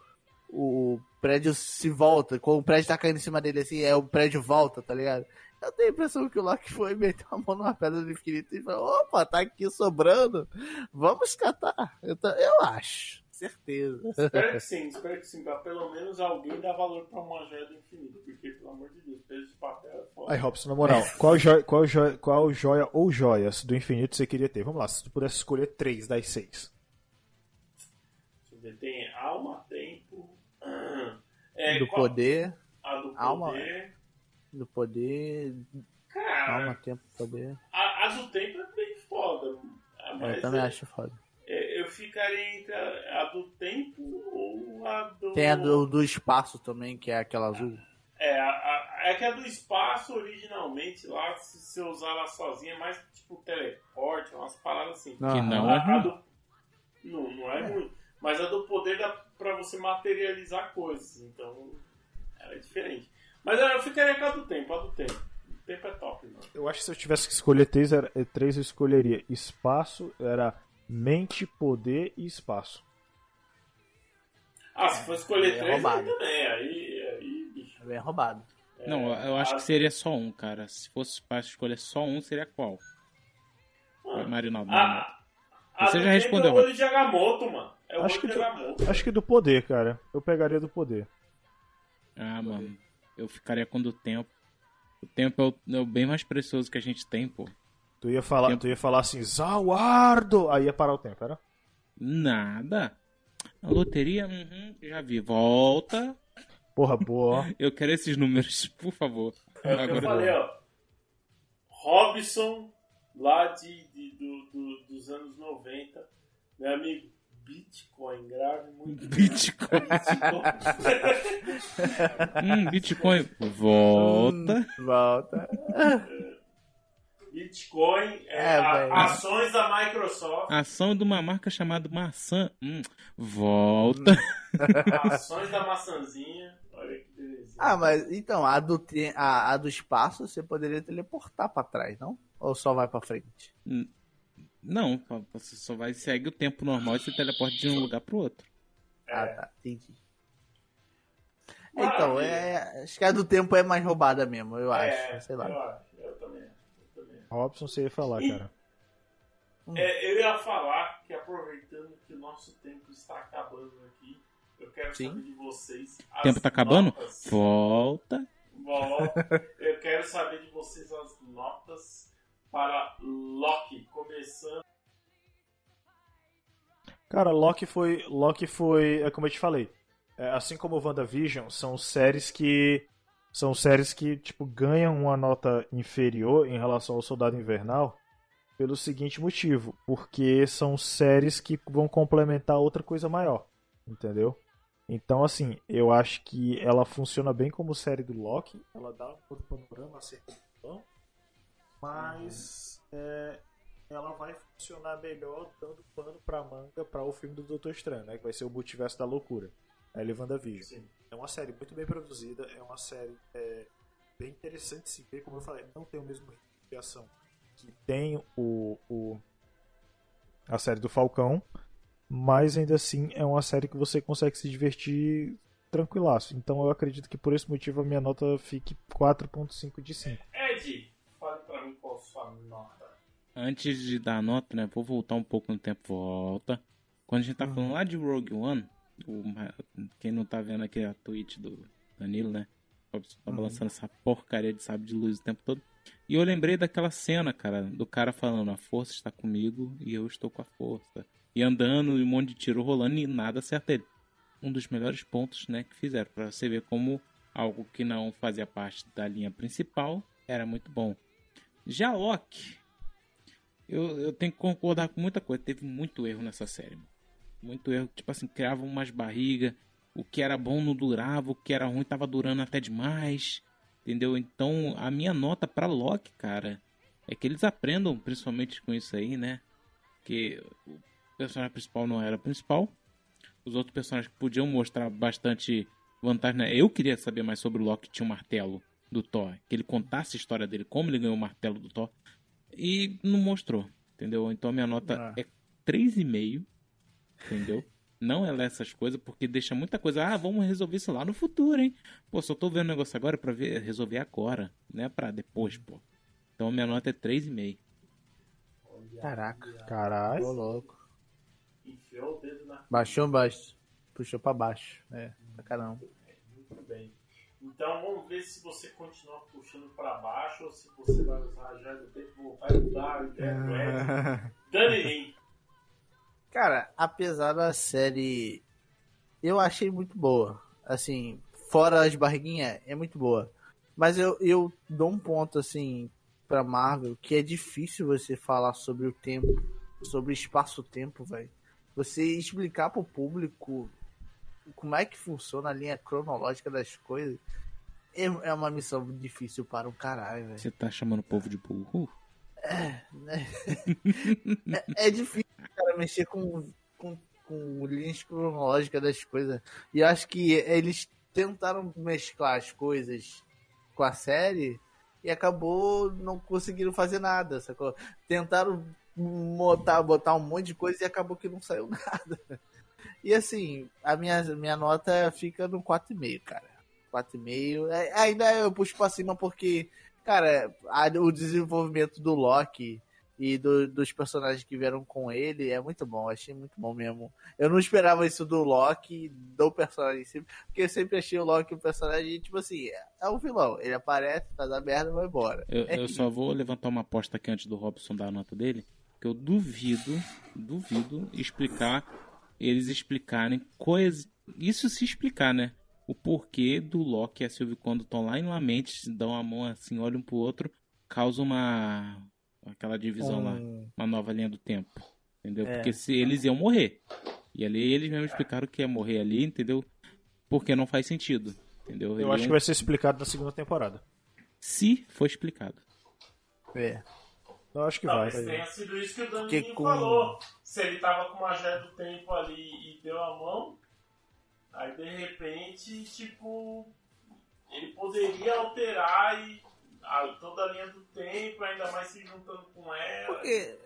Speaker 2: o prédio se volta, quando o prédio tá caindo em cima dele assim, é o prédio volta, tá ligado? Eu tenho a impressão que o Loki foi meter a mão numa pedra do infinito e falou: opa, tá aqui sobrando, vamos catar. Eu, ta- eu acho, certeza.
Speaker 1: Espero que sim, espero que sim. Pra pelo menos alguém dar valor pra uma joia do infinito. Porque, pelo amor de Deus, peso de papel é foda.
Speaker 4: Aí, Robson, na moral, qual joia, qual, joia, qual joia ou joias do infinito você queria ter? Vamos lá, se tu pudesse escolher três das seis.
Speaker 1: Deixa eu ver, tem alma, tempo. É,
Speaker 2: do
Speaker 1: qual-
Speaker 2: poder,
Speaker 1: A do
Speaker 2: alma,
Speaker 1: poder.
Speaker 2: Do poder,
Speaker 1: Cara,
Speaker 2: alma, tempo, poder.
Speaker 1: a, a do tempo é bem foda. Mas
Speaker 2: Eu também
Speaker 1: é-
Speaker 2: acho foda.
Speaker 1: é, eu ficaria entre a, a do tempo ou a do.
Speaker 2: Tem a do, do espaço também, que é aquela azul.
Speaker 1: É, a, a- é que a do espaço originalmente lá, se você usar ela sozinha, é mais tipo teleporte, umas paradas assim.
Speaker 3: Que não
Speaker 1: A-
Speaker 3: é
Speaker 1: a do- Não, não é, ruim. Mas a do poder dá pra você materializar coisas. Então, ela é diferente. Mas eu ficaria com a do tempo, a do tempo. O tempo é top, mano.
Speaker 4: Eu acho que se eu tivesse que escolher três, era, eh, três eu escolheria espaço, era mente, poder e espaço.
Speaker 1: Ah, se for escolher
Speaker 2: é
Speaker 1: três, aí
Speaker 2: roubado.
Speaker 1: também. Aí, aí, bicho.
Speaker 2: É bem roubado.
Speaker 3: Não, eu acho
Speaker 1: a-
Speaker 3: que seria só um, cara. Se fosse pra escolher só um, seria qual?
Speaker 1: Mano,
Speaker 3: Marinaldo.
Speaker 1: a, a
Speaker 3: Você
Speaker 1: do
Speaker 3: já respondeu,
Speaker 1: é o olho de Agamotto, mano. É o
Speaker 4: Acho
Speaker 1: olho
Speaker 4: que,
Speaker 1: de
Speaker 4: do,
Speaker 1: Agamotto.
Speaker 4: acho que do poder, cara. Eu pegaria do poder.
Speaker 3: Ah, mano. Eu ficaria com o do tempo. O tempo é o, é o bem mais precioso que a gente tem, pô.
Speaker 4: Tu ia falar,
Speaker 3: Tempo.
Speaker 4: tu ia falar assim, Zawardo! Aí ia parar o tempo, era?
Speaker 3: Nada. A loteria, uhum, já vi. Volta.
Speaker 4: Porra, boa.
Speaker 3: Eu quero esses números, por favor.
Speaker 1: É o que eu falei, ó. Robson, lá de, de- do- do- dos anos 90, meu amigo, Bitcoin, grave muito.
Speaker 3: Bitcoin.
Speaker 1: Bitcoin.
Speaker 3: Hum, Bitcoin. Volta.
Speaker 2: Volta.
Speaker 1: Bitcoin, é,
Speaker 2: É,
Speaker 1: a- ações da Microsoft,
Speaker 3: Ação de uma marca chamada maçã. Hum, volta.
Speaker 1: ações da maçãzinha. Olha que belezinha.
Speaker 2: Ah, mas então, a do, a, a do espaço você poderia teleportar pra trás, não? Ou só vai pra frente?
Speaker 3: Não, você só vai segue o tempo normal e você teleporta de um lugar pro outro.
Speaker 2: Ah, tá, entendi. Então, é, acho que a do tempo é mais roubada mesmo, eu acho.
Speaker 1: É,
Speaker 2: sei lá.
Speaker 1: Eu acho, eu também. Eu também.
Speaker 4: Robson, você ia falar,
Speaker 1: Ih.
Speaker 4: cara.
Speaker 1: É, eu ia falar que aproveitando que o nosso tempo está acabando aqui, eu quero
Speaker 2: Sim.
Speaker 1: saber de vocês.
Speaker 3: O tempo tá acabando?
Speaker 1: Notas.
Speaker 3: Volta.
Speaker 1: Volta. eu quero saber de vocês as notas para Loki, começando.
Speaker 4: Cara, Loki foi. Loki foi. É como eu te falei. é, assim como WandaVision, são séries que. São séries que, tipo, ganham uma nota inferior em relação ao Soldado Invernal pelo seguinte motivo. Porque são séries que vão complementar outra coisa maior. Entendeu? Então, assim, eu acho que ela funciona bem como série do Loki. Ela dá um panorama acerca mas é, ela vai funcionar melhor dando pano pra manga para o filme do Doutor Estranho, né? Que vai ser o Multiverso da Loucura. A Levanda Vision. É uma série muito bem produzida, é uma série é, bem interessante de se ver, como eu falei, não tem o mesmo ritmo de ação que tem o, o a série do Falcão, mas ainda assim é uma série que você consegue se divertir tranquilaço. Então eu acredito que por esse motivo a minha nota fique 4.5 de 5.
Speaker 1: Ed, qual sua nota.
Speaker 3: Antes de dar a nota, né? Vou voltar um pouco no tempo, volta. Quando a gente tá falando lá de Rogue One, o- quem não tá vendo aqui a tweet do Danilo, né? O Robson tá balançando essa porcaria de sabre de luz o tempo todo. E eu lembrei daquela cena, cara, do cara falando: a força está comigo e eu estou com a força. E andando, e um monte de tiro rolando e nada acerta ele. Um dos melhores pontos, né, que fizeram. Pra você ver como algo que não fazia parte da linha principal era muito bom. Já eu, eu tenho que concordar com muita coisa. Teve muito erro nessa série. mano. Muito erro. Tipo assim, criava umas barrigas. O que era bom não durava. O que era ruim tava durando até demais. Entendeu? Então, a minha nota pra Loki, cara, é que eles aprendam principalmente com isso aí, né? Que o personagem principal não era o principal. Os outros personagens podiam mostrar bastante vantagem, né? Eu queria saber mais sobre o Loki tinha o martelo do Thor. Que ele contasse a história dele, como ele ganhou o martelo do Thor. E não mostrou, entendeu? Então a minha nota é 3,5, entendeu? Não é lá essas coisas, porque deixa muita coisa. Ah, vamos resolver isso lá no futuro, hein? Pô, só tô vendo o negócio agora pra ver, resolver agora, né? Pra depois, pô. Então a minha nota é 3,5.
Speaker 2: Caraca,
Speaker 4: Caralho.
Speaker 2: tô louco.
Speaker 1: Enfiou o dedo na
Speaker 2: Baixou baixo. Puxou pra baixo. É, pra caramba.
Speaker 1: Muito bem. Então vamos ver se você continua puxando pra baixo ou se você vai usar a joia do tempo voltar e mudar do Ed. Danilim.
Speaker 2: Cara, apesar da série, eu achei muito boa. Assim, fora as barriguinhas, é muito boa. Mas eu, eu dou um ponto, assim, pra Marvel, que é difícil você falar sobre o tempo, sobre espaço-tempo, velho. Você explicar pro público como é que funciona a linha cronológica das coisas é, é uma missão difícil para um caralho, velho.
Speaker 3: Você tá chamando o povo de burro?
Speaker 2: né? é, é difícil, cara, mexer com, com, com linhas cronológicas das coisas. E eu acho que eles tentaram mesclar as coisas com a série e acabou não conseguindo fazer nada, sacou? Tentaram botar, botar um monte de coisa e acabou que não saiu nada. E assim, a minha, minha nota fica no 4,5, cara. 4,5. É, Ainda eu puxo pra cima porque, cara, a- o desenvolvimento do Loki e do- dos personagens que vieram com ele é muito bom. Achei muito bom mesmo. Eu não esperava isso do Loki, do personagem em si, porque eu sempre achei o Loki um personagem, tipo assim, é um vilão. Ele aparece, faz a merda e vai embora.
Speaker 3: Eu,
Speaker 2: É
Speaker 3: eu só vou levantar uma aposta aqui antes do Robson dar a nota dele. Que eu duvido, duvido explicar, eles explicarem coisas. Isso se explicar, né? O porquê do Loki e a Sylvie quando estão lá em Lamente, dão a mão assim, olham um pro outro, causa uma. aquela divisão lá,
Speaker 2: Um-
Speaker 3: uma nova linha do tempo. Entendeu?
Speaker 2: É.
Speaker 3: Porque se eles iam morrer. E ali eles mesmos explicaram que ia morrer ali, entendeu? Porque não faz sentido. Entendeu?
Speaker 4: Eu acho que
Speaker 3: iam-
Speaker 4: vai ser explicado na segunda temporada.
Speaker 3: Se for explicado.
Speaker 2: É.
Speaker 4: Eu acho que
Speaker 1: Talvez
Speaker 4: vai.
Speaker 1: tenha sido isso que o
Speaker 2: Porque
Speaker 1: Danilinho
Speaker 2: com-
Speaker 1: falou. Se ele tava com uma joia do tempo ali e deu a mão, aí de repente, tipo, ele poderia alterar e a- toda a linha do tempo, ainda mais se juntando com ela.
Speaker 2: Porque,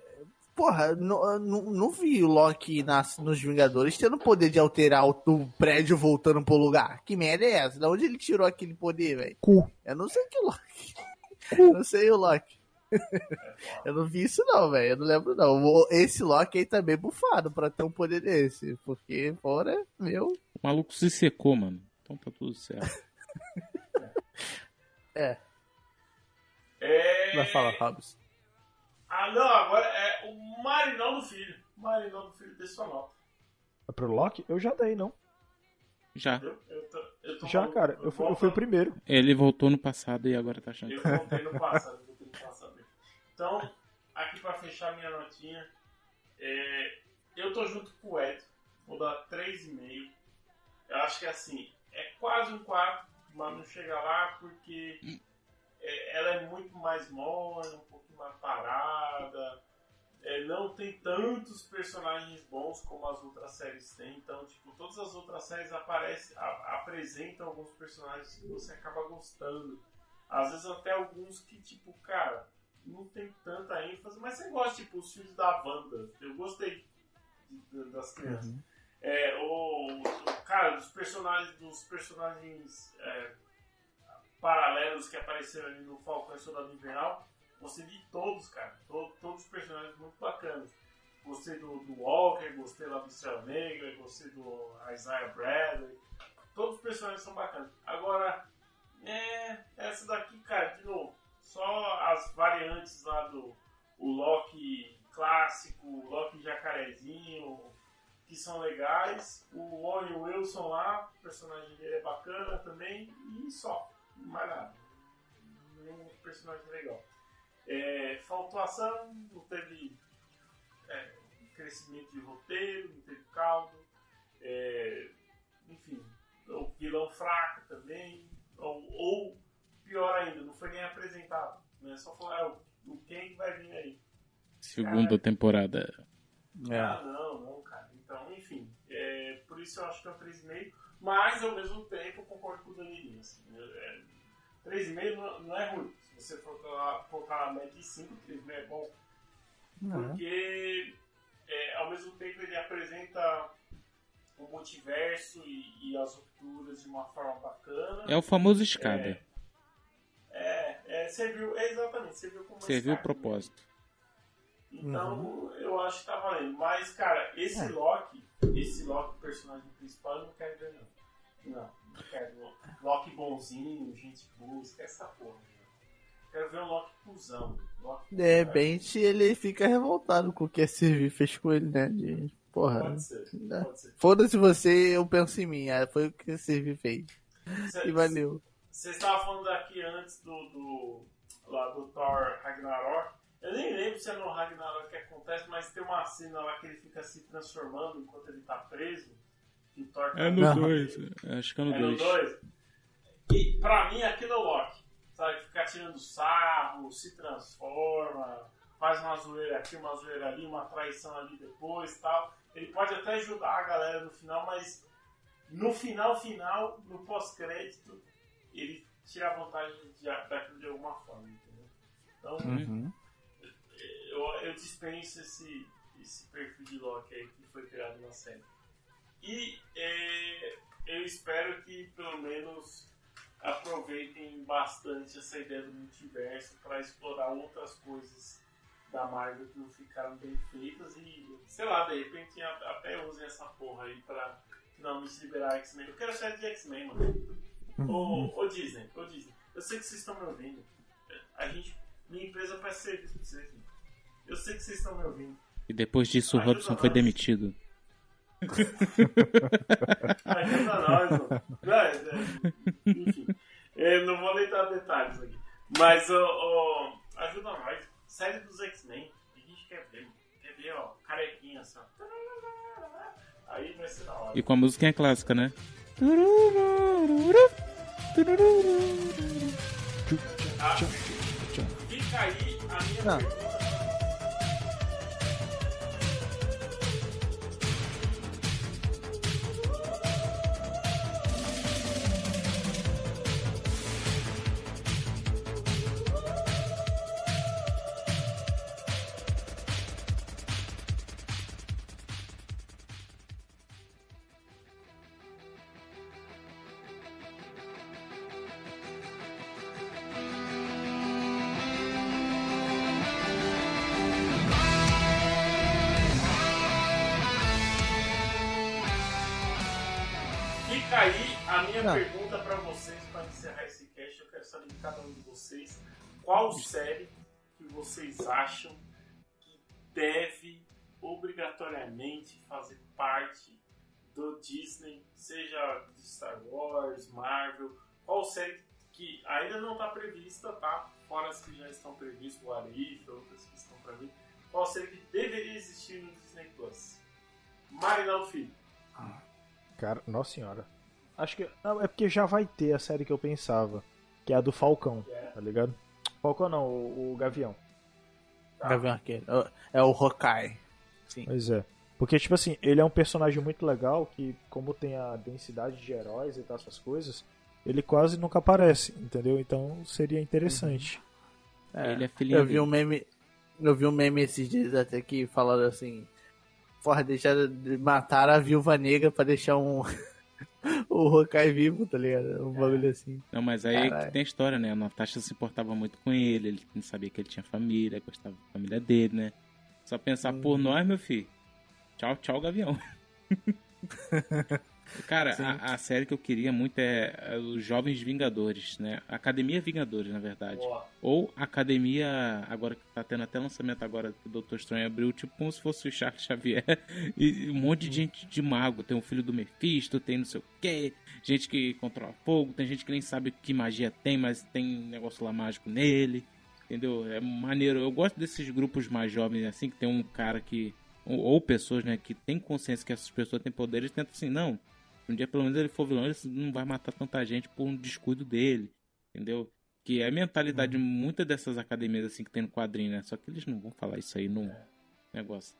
Speaker 2: porra, não, não, não vi o Loki nas, nos Vingadores tendo o poder de alterar o, o prédio voltando pro lugar. Que merda é essa? Da onde ele tirou aquele poder, velho?
Speaker 4: Cu.
Speaker 2: Eu não sei que Loki. Eu não sei o Loki. Eu não vi isso não, velho. Eu não lembro não. Esse Loki aí tá bem bufado pra ter um poder desse. Porque fora, meu.
Speaker 3: O maluco se secou, mano. Então tá tudo certo.
Speaker 2: É,
Speaker 1: É...
Speaker 2: vai falar, Fábio.
Speaker 1: Ah, não, agora é o Marinão do Filho. Marinão do Filho nota.
Speaker 4: É pro Loki? Eu já dei, não.
Speaker 3: Já.
Speaker 1: Entendeu? Eu tô, eu tô
Speaker 4: Já,
Speaker 1: maluco.
Speaker 4: cara. Eu fui, eu fui o primeiro.
Speaker 3: Ele voltou no passado e agora tá achando.
Speaker 1: Eu eu voltei no passado. Então, aqui pra fechar minha notinha, é, eu tô junto com o Ed, vou dar 3,5. eu acho que assim, é quase um 4, mas não chega lá porque é, ela é muito mais morna, um pouquinho mais parada. é, não tem tantos personagens bons como as outras séries têm. Então, tipo, todas as outras séries aparecem, a- apresentam alguns personagens que você acaba gostando. Às vezes até alguns que, tipo, cara, não tem tanta ênfase, mas você gosta, tipo, os filmes da Wanda. Eu gostei de- de- das crianças. É, o, o- cara, dos personagens, dos personagens é, paralelos que apareceram ali no Falcão e Soldado Invernal, gostei de todos, cara. To- todos os personagens muito bacanas. Gostei do, do Walker, gostei lá do Estrela Negra, gostei do Isaiah Bradley. Todos os personagens são bacanas. Agora, é, essa daqui, cara, de novo, só as variantes lá do o Loki clássico, o Loki jacarezinho, que são legais. O Owen Wilson lá, o personagem dele é bacana também, e só, mais nada. Nenhum personagem legal. É, faltou ação, não teve é, crescimento de roteiro, não teve caldo. É, enfim, o vilão fraco também. Ou, ou, pior ainda, não foi nem apresentado. Né? Só falar, "Ah, o, o quem que vai vir aí.
Speaker 3: Segunda temporada.
Speaker 1: Ah, não, não, cara. Então, enfim, é, por isso eu acho que é um 3,5, mas ao mesmo tempo eu concordo com o Danilinho. Assim, é, 3,5 não, não é ruim. Se você for colocar- a média de 5, 3,5 é bom. Porque é, ao mesmo tempo ele apresenta o multiverso e, e as rupturas de uma forma bacana.
Speaker 3: É o famoso escada.
Speaker 1: É, é, serviu, é exatamente, serviu como uma
Speaker 3: Serviu o
Speaker 1: mesmo.
Speaker 3: propósito.
Speaker 1: Então, eu acho que tá valendo. Mas, cara, esse
Speaker 2: É.
Speaker 1: Loki, esse Loki, personagem principal, eu não quero ver, não. Não, não quero. Loki bonzinho, gente boa, esquece essa porra. né? Quero ver um Loki cuzão. Loki
Speaker 2: De repente ele fica revoltado com o que a Sylvie fez com ele, né? De, porra.
Speaker 1: Pode ser,
Speaker 2: né?
Speaker 1: pode ser.
Speaker 2: Foda-se você, eu penso em mim. Ah, Foi o que a Sylvie fez.
Speaker 1: Cê-
Speaker 2: E valeu.
Speaker 1: Você estava falando aqui antes do, do, lá do Thor Ragnarok. Eu nem lembro se é no Ragnarok que acontece, mas tem uma cena lá que ele fica se transformando enquanto ele tá preso. Que o Thor tá
Speaker 3: É no
Speaker 2: Não.
Speaker 3: 2. Acho que é no
Speaker 1: É no
Speaker 3: 2.
Speaker 1: 2. E pra mim aquilo é o Loki. Sabe? Fica tirando sarro, se transforma, faz uma zoeira aqui, uma zoeira ali, uma traição ali depois tal. Ele pode até ajudar a galera no final, mas no final, final, no pós-crédito, ele tira a vantagem de, daquilo de alguma forma, entendeu? Então,
Speaker 2: Uhum.
Speaker 1: eu, eu dispenso esse, esse perfil de Loki aí que foi criado na série. E é, eu espero que pelo menos aproveitem bastante essa ideia do multiverso para explorar outras coisas da Marvel que não ficaram bem feitas e, sei lá, de repente até usem essa porra aí pra finalmente liberar X-Men. Eu quero série de X-Men, mano. Ô, ô Disney, ô Disney, eu sei que vocês estão me ouvindo. A gente, minha empresa presta serviço pra vocês. mano. Eu sei que vocês estão me ouvindo.
Speaker 3: E depois disso o Robson foi demitido.
Speaker 1: Ajuda nós, mano. Não, é, é, enfim, eu não vou nem dar detalhes aqui. Mas, ô, ô, ajuda nós. Série dos X-Men. A gente quer ver, mano. Quer ver, ó, carequinha assim, ó. Aí vai ser da hora.
Speaker 3: E com a musiquinha clássica, né?
Speaker 1: Fica aí a minha pergunta. Qual série que vocês acham que deve obrigatoriamente fazer parte do Disney, seja de Star Wars, Marvel, qual série que ainda não está prevista, tá? Fora as que já estão previstas, o Arif, outras que estão para vir. Qual série que deveria existir no Disney Plus? Marinaldo Filho.
Speaker 4: Cara, nossa senhora. Acho que. Não, é porque já vai ter a série que eu pensava. Que é a do Falcão, tá ligado? Falcão não, o, o Gavião.
Speaker 2: Gavião Arqueiro. É o Hawkeye. Sim.
Speaker 4: Pois é. Porque, tipo assim, ele é um personagem muito legal que, como tem a densidade de heróis e tal, essas coisas, ele quase nunca aparece, entendeu? Então seria interessante.
Speaker 2: É,
Speaker 3: Ele é filhinho
Speaker 2: eu vi um meme. Eu vi um meme esses dias até que falando assim. Porra, deixaram de matar a viúva negra pra deixar um. o Hawkeye vivo, tá ligado? Um bagulho assim.
Speaker 3: Não, mas aí é
Speaker 2: Caralho.
Speaker 3: tem a história, né? A Natasha se importava muito com ele, ele não sabia que ele tinha família, gostava da família dele, né? Só pensar por nós, meu filho. Tchau, tchau, Gavião. Cara, a, a série que eu queria muito é, é os Jovens Vingadores, né? Academia Vingadores, na verdade.
Speaker 1: Boa.
Speaker 3: Ou Academia, agora que tá tendo até lançamento agora que o Doutor Estranho abriu, tipo como se fosse o Charles Xavier. E um monte de gente de mago. Tem o filho do Mephisto, tem não sei o quê. Gente que controla fogo, tem gente que nem sabe que magia tem, mas tem negócio lá mágico nele. Entendeu? É maneiro. Eu gosto desses grupos mais jovens, assim, que tem um cara que. Ou, pessoas, né, que tem consciência que essas pessoas têm poderes e tentam assim, não. Um dia pelo menos ele for vilão, ele não vai matar tanta gente por um descuido dele. Entendeu? Que é a mentalidade de muitas dessas academias assim que tem no quadrinho, né? Só que eles não vão falar isso aí no negócio.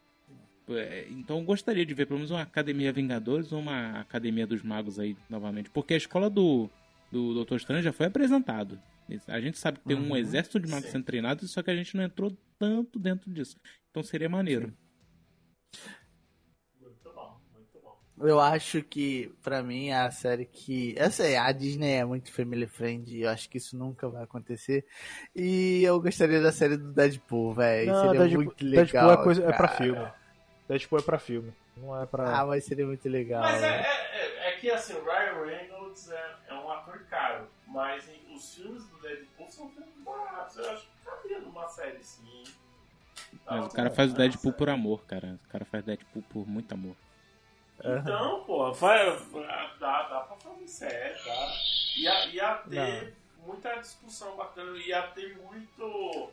Speaker 3: É, Então eu gostaria de ver pelo menos uma Academia Vingadores ou uma Academia dos Magos aí novamente. Porque a escola do, do Doutor Estranho já foi apresentado. A gente sabe que tem um exército de magos
Speaker 1: sim.
Speaker 3: sendo treinados, só que a gente não entrou tanto dentro disso. Então seria maneiro.
Speaker 1: Bom.
Speaker 2: Eu acho que, pra mim, a série que. Eu sei, a Disney é muito family friend e eu acho que isso nunca vai acontecer. E eu gostaria da série do Deadpool, velho.
Speaker 4: Não,
Speaker 2: Seria
Speaker 4: Deadpool,
Speaker 2: muito legal.
Speaker 4: Deadpool é, coisa, é pra
Speaker 2: cara.
Speaker 4: filme. Deadpool é pra filme. Não é pra.
Speaker 2: Ah, mas seria muito legal.
Speaker 1: Mas é,
Speaker 2: velho.
Speaker 1: é, é- é que assim, o Ryan Reynolds é, é um ator caro, mas em- os filmes do Deadpool são filmes baratos. Eu acho que cabia numa série sim.
Speaker 3: Mas
Speaker 1: Tá
Speaker 3: o cara
Speaker 1: bom,
Speaker 3: faz o
Speaker 1: né,
Speaker 3: Deadpool por amor, cara. O cara faz Deadpool por muito amor.
Speaker 1: Então, pô, vai, dá, dá pra fazer série, tá? Ia, ia ter muita discussão bacana, ia ter muito.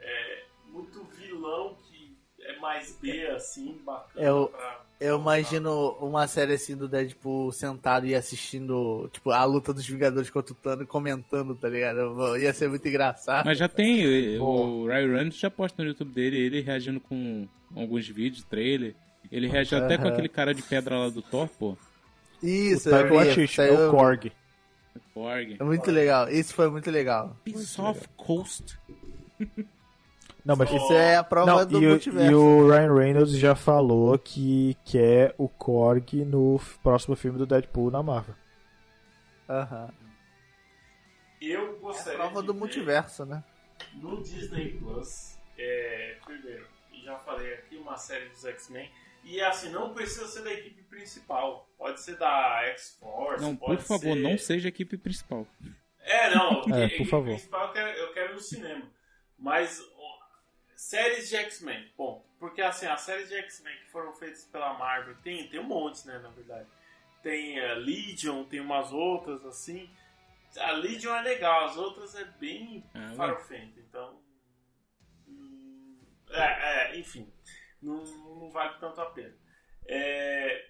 Speaker 1: é, muito vilão que é mais B, assim, bacana.
Speaker 2: Eu-
Speaker 1: pra-
Speaker 2: Eu imagino uma série assim do Deadpool sentado e assistindo, tipo, a luta dos Vingadores contra o Thanos e comentando, tá ligado? Ia ser muito engraçado.
Speaker 3: Mas já tem, eh, o Ryan Reynolds já posta no YouTube dele ele reagindo com alguns vídeos, trailer. Ele reagiu até com aquele cara de pedra lá do Thor, pô.
Speaker 4: o
Speaker 2: Isso,
Speaker 4: Taika
Speaker 2: eu vi,
Speaker 4: Waititi, é
Speaker 2: saiu-
Speaker 4: o Korg.
Speaker 3: Korg.
Speaker 2: É muito legal. Isso foi muito legal.
Speaker 3: Piece of Coast.
Speaker 4: Não, mas
Speaker 2: Isso é a prova
Speaker 4: Não,
Speaker 2: do
Speaker 4: e, o-
Speaker 2: multiverso.
Speaker 4: e o Ryan Reynolds já falou que quer o Korg no próximo filme do Deadpool na Marvel.
Speaker 2: Aham.
Speaker 1: Eu
Speaker 2: É a
Speaker 1: gostaria.
Speaker 2: prova
Speaker 1: de
Speaker 2: do
Speaker 1: ver
Speaker 2: multiverso, né?
Speaker 1: No Disney Plus, é, primeiro, já falei aqui, uma série dos X-Men. E assim, não precisa ser da equipe principal. Pode ser da X-Force.
Speaker 3: Não, por favor,
Speaker 1: ser-
Speaker 3: não seja a equipe principal.
Speaker 1: É, não.
Speaker 4: É, por favor.
Speaker 1: principal eu quero, eu quero no cinema. Mas séries de X-Men, bom, porque assim, as séries de X-Men que foram feitas pela Marvel, tem, tem um monte, né, na verdade. Tem a Legion, tem umas outras assim. A Legion é legal, as outras é bem
Speaker 3: Ah,
Speaker 1: farofenta, então. hum, É, é, enfim, não, não vale tanto a pena. É,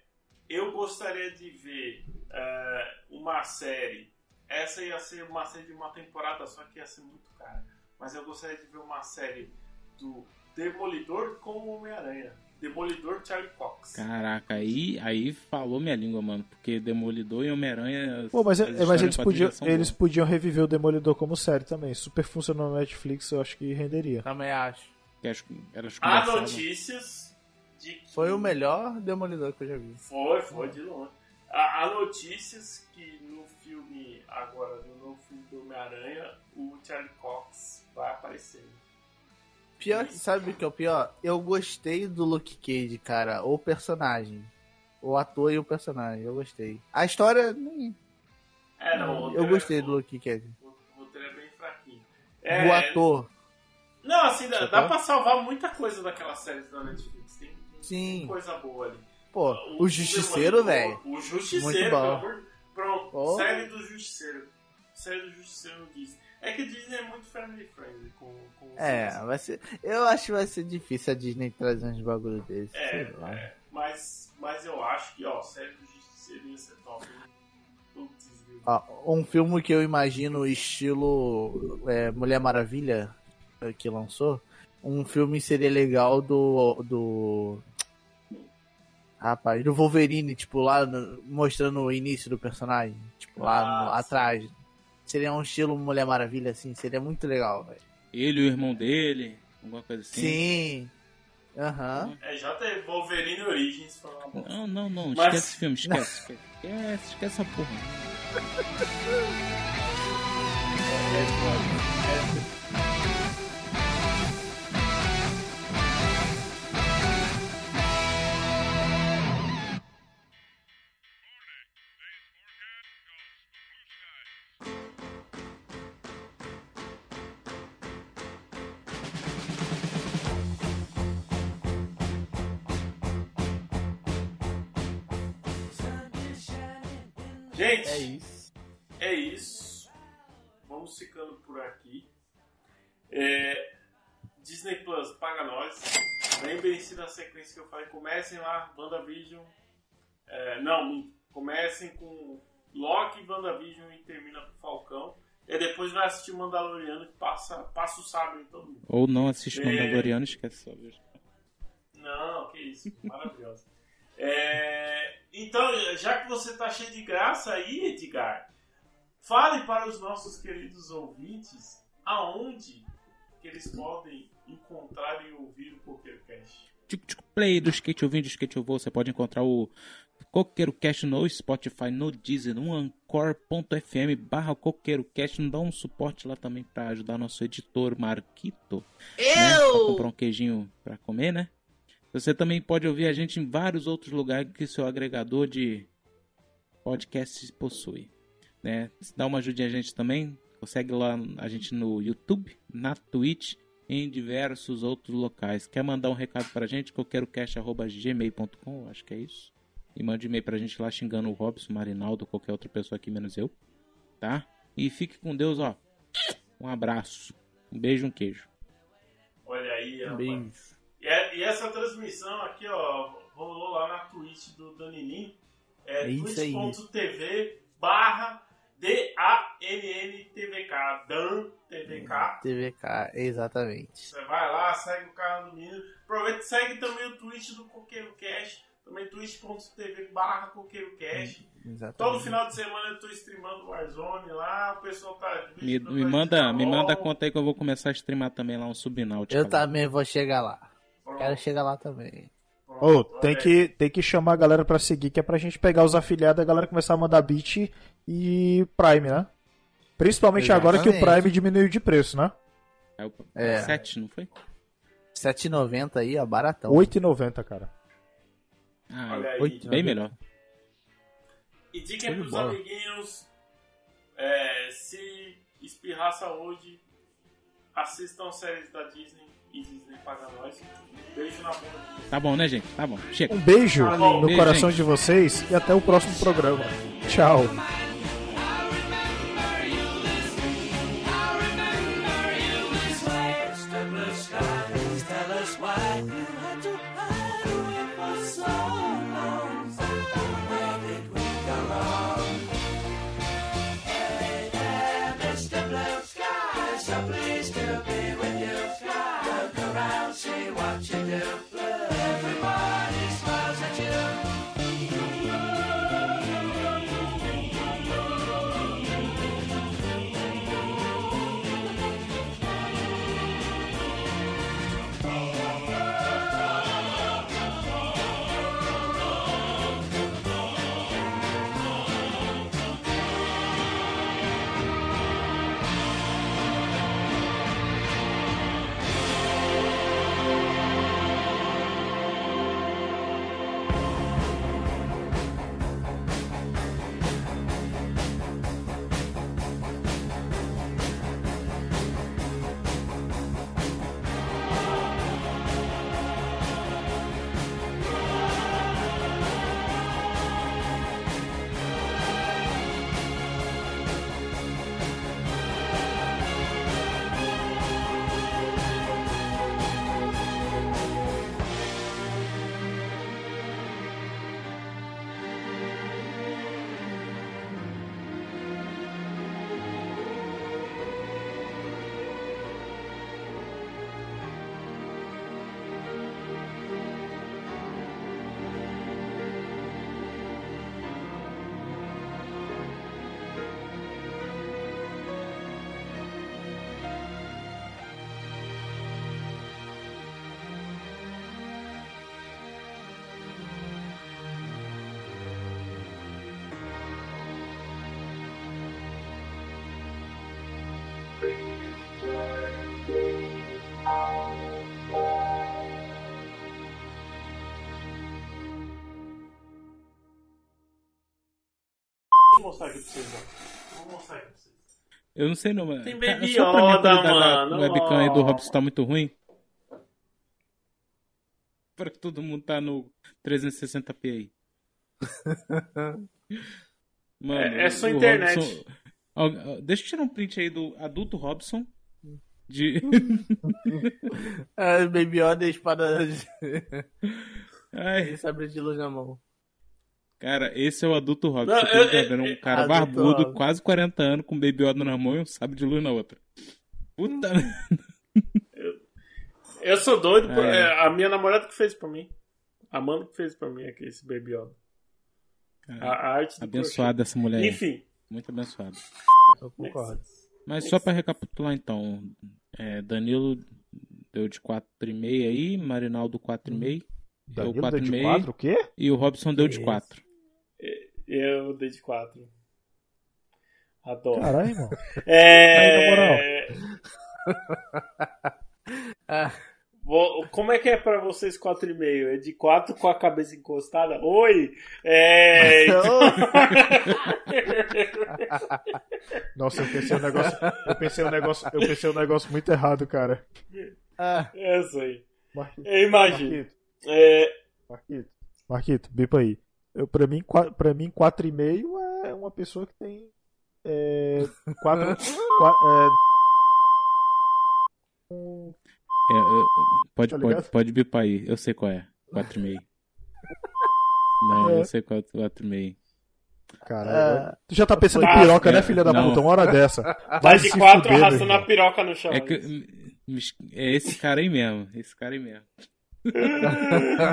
Speaker 1: eu gostaria de ver é, uma série. Essa ia ser uma série de uma temporada só que ia ser muito cara. Mas eu gostaria de ver uma série do Demolidor com o Homem-Aranha. Demolidor Charlie Cox.
Speaker 3: Caraca, aí, aí falou minha língua, mano. Porque Demolidor e Homem-Aranha.
Speaker 4: Pô, mas,
Speaker 3: as
Speaker 4: é- mas eles, podiam, eles
Speaker 3: boas.
Speaker 4: podiam reviver o Demolidor como série também. Super funcionou no Netflix, eu acho que renderia.
Speaker 2: Também acho.
Speaker 3: Que elas- elas
Speaker 1: Há
Speaker 3: conversavam.
Speaker 1: notícias de que.
Speaker 2: Foi o melhor Demolidor que eu já vi.
Speaker 1: Foi, foi de longe. Há, notícias que no filme, agora, no novo filme do Homem-Aranha, o Charlie Cox vai aparecer.
Speaker 2: Pior, sabe o que é o pior? Eu gostei do Luke Cage, cara. O personagem. O ator e o personagem. Eu gostei. A história. nem-
Speaker 1: É, não, o
Speaker 2: Eu gostei
Speaker 1: é-
Speaker 2: do Luke Cage.
Speaker 1: O o roteiro é bem fraquinho.
Speaker 2: O
Speaker 1: É,
Speaker 2: ator.
Speaker 1: Não, assim, dá, dá pra salvar muita coisa daquelas séries da Netflix. Tem, tem-
Speaker 2: Sim.
Speaker 1: tem coisa boa ali.
Speaker 2: Pô, o Justiceiro,
Speaker 1: Demolidor,
Speaker 2: velho.
Speaker 1: O Justiceiro,
Speaker 2: Muito bom.
Speaker 1: amor Pronto,
Speaker 2: Oh.
Speaker 1: série do Justiceiro. Série do Justiceiro no Disney. É que a Disney é muito family friendly com, com
Speaker 2: É,
Speaker 1: filmes.
Speaker 2: vai ser. Eu acho que vai ser difícil a Disney trazer uns bagulho desse.
Speaker 1: É, é, mas, mas eu acho que, ó, série do Justiceiro ia ser top. hein?
Speaker 2: Ó, um filme que eu imagino estilo é, Mulher Maravilha que lançou. Um filme seria legal do. do. Rapaz, do Wolverine, tipo, lá no- mostrando o início do personagem. Tipo, lá no-
Speaker 1: Ah,
Speaker 2: atrás. Seria um estilo Mulher Maravilha, assim, seria muito legal, velho.
Speaker 3: Ele e o irmão dele, alguma coisa assim.
Speaker 2: Sim. Aham.
Speaker 1: É, já teve Wolverine Origins.
Speaker 3: Não, não, não.
Speaker 1: Mas-
Speaker 3: Esquece esse filme, esquece. Esquece, esquece, esquece essa porra.
Speaker 2: É,
Speaker 1: Disney Plus, paga nós. Lembrem-se da sequência que eu falei. Comecem lá, WandaVision. É, não, comecem com Loki, WandaVision e termina com Falcão. E depois vai assistir o Mandaloriano que passa, passa o sábado em todo mundo.
Speaker 3: Ou não assiste
Speaker 1: É.
Speaker 3: Mandaloriano, esquece só. viu?
Speaker 1: Não, que isso. Maravilhoso. É, então, já que você tá cheio de graça aí, Edgar, fale para os nossos queridos ouvintes aonde que eles podem encontrar e ouvir o PokerCast.
Speaker 3: Tico Tico Play do Skate Ouvindo, do Skate Eu Vou. Você pode encontrar o Coqueiro Cast no Spotify, no Deezer, no Anchor.fm barra Coqueiro Cast. Não dá um suporte lá também pra ajudar nosso editor Marquito. Né? Pra comprar um queijinho pra comer, né? Você também pode ouvir a gente em vários outros lugares que seu agregador de podcasts possui. Né? Dá uma ajudinha a gente também. Consegue lá a gente no YouTube, na Twitch e em diversos outros locais. Quer mandar um recado pra gente? Coqueirocast.gmail.com, acho que é isso. E mande um e-mail pra gente lá xingando o Robson, Marinaldo, qualquer outra pessoa aqui menos eu. Tá? E fique com Deus, ó. Um abraço. Um beijo, um queijo.
Speaker 1: Olha aí, E, é- e essa transmissão aqui, ó, rolou lá na Twitch do Danininho. É
Speaker 2: É
Speaker 1: twitch.tv barra D-A-N-N-T-V-K. Dan TVK.
Speaker 2: TVK, exatamente.
Speaker 1: Você vai lá, segue o canal do menino. Aproveita e segue também o Twitch do Coqueiro Cash. Também twitch.tv barra Coqueiro Cash.
Speaker 2: exatamente.
Speaker 1: Todo final de semana eu tô streamando Warzone lá. O pessoal tá...
Speaker 3: Me,
Speaker 1: quando
Speaker 3: me manda, me manda a conta aí que eu vou começar a streamar também lá um subnáutica.
Speaker 2: Eu
Speaker 3: lá.
Speaker 2: também vou chegar lá.
Speaker 1: Pronto,
Speaker 2: Quero chegar lá também.
Speaker 1: pronto,
Speaker 4: Ô, tem que, tem que chamar a galera pra seguir, que é pra gente pegar os afiliados e a galera começar a mandar beat e Prime, né? Principalmente agora que o
Speaker 2: Exatamente.
Speaker 4: Prime diminuiu de preço, né?
Speaker 3: É o
Speaker 2: É.
Speaker 3: 7, não foi?
Speaker 2: 7,90 aí, ó, baratão.
Speaker 4: 8,90, cara.
Speaker 3: Ah,
Speaker 1: Olha aí.
Speaker 3: oito, bem melhor.
Speaker 1: E dica
Speaker 2: de
Speaker 1: pros
Speaker 2: bola.
Speaker 1: amiguinhos: é, se espirrar saúde, assistam séries da Disney e Disney paga nós. Beijo na bunda.
Speaker 3: Tá bom, né, gente? Tá bom. Chega.
Speaker 4: Um beijo
Speaker 1: Tá
Speaker 4: no
Speaker 3: Beijo,
Speaker 4: coração
Speaker 3: gente.
Speaker 4: de vocês e até o próximo programa. Tchau.
Speaker 7: Yes, I please do.
Speaker 1: Mostrar aqui pra vocês. ó. Vou mostrar aqui pra vocês.
Speaker 3: Eu não sei não, mas.
Speaker 1: Tem
Speaker 3: Cara,
Speaker 1: Baby
Speaker 3: só mim
Speaker 1: Yoda,
Speaker 3: qualidade
Speaker 1: mano.
Speaker 3: da webcam aí do. Robson tá muito ruim. Pra que todo mundo tá no 360p aí. Mano,
Speaker 1: É- é sua
Speaker 3: o
Speaker 1: internet.
Speaker 3: Robson- Deixa eu tirar um print aí do adulto Robson. De.
Speaker 2: Ah, Baby Yoda e espada
Speaker 3: Ai,
Speaker 2: sabre de luz na mão.
Speaker 3: Cara, esse é o adulto Robson.
Speaker 1: Não,
Speaker 3: Você
Speaker 1: eu-
Speaker 3: tá vendo um cara barbudo,
Speaker 2: Robson.
Speaker 3: quase 40 anos, com um baby Yoda na mão e um sabre de luz na outra. Puta.
Speaker 1: Eu sou doido, por-
Speaker 3: É.
Speaker 1: é, a minha namorada que fez pra mim. A Amanda que fez pra mim aqui, esse Baby Yoda. A, a arte do
Speaker 3: Abençoada essa mulher.
Speaker 1: Enfim.
Speaker 3: Muito abençoada.
Speaker 2: Eu concordo.
Speaker 3: Mas só pra recapitular então, é, Danilo deu de 4,5 aí, Marinaldo 4,5, deu
Speaker 4: Danilo deu de
Speaker 3: 4,5
Speaker 4: 4, o quê?
Speaker 3: e o Robson deu de
Speaker 2: Isso.
Speaker 3: 4.
Speaker 1: Eu dei de 4. Adoro.
Speaker 4: Caralho, irmão.
Speaker 1: É...
Speaker 4: Aí, na moral.
Speaker 2: Ah,
Speaker 1: Vou- Como é que é pra vocês 4,5? É de 4 com a cabeça encostada? Oi! É...
Speaker 4: Nossa, eu pensei um negócio. Eu pensei um negócio. Eu pensei um negócio muito errado, cara.
Speaker 2: ah,
Speaker 1: é isso aí.
Speaker 4: Marquito.
Speaker 1: Eu imagino.
Speaker 4: Marquito.
Speaker 1: É...
Speaker 4: Marquito. Marquito, bipa aí. Eu, pra, mim, pra mim, 4,5 é uma pessoa que tem. É, 4.
Speaker 3: É, é, pode,
Speaker 4: Tá
Speaker 3: pode, pode bipar aí, eu sei qual é. 4,5. Não,
Speaker 4: É.
Speaker 3: eu sei qual é 4,5.
Speaker 4: Caralho.
Speaker 2: ah,
Speaker 4: tu já tá pensando em piroca,
Speaker 3: é,
Speaker 4: né, filha da
Speaker 3: não.
Speaker 4: puta? Uma hora dessa.
Speaker 1: Vai de
Speaker 4: se
Speaker 1: 4
Speaker 4: fuder, meu
Speaker 1: arrastando a piroca no chão.
Speaker 3: É, que, é esse cara aí mesmo, esse cara aí mesmo.
Speaker 4: Filha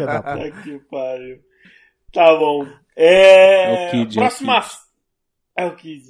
Speaker 4: da puta.
Speaker 1: Puta que pariu. Tá bom. É...
Speaker 3: É o Kid, é o
Speaker 1: Próxima. É o Kid.